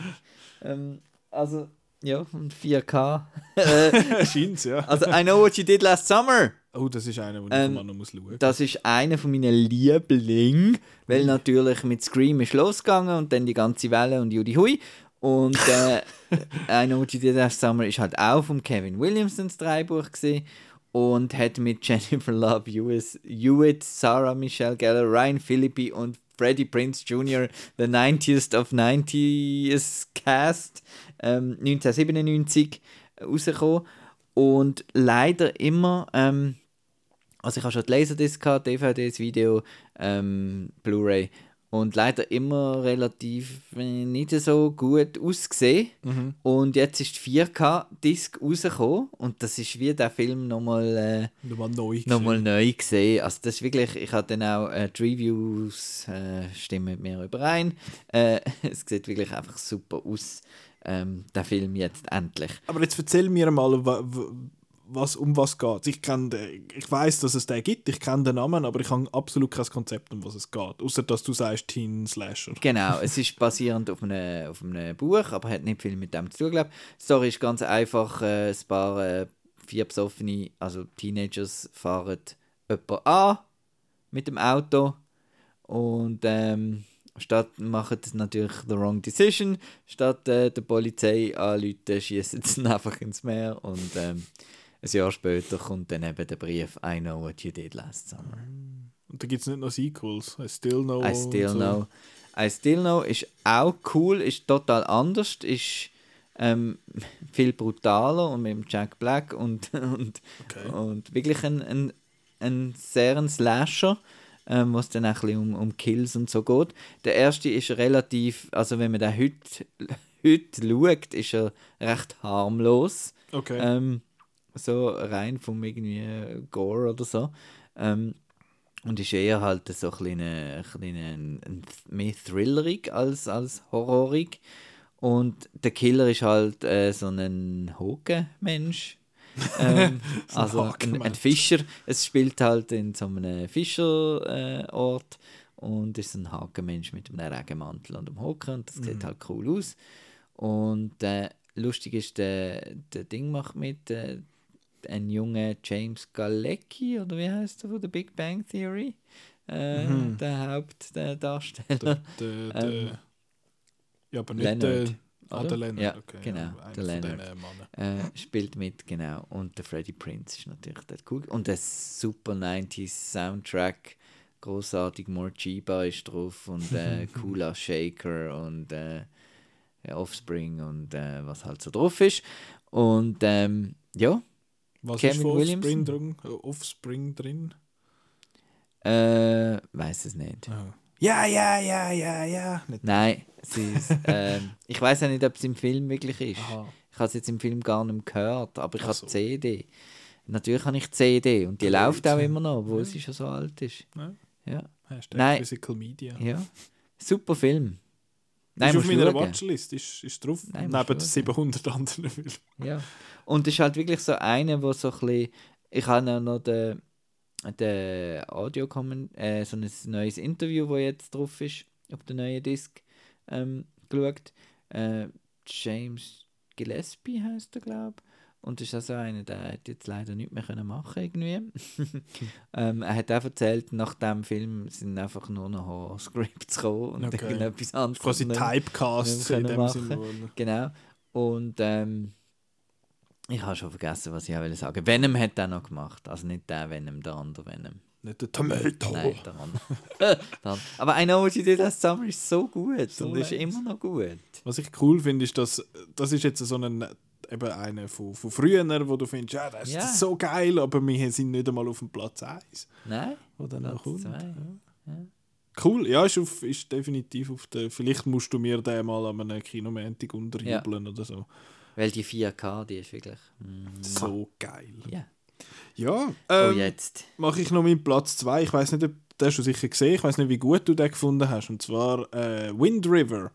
ähm, also... Ja, und 4K. *laughs* Scheint's, ja. Also, I Know What You Did Last Summer. Oh, das ist einer, den ähm, man noch muss schauen Das ist einer von meinen Lieblingen, weil natürlich mit Scream ist losgegangen und dann die ganze Welle und Judy Hui. Und äh, *laughs* I Know What You Did Last Summer ist halt auch von Kevin Williamsons Dreibuch gesehen und hat mit Jennifer Love Hewitt, Sarah Michelle Gellar, Ryan Philippi und Freddie Prince Jr., The 90th of 90s Cast, ähm, 1997 rausgekommen. Und leider immer, ähm, also ich habe schon die Laserdisc gehabt, DVDs, Video, ähm, Blu-ray und leider immer relativ nicht so gut ausgesehen. Mhm. Und jetzt ist die 4K-Disc rausgekommen und das ist wie der Film nochmal äh, nochmal neu, nochmal neu gesehen. Also das ist wirklich, ich habe dann auch äh, die Reviews äh, stimmen mit mir überein. Äh, *laughs* es sieht wirklich einfach super aus, ähm, der Film jetzt endlich. Aber jetzt erzähl mir mal, was, um was geht Ich, ich weiß, dass es den gibt, ich kenne den Namen, aber ich habe absolut kein Konzept, um was es geht. Außer dass du sagst Teen Slasher. Genau, es ist basierend auf einem, auf einem Buch, aber hat nicht viel mit dem zu tun, glaube ist ganz einfach, äh, ein paar äh, vier besoffene, also Teenagers fahren jemanden an mit dem Auto und ähm, statt machen natürlich the wrong decision, statt äh, der Polizei anrufen, schießen sie *laughs* einfach ins Meer und ähm, ein Jahr später kommt dann eben der Brief I know what you did last summer. Und da gibt es nicht noch Sequels. I Still Know. I Still so. Know. I Still Know ist auch cool, ist total anders, ist ähm, *laughs* viel brutaler und mit dem Jack Black und, *laughs* und, Okay. und wirklich ein, ein, ein sehr ein Slasher, ähm, was dann auch ein bisschen um, um Kills und so geht. Der erste ist relativ, also wenn man den heute, *laughs* heute schaut, ist er recht harmlos. Okay. Ähm, so rein vom irgendwie äh, Gore oder so. Ähm, und ist eher halt so ein ein, mehr thrillerig als, als horrorig. Und der Killer ist halt äh, so ein Hoke-Mensch. *laughs* ähm, So ein also ein, ein. Fischer. Es spielt halt in so einem Fischerort äh, und ist ein Hakenmensch mit einem Regenmantel und einem Hocken und das sieht halt cool aus. Und äh, lustig ist, der, der Ding macht mit, ein junger James Galecki, oder wie heißt er von der Big Bang Theory? Äh, Mhm. Der Hauptdarsteller. Der, der, der, Ähm, ja, aber nicht Leonard, der. Ah, der Leonard, Ja, okay. genau, einer der Leonard. äh, spielt mit, genau. Und der Freddie Prince ist natürlich dort cool. Und der super 90s Soundtrack, großartig Morchiba ist drauf und äh, *laughs* Kula Shaker und äh, ja, Offspring und äh, was halt so drauf ist. Und ähm, ja, Was Kevin ist von Offspring Williamson? drin? Äh, Offspring drin? äh, weiß es nicht. Oh. Ja, ja, ja, ja, ja. Nicht. Nein, sie ist, *laughs* ähm, ich weiß ja nicht, ob es im Film wirklich ist. Aha. Ich habe es jetzt im Film gar nicht gehört, aber ich Ach habe so. CD. Natürlich habe ich CD und die Great. läuft auch immer noch, obwohl sie schon so alt ist. Ja. Ja, Hashtag Nein. Physical Media. ja. Super Film. Nein, ist auf meiner schauen. Watchlist, ist, ist drauf. Nein, neben schauen. 700 anderen Filmen. Ja. Und es ist halt wirklich so einer, wo so ein bisschen. Ich habe auch noch den, den Audio äh, so ein neues Interview, wo jetzt drauf ist, auf der neuen Disc, ähm, geschaut. Äh, James Gillespie heißt er, glaube ich. Und das ist also einer, der hat jetzt leider nichts mehr können machen irgendwie. *laughs* ähm, er hat auch erzählt, nach dem Film sind einfach nur noch Horror-Scripts gekommen und Okay. irgendetwas anderes. Quasi nicht mehr- Typecast nicht in dem machen. Sinne. Genau. Und ähm, ich habe schon vergessen, was ich auch wollte sagen. Venom hat er noch gemacht. Also nicht der Venom, der andere Venom. Nicht der Tomato. Nein, der andere. *laughs* Der andere. Aber I Know What You Did Last Summer ist so gut So und ist immer noch gut. Was ich cool finde, ist, dass das ist jetzt so ein eben einer von, von früher, wo du findest, ja, das ist Ja. so geil, aber wir sind nicht einmal auf dem Platz 1. Nein? Wo dann Platz noch kommt. zwei. Ja. Cool, ja, ist, auf, ist definitiv auf der. Vielleicht musst du mir den mal an einem Kinomäntig unterjubeln oder so. Weil die 4K, die ist wirklich. Mm, So geil. Ja. Ja, oh, ähm, jetzt. mache ich noch meinen Platz 2. Ich weiß nicht, ob den hast du sicher gesehen. Ich weiß nicht, wie gut du den gefunden hast. Und zwar äh, Wind River.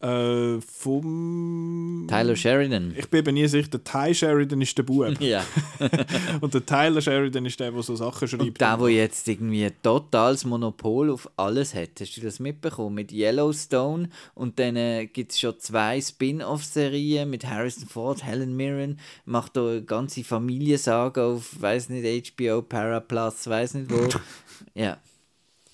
Äh, vom. Tyler Sheridan. Ich bin nie sicher, der Ty Sheridan ist der Bub. *laughs* Ja. *laughs* und der Tyler Sheridan ist der, der so Sachen schreibt. Und der, der jetzt irgendwie ein totales Monopol auf alles hat. Hast du das mitbekommen? Mit Yellowstone und dann äh, gibt es schon zwei Spin-off-Serien mit Harrison Ford, Helen Mirren, macht da eine ganze Familiensaga auf, weiß nicht, HBO, Paraplus, weiß nicht wo. *laughs* ja.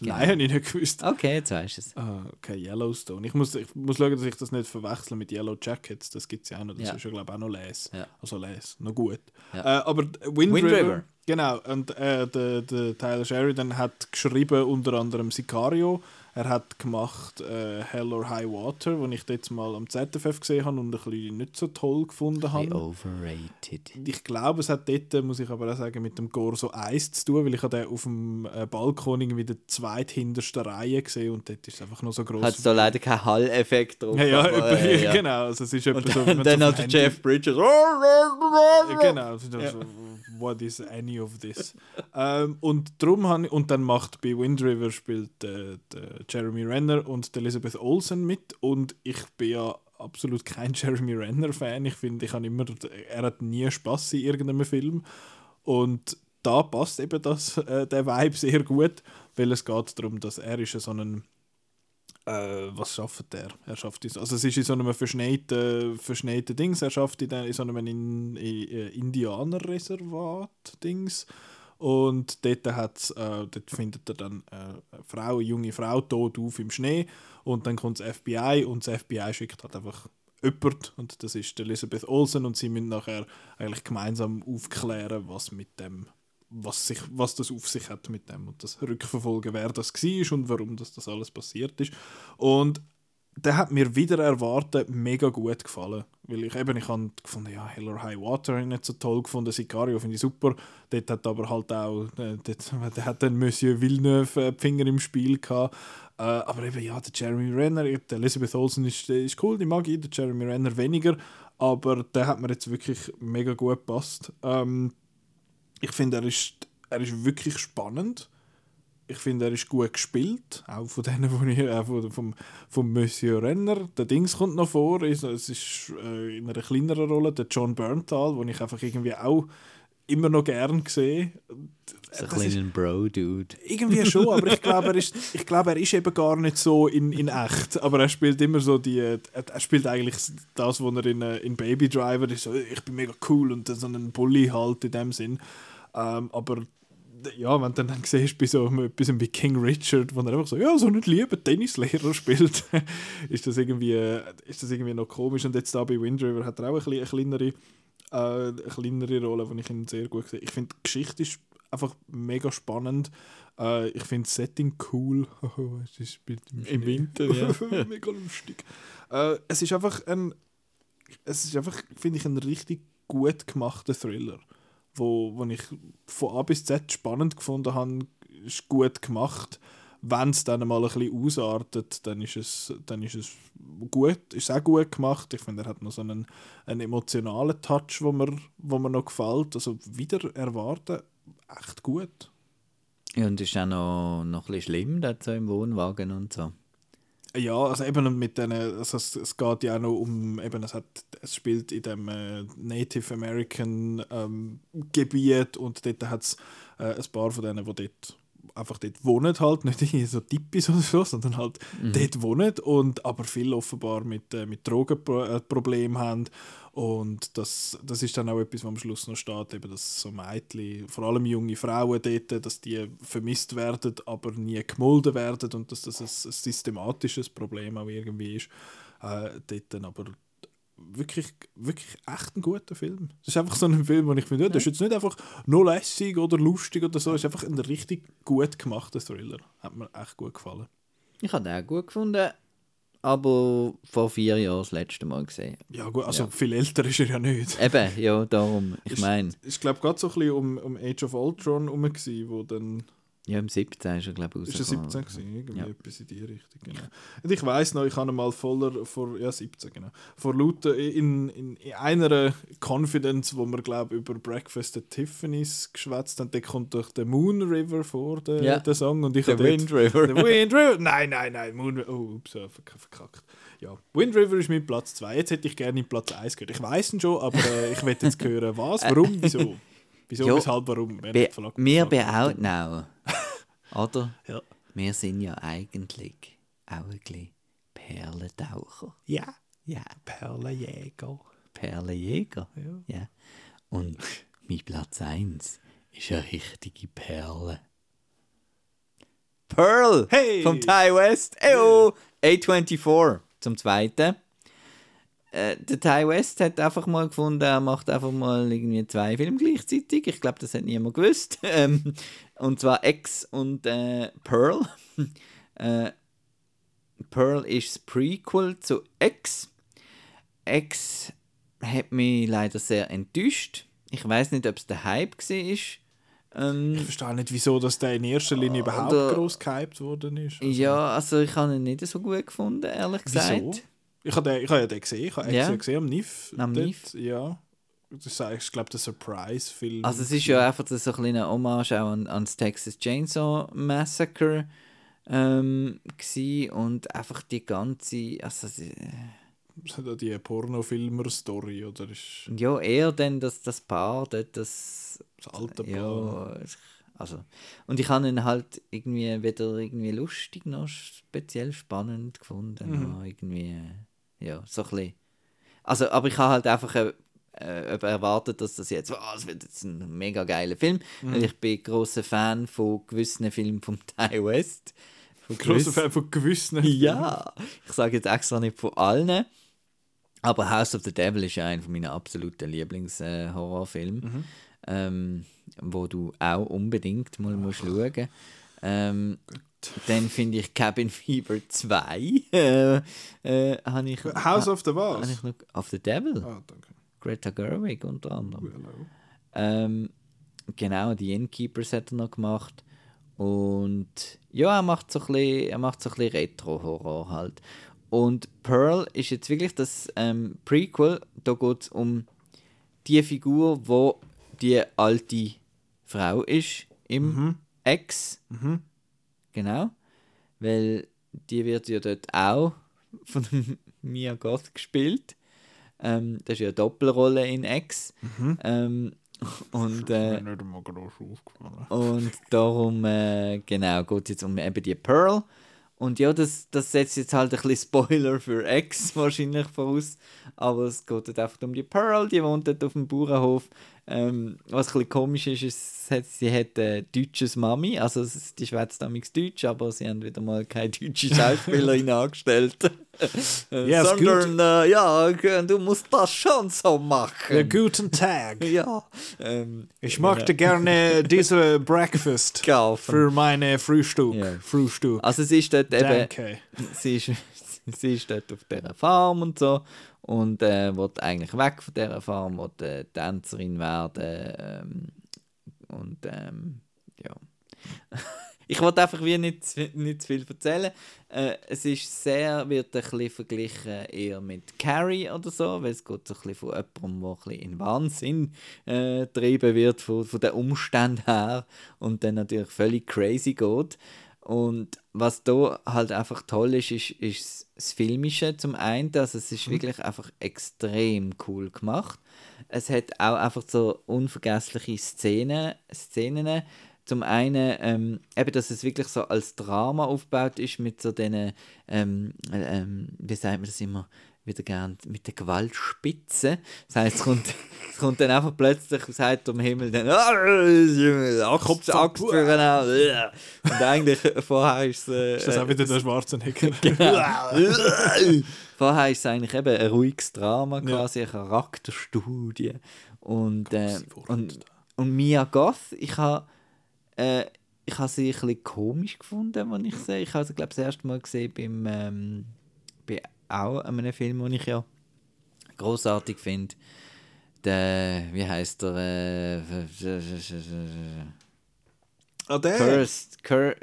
Nein, habe ich nicht gewusst. Okay, jetzt weißt du es. Ah, okay, Yellowstone. Ich muss, ich muss schauen, dass ich das nicht verwechsle mit Yellow Jackets. Das gibt es ja auch noch. Das Ja. ist ja, glaube ich, auch noch Les. Ja. Also Les, noch gut. Ja. Äh, aber Wind, Wind River, River. Genau, und äh, der, der Tyler Sheridan hat geschrieben unter anderem Sicario. Er hat gemacht äh, Hell or High Water, den ich jetzt mal am ZFF gesehen habe und ein bisschen nicht so toll gefunden habe. overrated. Ich glaube, es hat dort, muss ich aber auch sagen, mit dem Gore so Eis zu tun, weil ich den auf dem äh, Balkon irgendwie der zweithintersten Reihe gesehen und dort ist es einfach nur so groß. Hat da leider keinen Hall-Effekt drauf. Ja, ja, aber, über, äh, ja. genau. Also es ist Und so, dann, wenn dann so hat Handy- Jeff Bridges. Ja, genau. es ist so, What is any of this? ähm, und drum ich, und dann macht bei Wind River spielt äh, der Jeremy Renner und Elizabeth Olsen mit und ich bin ja absolut kein *laughs* Jeremy Renner-Fan. Ich finde, ich habe immer, er hat nie Spaß in irgendeinem Film. Und da passt eben das, äh, der Vibe sehr gut, weil es geht darum, dass er ist so ein äh, was schafft er? Er schafft es. Also es ist in so einem verschneiten, verschneiten Dings. Er schafft in, in so einem in, in, in Indianerreservat Dings. Und dort, äh, dort findet er dann äh, eine Frau, eine junge Frau tot auf im Schnee. Und dann kommt das FBI und das FBI schickt halt einfach jemanden. Und das ist Elizabeth Olsen. Und sie müssen nachher eigentlich gemeinsam aufklären, was mit dem was, sich, was das auf sich hat mit dem und das Rückverfolgen, wer das war und warum das, das alles passiert ist. Und der hat mir wieder erwartet mega gut gefallen. Weil ich eben, ich habe gefunden, ja, Hell or High Water nicht so toll gefunden, Sicario finde ich super. Dort hat aber halt auch, äh, dort, *laughs* der hat dann Monsieur Villeneuve äh, Finger im Spiel gehabt. Äh, aber eben, ja, der Jeremy Renner, der Elizabeth Olsen ist, ist cool, die mag ich, der Jeremy Renner weniger. Aber der hat mir jetzt wirklich mega gut gepasst. Ähm, ich finde, er ist, er ist wirklich spannend. Ich finde, er ist gut gespielt. Auch von denen, wo ich, auch von, vom, vom Monsieur Renner. Der Dings kommt noch vor. Es ist äh, in einer kleineren Rolle der John Berntal, den ich einfach irgendwie auch immer noch gern sehe. So ein kleiner Bro-Dude. Irgendwie schon, aber ich glaube, er ist, ich glaube, er ist eben gar nicht so in, in echt. Aber er spielt immer so die, er spielt eigentlich das, was er in, in Baby Driver ist. So, ich bin mega cool und so ein Bully halt in dem Sinn. Ähm, aber ja, wenn du dann siehst, bei so etwas wie King Richard, wo er einfach so, ja, so einen lieben Tennislehrer *laughs* spielt, ist, das irgendwie, ist das irgendwie noch komisch. Und jetzt da bei Wind River hat er auch eine, eine kleinere, äh, eine kleinere Rolle, die ich ihn sehr gut sehe. Ich finde, die Geschichte ist einfach mega spannend. Äh, ich finde das Setting cool. *laughs* es spielt im, Im Winter, ja. *laughs* mega lustig. Äh, es ist einfach ein, es ist einfach, finde ich, ein richtig gut gemachter Thriller wo, wo ich von A bis Z spannend gefunden habe, ist gut gemacht. Wenn es dann mal ein bisschen ausartet, dann ist es, dann ist es gut, ist auch gut gemacht. Ich finde, er hat noch so einen, einen emotionalen Touch, wo mir, wo mir noch gefällt. Also wieder erwarten, echt gut. Ja, und ist auch noch, noch ein bisschen schlimm, dort so im Wohnwagen und so. Ja, also eben mit den, also es, es geht ja auch noch um, eben es, hat, es spielt in dem äh, Native American ähm, Gebiet und dort hat es äh, ein paar von denen, die dort einfach dort wohnen halt, *laughs* nicht irgendwie so Tippis oder so, sondern halt mhm. dort wohnen und aber viel offenbar mit, äh, mit Drogenproblemen haben und das, das ist dann auch etwas, was am Schluss noch steht, eben, dass so Mädchen, vor allem junge Frauen dort, dass die vermisst werden, aber nie gemolden werden und dass das ein, ein systematisches Problem auch irgendwie ist. Äh, dort aber wirklich, wirklich echt ein guter Film. Das ist einfach so ein Film, wo ich finde, das ist jetzt nicht einfach nur lässig oder lustig oder so, es ist einfach ein richtig gut gemachter Thriller. Hat mir echt gut gefallen. Ich habe den auch gut gefunden aber vor vier Jahren das letzte Mal gesehen. Ja gut, also ja. viel älter ist er ja nicht. Eben, ja, darum. Ich meine... Ich glaube gerade so ein bisschen um, um Age of Ultron herum, wo dann ja, im 17 ist er, glaube ich, Ist er 17 gewesen? Irgendwie ja. etwas in die Richtung, genau. Und ich weiss noch, ich habe mal voller, vor, ja 17, genau, vor lauter, in, in, in einer Confidence, wo wir, glaube über Breakfast at Tiffany's geschwätzt haben, da kommt durch den Moon River vor, der, ja. der Song. Und ich der Wind River. Der Wind River, nein, nein, nein, Moon River, oh, ups, verkackt. Ja, Wind River ist mein Platz 2, jetzt hätte ich gerne in Platz 1 gehört. Ich weiß ihn schon, aber äh, ich will jetzt *laughs* hören, was, warum, wieso. Wieso, jo, weshalb, warum? Be wir bei Outnow, oder? *laughs* Ja. Wir sind ja eigentlich auch ein bisschen Perlentaucher. Ja. Ja. Perlenjäger. Perlenjäger? Ja. ja. Und mein Platz 1 ist eine richtige Perle. Pearl! Hey! Vom Ty West. Eyo! A24 zum zweiten äh, der Ty West hat einfach mal gefunden, er macht einfach mal irgendwie zwei Filme gleichzeitig. Ich glaube, das hat niemand gewusst. *laughs* Ähm, und zwar X und äh, Pearl. *laughs* äh, Pearl ist das Prequel zu X. X hat mich leider sehr enttäuscht. Ich weiß nicht, ob es der Hype war. Ähm, ich verstehe nicht, wieso dass der in erster Linie überhaupt groß gehypt worden ist. Also. Ja, also ich habe ihn nicht so gut gefunden, ehrlich gesagt. Wieso? Ich habe den, ich hab ja den gesehen, ich habe ja. gesehen am NIF. Am NIF? Ja. Das ist, ich glaube, der Surprise-Film. Also es ist ja einfach so ein kleiner Hommage auch an, an das Texas Chainsaw Massacre ähm, und einfach die ganze, also so die Pornofilmer-Story, oder ist Ja, eher dann das, das Paar, dort das. das alte Paar? Ja, ich- also. Und ich habe ihn halt irgendwie weder irgendwie lustig noch speziell spannend gefunden. Mhm. Irgendwie, ja, so ein bisschen. Also, aber ich habe halt einfach äh, äh, erwartet, dass das jetzt, oh, es wird jetzt ein mega geiler Film. Mhm. Weil ich bin großer Fan von gewissen Filmen vom *laughs* Ty West. Von gewissen- Fan von gewissen. ja, ich sage jetzt extra nicht von allen. Aber House of the Devil ist ja einer meiner absoluten Lieblings-Horrorfilme, Mhm. ähm, wo du auch unbedingt mal musst schauen ähm, Dann finde ich Cabin Fever 2. *laughs* Äh, äh, ich, House of the was? ich noch, of the Devil. Ah, danke. Greta Gerwig unter anderem. Hello. Ähm, genau, die Innkeepers hat er noch gemacht. Und ja, er macht so ein bisschen, er macht so ein bisschen Retro-Horror halt. Und Pearl ist jetzt wirklich das ähm, Prequel. Da geht es um die Figur, wo die alte Frau ist im Ex. Genau. Weil die wird ja dort auch von *laughs* Mia Goth gespielt. Ähm, das ist ja eine Doppelrolle in Ex. Ähm, und, äh, und darum, äh, genau, geht es jetzt um eben die Pearl. Und ja, das, das setzt jetzt halt ein bisschen Spoiler für X *laughs* wahrscheinlich voraus. Aber es geht dort einfach um die Pearl, die wohnt dort auf dem Bauernhof. Ähm, was ein bisschen komisch ist, ist, sie hat, äh, deutsches Mami. Also die schwätzt damals Deutsch, aber sie haben wieder mal keine deutsche *laughs* Schauspielerin angestellt. *laughs* Ja, sondern, äh, ja, du musst das schon so machen. Ja, guten Tag. *laughs* Ja. Ähm, Ich möchte gerne diese Breakfast kaufen. für meine Frühstück. Ja. Frühstück. Also sie ist dort eben, Danke. sie ist, *laughs* sie ist dort auf dieser Farm und so und äh, will eigentlich weg von dieser Farm, will äh, Tänzerin werden ähm, und ähm, ja. *laughs* Ich wollte einfach wie nicht, nicht zu viel erzählen. Äh, es ist sehr, wird ein bisschen verglichen eher mit Carrie oder so, weil es geht so ein bisschen von jemandem, der ein bisschen in Wahnsinn äh, getrieben wird, von, von den Umständen her und dann natürlich völlig crazy geht. Und was da halt einfach toll ist, ist, ist das Filmische zum einen. Also es ist wirklich einfach extrem cool gemacht. Es hat auch einfach so unvergessliche Szenen. Szenen. Zum einen, ähm, eben, dass es wirklich so als Drama aufgebaut ist mit so diesen, ähm, äh, ähm, wie sagt man das immer, wieder gern mit der Gewaltspitze. Das heisst, es kommt, *laughs* es kommt dann einfach plötzlich aus dem Himmel dann Axt, Axt für einen Und eigentlich vorher ist es... Äh, Ist das auch wieder der Schwarzenegger? *laughs* *laughs* Vorher ist es eigentlich eben ein ruhiges Drama, quasi eine Charakterstudie. Und, äh, und, und Mia Goth, ich habe äh, ich habe sie ein bisschen komisch gefunden, als ich sie, ich habe sie glaube das erste Mal gesehen beim, ähm, bei auch einem Film, den ich ja großartig finde. Der, wie heißt der? Äh, Ah, der? Cursed, Cur,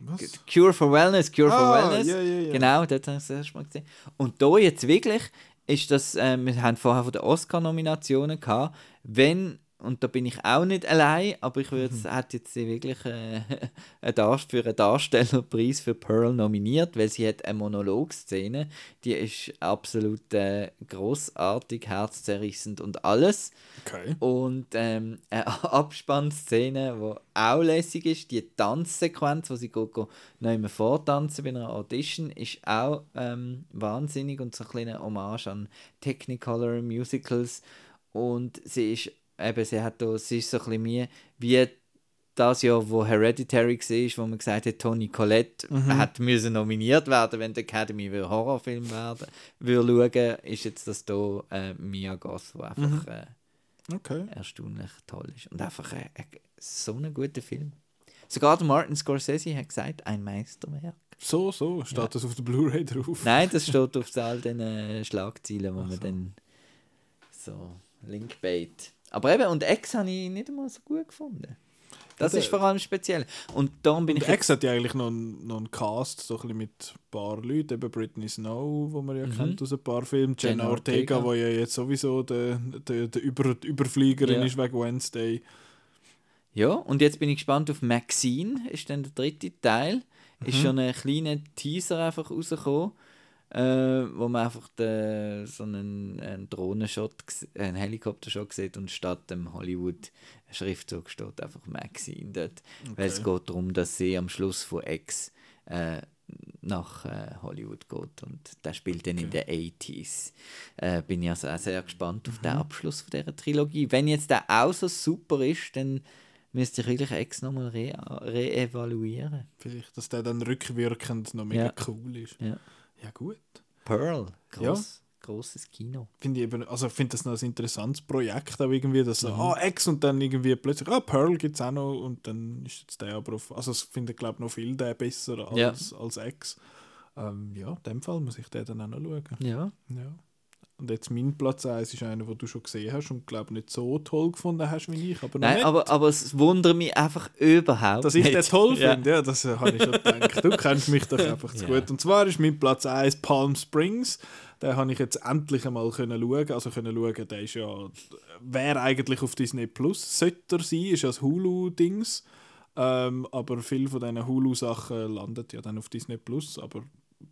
Was? Cure for Wellness, Cure for Ah, Wellness. ja, ja, ja. Genau, dort habe ich das erste Mal gesehen. Und da jetzt wirklich ist das, äh, wir haben vorher von den Oscar-Nominationen gehabt, wenn, und da bin ich auch nicht allein, aber ich würde, Mhm. hat jetzt sie wirklich äh, *laughs* einen Dar- für einen Darstellerpreis für Pearl nominiert, weil sie hat eine Monologszene, die ist absolut äh, großartig, herzzerrissend und alles. Okay. Und ähm, eine *laughs* Abspannszene, die auch lässig ist, die Tanzsequenz, wo sie go, go, noch immer vortanzen bei einer Audition, ist auch ähm, wahnsinnig und so ein kleiner Hommage an Technicolor Musicals. Und sie ist eben, sie hat da, sie ist so ein bisschen wie, wie das Jahr, wo Hereditary war, wo man gesagt hat, Toni Collette hat müssen nominiert werden, wenn die Academy will Horrorfilm werden will schauen, ist jetzt das hier äh, Mia Goth, die einfach äh, Okay. erstaunlich toll ist. Und einfach äh, so ein guter Film. Sogar Martin Scorsese hat gesagt, ein Meisterwerk. So, so. Steht das auf der Blu-ray drauf? Nein, das *laughs* steht auf all den äh, Schlagzeilen, wo man dann so Linkbait. Aber eben, und X habe ich nicht einmal so gut gefunden. Das Ja, ist der- vor allem speziell. Und darum bin Und ich X hat ja eigentlich noch, einen- noch einen Cast, so ein bisschen mit ein paar Leuten, eben Britney Snow, wo man ja kennt aus ein paar Filmen, Jenna Jenna Ortega, Ortega. wo ja jetzt sowieso der, der, der Über, die Überfliegerin Ja. ist wegen Wednesday. Ja, und jetzt bin ich gespannt auf Maxine, ist dann der dritte Teil. Ist schon ein kleiner Teaser einfach rausgekommen. Äh, wo man einfach den, so einen, einen Drohnenshot, gs- einen Helikoptershot sieht und statt dem Hollywood-Schriftzug steht einfach Maxine dort. Weil es geht darum, dass sie am Schluss von X äh, nach äh, Hollywood geht und der spielt dann in den 80s. Äh, bin ich also auch sehr gespannt auf den Abschluss von dieser Trilogie. Wenn jetzt der auch so super ist, dann müsste ich wirklich X nochmal re re-evaluieren. Vielleicht, dass der dann rückwirkend noch mega Ja. cool ist. Ja. Ja, gut. Pearl, gross, grosses Kino. Finde ich eben, also finde das noch ein interessantes Projekt auch irgendwie, dass so, Mhm. ah, X und dann irgendwie plötzlich, ah, Pearl gibt es auch noch und dann ist jetzt der aber auf, also ich finde, glaube noch viel der besser Ja. als, als X. Ähm, ja, in dem Fall muss ich den dann auch noch schauen. Ja. Ja. Und jetzt mein Platz 1 ist einer, den du schon gesehen hast und glaube nicht so toll gefunden hast wie ich, aber noch Nein, nicht. aber, aber es wundert mich einfach überhaupt Dass ich nicht. den toll Ja. finde, ja, das äh, habe ich schon gedacht. Du kennst mich doch einfach zu Ja. gut. Und zwar ist mein Platz 1 Palm Springs. Den habe ich jetzt endlich einmal können schauen. Also können schauen, der ist ja, wäre eigentlich auf Disney Plus, sollte er sein, ist ja das Hulu-Dings. Ähm, aber viele von diesen Hulu-Sachen landet ja dann auf Disney Plus, aber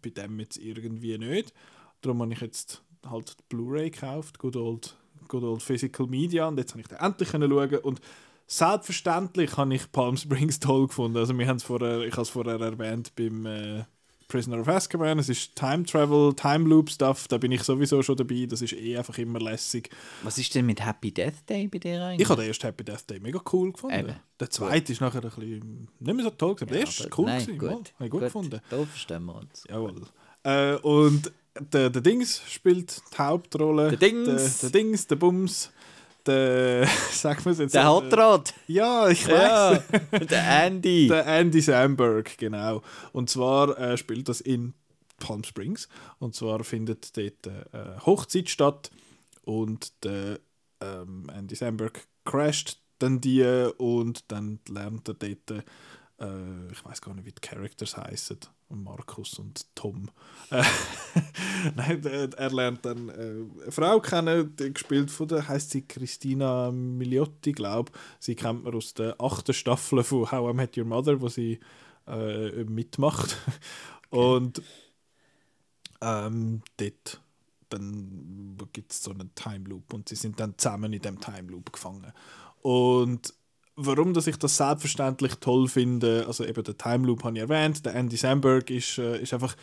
bei dem jetzt irgendwie nicht. Darum habe ich jetzt halt Blu-ray gekauft, good old, good old Physical Media, und jetzt habe ich den endlich können schauen und selbstverständlich habe ich Palm Springs toll gefunden. Also wir haben es vorher, ich habe es vorher erwähnt beim äh, Prisoner of Azkaban, es ist Time Travel, Time Loop Stuff, da bin ich sowieso schon dabei, das ist eh einfach immer lässig. Was ist denn mit Happy Death Day bei dir eigentlich? Ich habe den ersten Happy Death Day mega cool gefunden. Eben. Der zweite ist nachher ein bisschen nicht mehr so toll, gewesen, aber der erste aber ist cool, nein, gewesen, gut, mal, habe ich gut, gefunden. Da verstehen wir uns. Jawohl. Äh, und der, der Dings spielt die Hauptrolle. Der Dings. Der, der Dings, der Bums. Der, *laughs* sag mal jetzt. Der äh, Hotrod! Ja, ich weiß. Ja, *laughs* der Andy! Der Andy Samberg, genau. Und zwar äh, spielt das in Palm Springs. Und zwar findet dort eine Hochzeit statt. Und der ähm, Andy Samberg crasht dann die und dann lernt er dort, äh, ich weiß gar nicht, wie die Characters heißen. Markus und Tom. Äh, *laughs* Nein, äh, er lernt dann äh, eine Frau kennen, die gespielt von der, heißt sie Christina Miliotti, glaube Sie kennt man aus der achten Staffel von How I Met Your Mother, wo sie äh, mitmacht. Und ähm, dort dann gibt es so einen Time Loop und sie sind dann zusammen in dem Time Loop gefangen. Und warum dass ich das selbstverständlich toll finde, also eben der Time Loop habe ich erwähnt, der Andy Samberg ist, äh, ist einfach,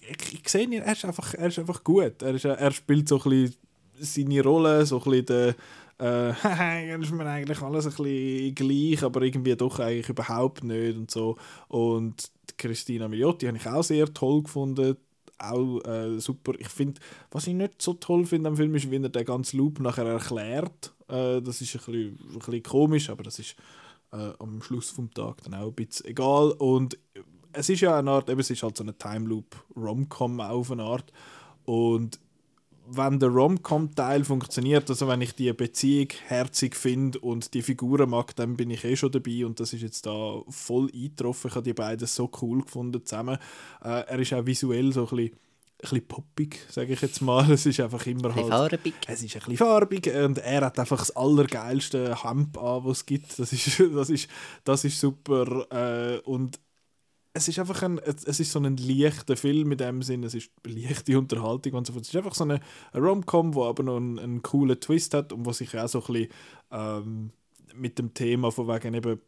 ich, ich sehe ihn, er ist einfach, er ist einfach gut. Er, ist, äh, er spielt so ein bisschen seine Rolle, so ein bisschen der, äh, *laughs* ist mir eigentlich alles ein bisschen gleich, aber irgendwie doch eigentlich überhaupt nicht und so. Und Christina Miliotti habe ich auch sehr toll gefunden, auch äh, super. Ich finde, was ich nicht so toll finde am Film ist, wie er den ganzen Loop nachher erklärt. Äh, das ist ein bisschen, ein bisschen komisch, aber das ist äh, am Schluss vom Tag dann auch ein bisschen egal. Und es ist ja eine Art, eben, es ist halt so eine Time Loop Rom-Com auf eine Art. Und wenn der Rom-Com-Teil funktioniert, also wenn ich die Beziehung herzig finde und die Figuren mag, dann bin ich eh schon dabei und das ist jetzt da voll eingetroffen. Ich habe die beiden so cool gefunden zusammen. Äh, er ist auch visuell so ein bisschen, bisschen poppig, sage ich jetzt mal. *laughs* Es ist einfach immer halt... farbig. Es ist ein bisschen farbig und er hat einfach das allergeilste Hemd an, was es gibt. Das ist, *laughs* das ist, das ist super. Äh, und es ist einfach ein, es ist so ein leichter Film in dem Sinn, es ist leichte Unterhaltung und so fort. Es ist einfach so eine, eine Rom-Com, wo aber noch einen, einen coolen Twist hat und was sich auch so ein bisschen ähm, mit dem Thema von wegen eben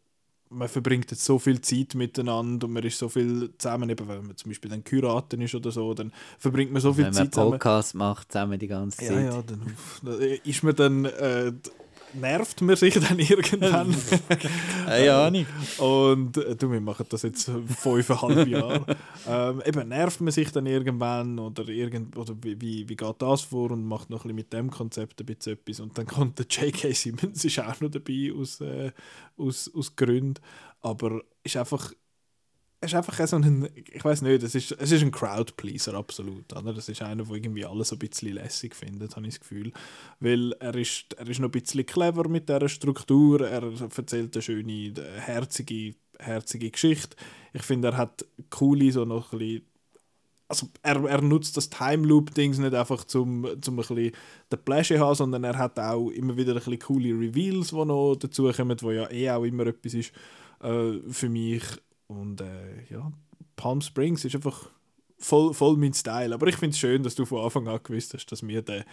man verbringt jetzt so viel Zeit miteinander und man ist so viel zusammen, eben wenn man zum Beispiel dann Kuraten ist oder so, dann verbringt man so viel Wenn man Zeit zusammen. Podcast macht, zusammen die ganze Ja, Zeit. ja, dann da ist man dann, äh, nervt man sich dann irgendwann. *laughs* *laughs* Keine Ahnung. Und äh, du, wir machen das jetzt fünfeinhalb Jahre. *laughs* ähm, eben nervt man sich dann irgendwann oder, irgend, oder wie, wie, geht das vor und macht noch ein bisschen mit dem Konzept ein bisschen etwas. Und dann kommt der J.K. Simmons ist auch noch dabei aus, äh, aus, aus Gründen. Aber ist einfach ist einfach so ein, ich weiß nicht, es ist, es ist ein Crowdpleaser, absolut. Oder? Das ist einer, der irgendwie alles ein bisschen lässig findet, habe ich das Gefühl. Weil er ist, er ist noch ein bisschen clever mit dieser Struktur, er erzählt eine schöne, herzige, herzige Geschichte. Ich finde, er hat coole, so noch ein bisschen also er, er nutzt das Time Loop-Dings nicht einfach zum, zum ein bisschen den Pleasure haben, sondern er hat auch immer wieder ein bisschen coole Reveals, die noch dazukommen, wo ja eh auch immer etwas ist äh, für mich. Und äh, ja, Palm Springs ist einfach voll, voll mein Style. Aber ich finde es schön, dass du von Anfang an gewusst hast, dass mir der,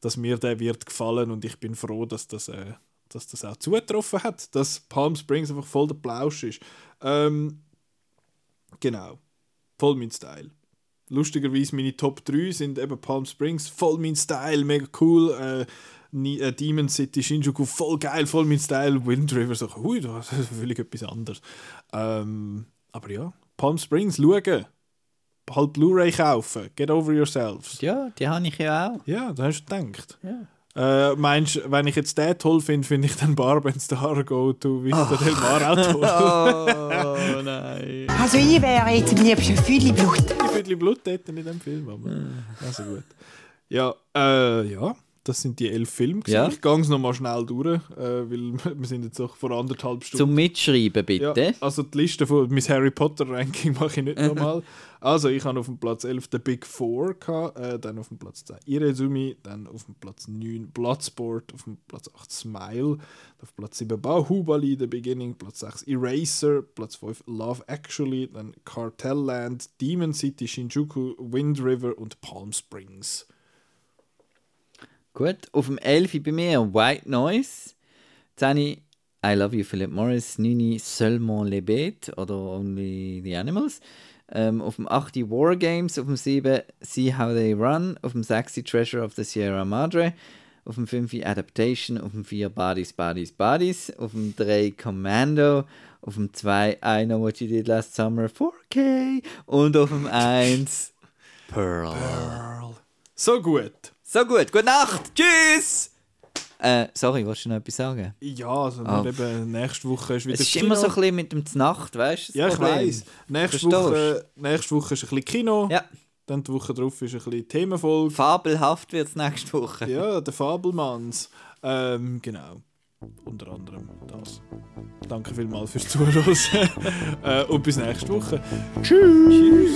dass mir der wird gefallen und ich bin froh, dass das, äh, dass das auch zugetroffen hat, dass Palm Springs einfach voll der Plausch ist. Ähm, genau. Voll mein Style. Lustigerweise meine Top 3 sind eben Palm Springs, voll mein Style, mega cool. Äh, äh, Demon City, Shinjuku, voll geil, voll mein Style. Wind River, so, hui, *laughs* das ist völlig etwas anderes. Ähm, aber ja, Palm Springs, schauen. Halt Blu-ray kaufen. Get over yourselves. Ja, die habe ich ja auch. Ja, da hast du gedacht. Ja. Äh, meinst du, wenn ich jetzt den toll finde, finde ich den Barben Star Go to Vista del Mar auch toll. *laughs* Oh nein. Also ich wäre jetzt am liebsten Fülliblut. Die Viertel Blut dort in dem Film. Aber, also gut. Ja, äh, ja, das sind die elf Filme. Ja. Ich gehe es nochmal schnell durch, äh, weil *laughs* wir sind jetzt auch vor anderthalb Stunden. Zum Mitschreiben bitte. Ja, also die Liste von mein Harry Potter Ranking *laughs* mache ich nicht nochmal. *laughs* Also ich habe auf dem Platz 11 den Big Four, gehabt, äh, dann auf dem Platz 10 Irezumi, dann auf dem Platz 9 Bloodsport, auf dem Platz 8 Smile, auf Platz 7 Bahubali, The Beginning, Platz 6 Eraser, Platz 5 Love Actually, dann Cartel Land, Demon City, Shinjuku, Wind River und Palm Springs. Gut, auf dem 11 bei mir White Noise, 10 I Love You Philip Morris, 9 Seulement les Bêtes oder Only the Animals, ähm, auf dem 8 War Games, auf dem 7 See How They Run, auf dem 6 Treasure of the Sierra Madre, auf dem 5 Adaptation, auf dem 4 Bodies, Bodies, Bodies, auf dem 3 Commando, auf dem 2 I Know What You Did Last Summer 4K und auf dem 1 Pearl. So gut. So gut, gute Nacht, tschüss! Äh, sorry, wolltest du noch etwas sagen? Ja, also Ah. eben, nächste Woche ist wieder Es ist Kino. immer so ein bisschen mit dem Znacht, weißt du? Ja, ich weiss. Nächste Verstehst Woche, nächste Woche ist ein bisschen Kino. Ja, Dann die Woche drauf ist ein bisschen Themenfolge. fabelhaft wird es nächste Woche. Ja, der Fabelmanns. Ähm, genau. Unter anderem das. Danke vielmals fürs Zuhören. *laughs* äh, und bis nächste Woche. Tschüss.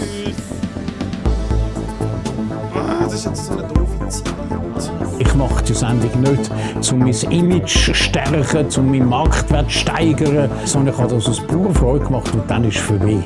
Ah, das ist jetzt so eine doofe. Ich mache die Sendung nicht, um mein Image zu stärken, um meinen Marktwert zu steigern, sondern ich habe das aus purer Freude gemacht und dann ist es für mich.